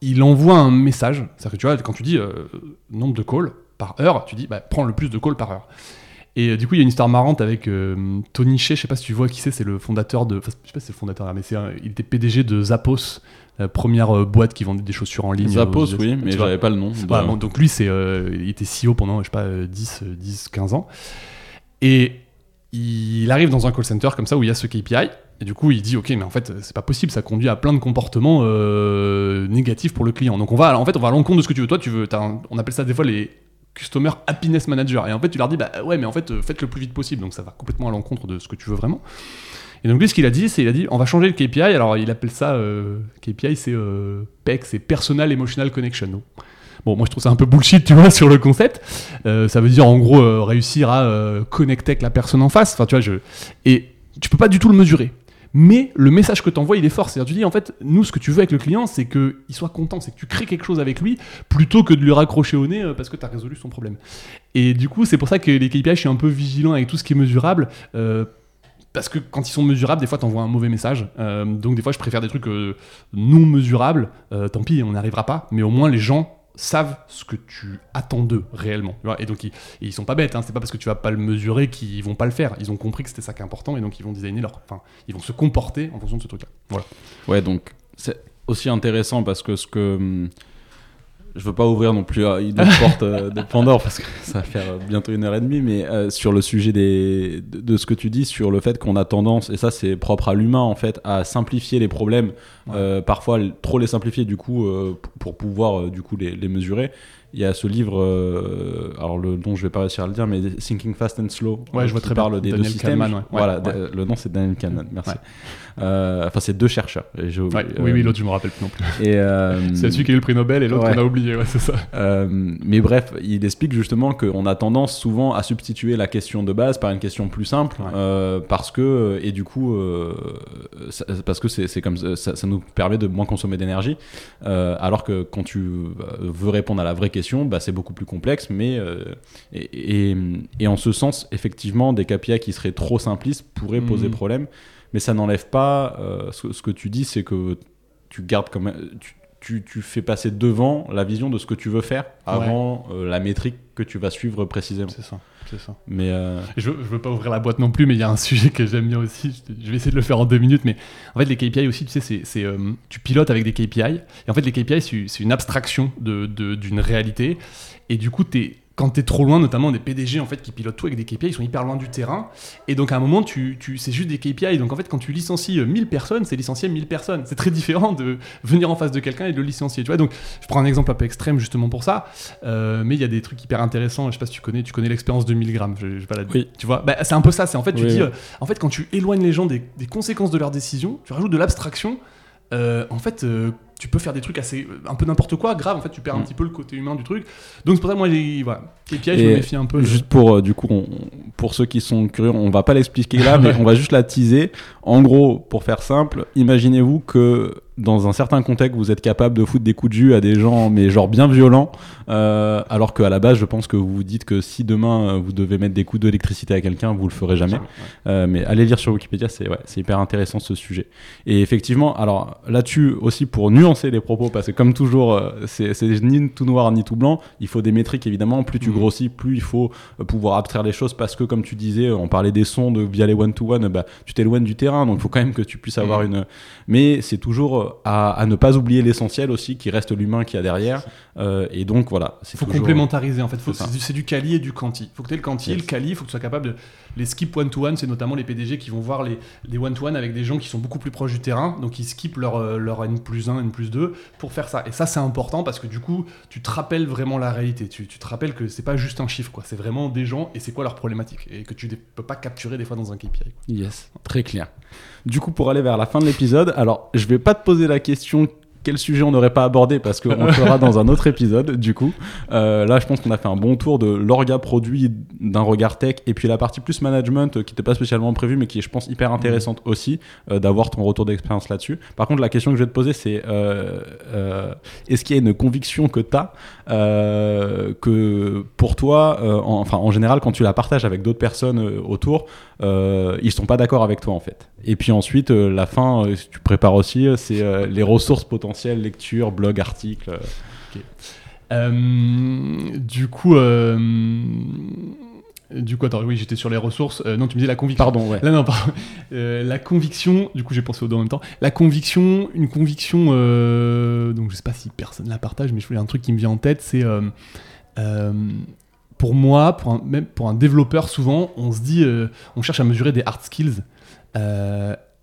S1: il envoie un message. C'est-à-dire que tu vois, quand tu dis euh, nombre de calls par heure, tu dis bah, prends le plus de calls par heure. Et euh, du coup, il y a une histoire marrante avec euh, Tony Shea, je sais pas si tu vois qui c'est, c'est le fondateur de. Enfin, je sais pas si c'est le fondateur, mais c'est il était PDG de Zappos, la première boîte qui vendait des chaussures en ligne.
S2: Zappos, oui, mais j'avais pas le nom.
S1: donc lui, c'est, il était CEO pendant, je sais pas, 10, 10, 15 ans. Et il arrive dans un call center comme ça où il y a ce KPI et du coup, il dit, ok, mais en fait, c'est pas possible, ça conduit à plein de comportements euh, négatifs pour le client. Donc on va, en fait, on va à l'encontre de ce que tu veux. Toi, tu veux, on appelle ça des fois les customer happiness manager. Et en fait, tu leur dis, bah ouais, mais en fait, euh, faites le plus vite possible. Donc ça va complètement à l'encontre de ce que tu veux vraiment. Et donc lui, ce qu'il a dit, c'est il a dit, on va changer le KPI. Alors il appelle ça euh, KPI, c'est PEC, c'est Personal Emotional Connection. Bon, moi je trouve ça un peu bullshit, tu vois, sur le concept. ça veut dire en gros réussir à connecter avec la personne en face. Enfin, tu vois, je et tu peux pas du tout le mesurer mais le message que tu envoies, il est fort. C'est-à-dire, tu dis, en fait, nous, ce que tu veux avec le client, c'est qu'il soit content, c'est que tu crées quelque chose avec lui, plutôt que de lui raccrocher au nez euh, parce que tu as résolu son problème. Et du coup, c'est pour ça que les KPI, je suis un peu vigilant avec tout ce qui est mesurable. Euh, parce que quand ils sont mesurables, des fois, t'envoies un mauvais message. Euh, donc, des fois, je préfère des trucs non mesurables. Tant pis, on n'y arrivera pas. Mais au moins, les gens savent ce que tu attends d'eux réellement. Et donc, ils, et ils sont pas bêtes. Hein. C'est pas parce que tu vas pas le mesurer qu'ils vont pas le faire. Ils ont compris que c'était ça qui est important. Et donc, ils vont designer leur. Enfin, ils vont se comporter en fonction de ce truc-là. Voilà.
S2: Ouais, donc c'est aussi intéressant parce que ce que. Je veux pas ouvrir non plus euh, une porte euh, de Pandore parce que ça va faire euh, bientôt une heure et demie, mais euh, sur le sujet des, de, de ce que tu dis, sur le fait qu'on a tendance, et ça c'est propre à l'humain en fait, à simplifier les problèmes, euh, parfois trop les simplifier du coup euh, pour pouvoir du coup les, les mesurer. Il y a ce livre, alors le nom je vais pas réussir à le dire, mais Thinking Fast and Slow,
S1: Ouais, je vois
S2: qui
S1: très bien.
S2: parle des deux
S1: Daniel
S2: systèmes.
S1: Kahneman, ouais.
S2: Voilà, le nom c'est Daniel Kahneman, merci. Euh, Enfin, c'est deux chercheurs. et oublié,
S1: oui, oui,
S2: euh,
S1: l'autre, je me rappelle plus non plus.
S2: Euh,
S1: C'est celui qui a eu le prix Nobel et l'autre qu'on a oublié. C'est ça.
S2: mais bref, il explique justement qu'on a tendance souvent à substituer la question de base par une question plus simple, parce que et du coup, ça- parce que c'est comme ça, nous permet de moins consommer d'énergie, alors que quand tu veux répondre à la vraie question, bah, c'est beaucoup plus complexe. Mais euh, et, et, et en ce sens, effectivement, des KPI qui seraient trop simplistes pourraient poser
S1: Mhm.
S2: problème, mais ça n'enlève pas euh, ce, ce que tu dis, c'est que tu gardes quand même. Tu, tu, tu fais passer devant la vision de ce que tu veux faire avant euh, la métrique que tu vas suivre précisément.
S1: C'est ça. C'est ça.
S2: Mais euh,
S1: Je, je veux pas ouvrir la boîte non plus, mais il y a un sujet que j'aime bien aussi. Je, je vais essayer de le faire en deux minutes, mais en fait, les KPI aussi, tu sais, c'est, c'est, euh, tu pilotes avec des KPI. Et en fait, les KPI, c'est, c'est une abstraction de, de- d'une réalité. Et du coup, t'es, quand tu es trop loin, notamment des PDG en fait, qui pilotent tout avec des KPI, ils sont hyper loin du terrain. Et donc, à un moment, tu, tu, c'est juste des KPI. Donc, en fait, quand tu licencies euh, 1000 personnes, c'est licencier 1000 personnes. C'est très différent de venir en face de quelqu'un et de le licencier. Tu vois, donc, je prends un exemple un peu extrême justement pour ça. Euh, mais il y a des trucs hyper intéressants. Je sais pas si tu connais, tu connais l'expérience de 1000 grammes. Je, je vais pas la-
S2: Oui.
S1: Tu vois, Bah, c'est un peu ça. C'est en fait, tu
S2: Oui,
S1: dis,
S2: oui.
S1: euh, en fait, quand tu éloignes les gens des, des conséquences de leurs décisions, tu rajoutes de l'abstraction. euh, en fait, euh, tu peux faire des trucs assez un peu n'importe quoi, grave. En fait, tu perds un
S2: Mm.
S1: petit peu le côté humain du truc. Donc c'est pour ça que moi, j'ai, voilà, KPI, je
S2: Et
S1: me méfie un peu. de-
S2: juste pour euh, du coup, on- pour ceux qui sont curieux, on va pas l'expliquer là, mais on va juste la teaser. En gros, pour faire simple, imaginez-vous que dans un certain contexte, vous êtes capable de foutre des coups de jus à des gens, mais genre bien violents, euh, alors qu'à la base, je pense que vous vous dites que si demain euh, vous devez mettre des coups d'électricité à quelqu'un, vous le ferez jamais. Euh, mais allez lire sur Wikipédia, c'est ouais, hyper intéressant ce sujet. Et effectivement, alors là-dessus aussi pour nuancer les propos, parce que comme toujours, c'est ni tout noir ni tout blanc. Il faut des métriques évidemment. Plus tu
S1: Mhm.
S2: grossis, plus il faut pouvoir abstraire les choses, parce que comme tu disais, on parlait des sons de, via les one to one, bah, tu t'éloignes du terrain, donc il faut quand même que tu puisses avoir une. Mais c'est toujours euh, à, à ne pas oublier l'essentiel aussi, qui reste l'humain qu'il y a derrière. Euh, et donc voilà, c'est
S1: faut
S2: toujours-
S1: complémentariser en fait.
S2: C'est
S1: du, quali et du quanti. Faut que tu aies le quanti,
S2: Yes.
S1: le quali. Il faut que tu sois capable de les skip one to one. C'est notamment les PDG qui vont voir les, les one to one avec des gens qui sont beaucoup plus proches du terrain. Donc ils skippent leur, euh, leur N plus 1, N plus 2 pour faire ça. Et ça, c'est important parce que du coup, tu te rappelles vraiment la réalité. Tu, tu te rappelles que c'est pas juste un chiffre, quoi. C'est vraiment des gens et c'est quoi leur problématique? Et que tu ne peux pas capturer des fois dans un KPI.
S2: Yes, très clair. Du coup, pour aller vers la fin de l'épisode, alors je vais pas te poser la question quel sujet on n'aurait pas abordé parce qu'on le fera dans un autre épisode. Du coup, Euh, là, je pense qu'on a fait un bon tour de l'orga produit d'un regard tech et puis la partie plus management euh, qui n'était pas spécialement prévue mais qui est, je pense, hyper intéressante aussi euh, d'avoir ton retour d'expérience là-dessus. Par contre, la question que je vais te poser, c'est euh, euh, est-ce qu'il y a une conviction que tu as que pour toi, euh, en- enfin en général, quand tu la partages avec d'autres personnes euh, autour, euh, ils sont pas d'accord avec toi en fait. Et puis ensuite, euh, la fin, euh, tu prépares aussi, euh, c'est euh, les ressources potentielles, lecture, blog, articles. euh.
S1: Euh, du coup, euh, du coup, attends, oui, j'étais sur les ressources. Euh, non, tu me disais la conviction.
S2: Pardon, ouais.
S1: Là, non, pardon. Euh, la conviction, du coup, j'ai pensé aux deux en même temps. La conviction, une conviction, euh, donc je sais pas si personne la partage, mais je voulais un truc qui me vient en tête, c'est pour moi, pour un, même pour un développeur, souvent, on se dit, on cherche à mesurer des hard skills.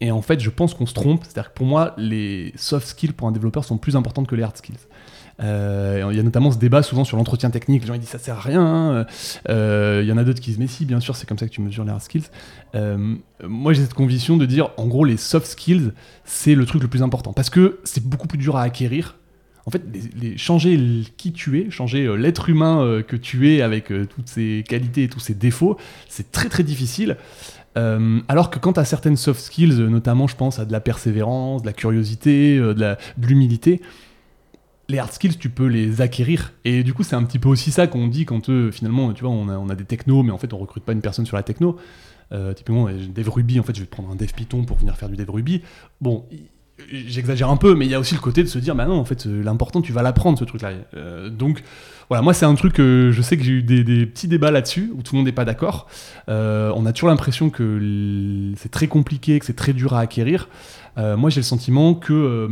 S1: Et en fait, je pense qu'on se trompe. C'est-à-dire que pour moi, les soft skills pour un développeur sont plus importantes que les hard skills. Euh, Il y a notamment ce débat souvent sur l'entretien technique. Les gens ils disent ça sert à rien. hein. Euh, Il y en a d'autres qui disent mais si, bien sûr, c'est comme ça que tu mesures les hard skills. Euh, moi, j'ai cette conviction de dire en gros, les soft skills, c'est le truc le plus important parce que c'est beaucoup plus dur à acquérir. En fait, changer qui tu es, changer l'être humain que tu es avec toutes ses qualités et tous ses défauts, c'est très très difficile. Alors que quand as certaines soft skills, notamment je pense à de la persévérance, de la curiosité, de l'humilité, les hard skills, tu peux les acquérir. Et du coup, c'est un petit peu aussi ça qu'on dit quand euh, finalement, tu vois, on a, des technos, mais en fait, on recrute pas une personne sur la techno. Euh, typiquement, euh, dev Ruby, en fait, je vais prendre un dev Python pour venir faire du dev Ruby. Bon, j'exagère un peu, mais il y a aussi le côté de se dire, bah non, en fait, l'important, tu vas l'apprendre, ce truc-là. donc, voilà, moi, c'est un truc je sais que j'ai eu des, petits débats là-dessus, où tout le monde n'est pas d'accord. on a toujours l'impression que c'est très compliqué, que c'est très dur à acquérir. moi, j'ai le sentiment que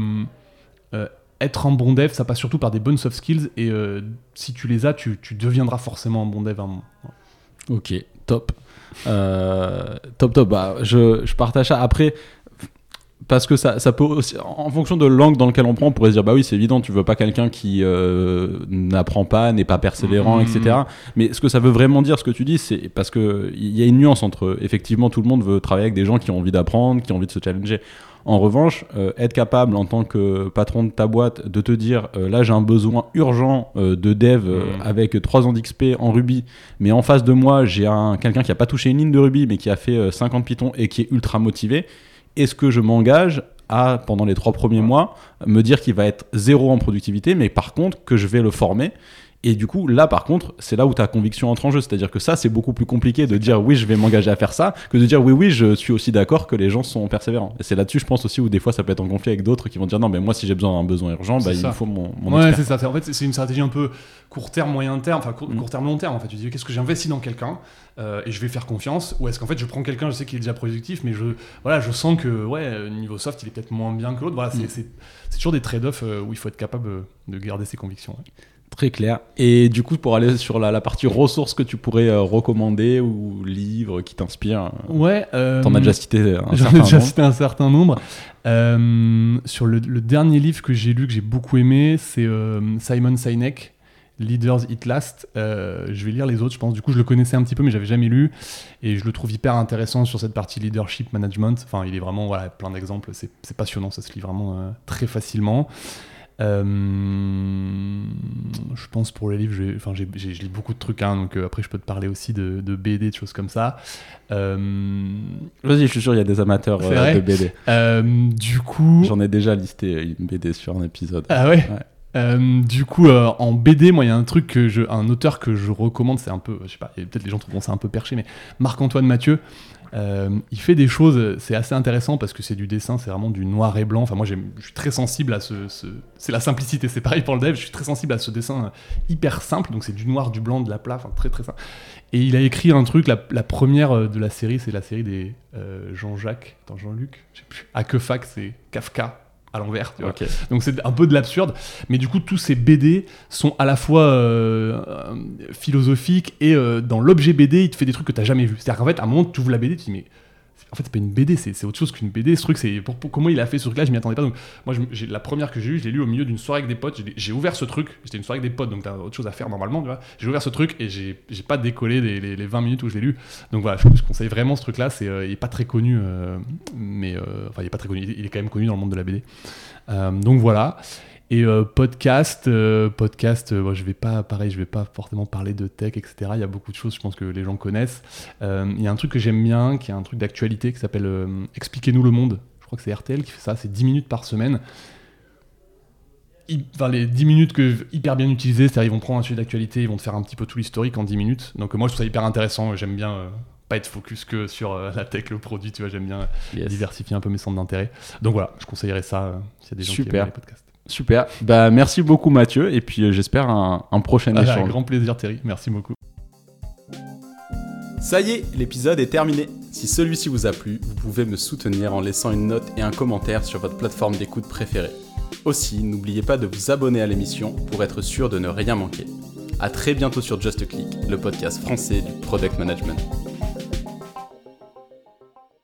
S1: être un bon dev, ça passe surtout par des bonnes soft skills, et si tu les as, tu, deviendras forcément un bon dev
S2: Ok, top. Euh, top, top. Bah, je, je, partage ça. Après, parce que ça, ça peut aussi, en fonction de l'angle dans lequel on prend, on pourrait se dire bah oui, c'est évident, tu veux pas quelqu'un qui euh, n'apprend pas, n'est pas persévérant, etc. Mmh. Mais ce que ça veut vraiment dire, ce que tu dis, c'est parce que il y a une nuance entre effectivement tout le monde veut travailler avec des gens qui ont envie d'apprendre, qui ont envie de se challenger. En revanche, euh, être capable en tant que patron de ta boîte de te dire euh, là j'ai un besoin urgent euh, de dev mmh. avec 3 ans d'XP en Ruby, mais en face de moi j'ai un, quelqu'un qui a pas touché une ligne de Ruby mais qui a fait 50 Python et qui est ultra motivé, est-ce que je m'engage à, pendant les trois premiers mois, me dire qu'il va être zéro en productivité, mais par contre que je vais le former et du coup, là, par contre, c'est là où ta conviction entre en jeu. C'est-à-dire que ça, c'est beaucoup plus compliqué de dire oui, je vais m'engager à faire ça, que de dire oui, oui, je suis aussi d'accord que les gens sont persévérants. Et c'est là-dessus, je pense aussi, où des fois, ça peut être en conflit avec d'autres qui vont dire non, mais moi, si j'ai besoin d'un besoin urgent, bah, il faut mon, mon
S1: Ouais, c'est ça. En fait, c'est une stratégie un peu court terme, moyen terme, enfin court, mm. court terme, long terme. En fait, tu dis qu'est-ce que j'investis dans quelqu'un euh, et je vais faire confiance, ou est-ce qu'en fait, je prends quelqu'un, je sais qu'il est déjà productif, mais je, voilà, je sens que ouais, niveau soft, il est peut-être moins bien que l'autre. Voilà, c'est mm. toujours des trade-offs euh, où il faut être capable de garder ses convictions.
S2: Très clair. Et du coup, pour aller sur la, partie ressources que tu pourrais euh, recommander ou livres qui t'inspirent.
S1: Euh, ouais.
S2: Euh, T'en as déjà cité
S1: un certain nombre. déjà cité un certain nombre. Euh, sur le, dernier livre que j'ai lu, que j'ai beaucoup aimé, c'est Simon Sinek, Leaders It Last. je vais lire les autres, je pense. Du coup, je le connaissais un petit peu, mais j'avais jamais lu. Et je le trouve hyper intéressant sur cette partie leadership management. Enfin, il est vraiment, voilà, plein d'exemples. C'est passionnant, ça se lit vraiment très facilement. Euh, je pense pour les livres, enfin, je lis beaucoup de trucs, hein, donc euh, après je peux te parler aussi de, BD, de choses comme ça.
S2: Euh, Vas-y, je suis sûr il y a des amateurs de BD.
S1: du coup,
S2: j'en ai déjà listé une BD sur un épisode.
S1: Ah ouais. du coup, en BD, moi, il y a un truc que je, un auteur que je recommande, c'est un peu, je sais pas, peut-être les gens trouveront ça un peu perché, mais Marc-Antoine Mathieu. Euh, il fait des choses, c'est assez intéressant parce que c'est du dessin, c'est vraiment du noir et blanc. Enfin, moi, je suis très sensible à ce. c'est la simplicité, c'est pareil pour le dev, je suis très sensible à ce dessin hyper simple. Donc, c'est du noir, du blanc, de la plat, enfin, très très simple. Et il a écrit un truc, la, première euh, de la série, c'est la série des euh, Jean-Jacques, attends, Jean-Luc, je sais plus, à que c'est Kafka à l'envers. Donc c'est un peu de l'absurde. Mais du coup, tous ces BD sont à la fois euh, philosophiques et euh, dans l'objet BD, il te fait des trucs que tu n'as jamais vu. C'est-à-dire qu'en fait, à un moment, tu ouvres la BD, tu te dis, mais fait, c'est pas une BD, c'est autre chose qu'une BD. Ce truc, c'est pour, comment il a fait ce truc-là, je m'y attendais pas. Donc, moi, j'ai la première que j'ai eue, je l'ai lu au milieu d'une soirée avec des potes. J'ai ouvert ce truc, c'était une soirée avec des potes, donc t'as autre chose à faire normalement. J'ai ouvert ce truc et j'ai pas décollé les, les, 20 minutes où je l'ai lu. Donc voilà, je, conseille vraiment ce truc-là. C'est, euh, il est pas très connu, euh, mais euh, enfin, il est pas très connu. Il est quand même connu dans le monde de la BD. donc voilà. Et euh, podcast, euh, podcast, euh, je vais pas, pareil, je vais pas forcément parler de tech, etc. Il y a beaucoup de choses, je pense que les gens connaissent. Il y a un truc que j'aime bien, qui est un truc d'actualité, qui s'appelle Expliquez-nous le monde. Je crois que c'est RTL qui fait ça. C'est 10 minutes par semaine. Enfin, les 10 minutes que, hyper bien utilisées, c'est-à-dire ils vont prendre un sujet d'actualité, ils vont te faire un petit peu tout l'historique en 10 minutes. Donc moi, je trouve ça hyper intéressant. J'aime bien pas être focus que sur la tech, le produit, tu vois, j'aime bien diversifier un peu mes centres d'intérêt. Donc voilà, je conseillerais ça s'il y a des gens qui aiment les podcasts.
S2: Super. Bah, merci beaucoup, Mathieu. Et puis, euh, j'espère un, prochain ah, échange.
S1: Un grand plaisir, Thierry. Merci beaucoup.
S2: Ça y est, l'épisode est terminé. Si celui-ci vous a plu, vous pouvez me soutenir en laissant une note et un commentaire sur votre plateforme d'écoute préférée. Aussi, n'oubliez pas de vous abonner à l'émission pour être sûr de ne rien manquer. A très bientôt sur Just Click, le podcast français du product management.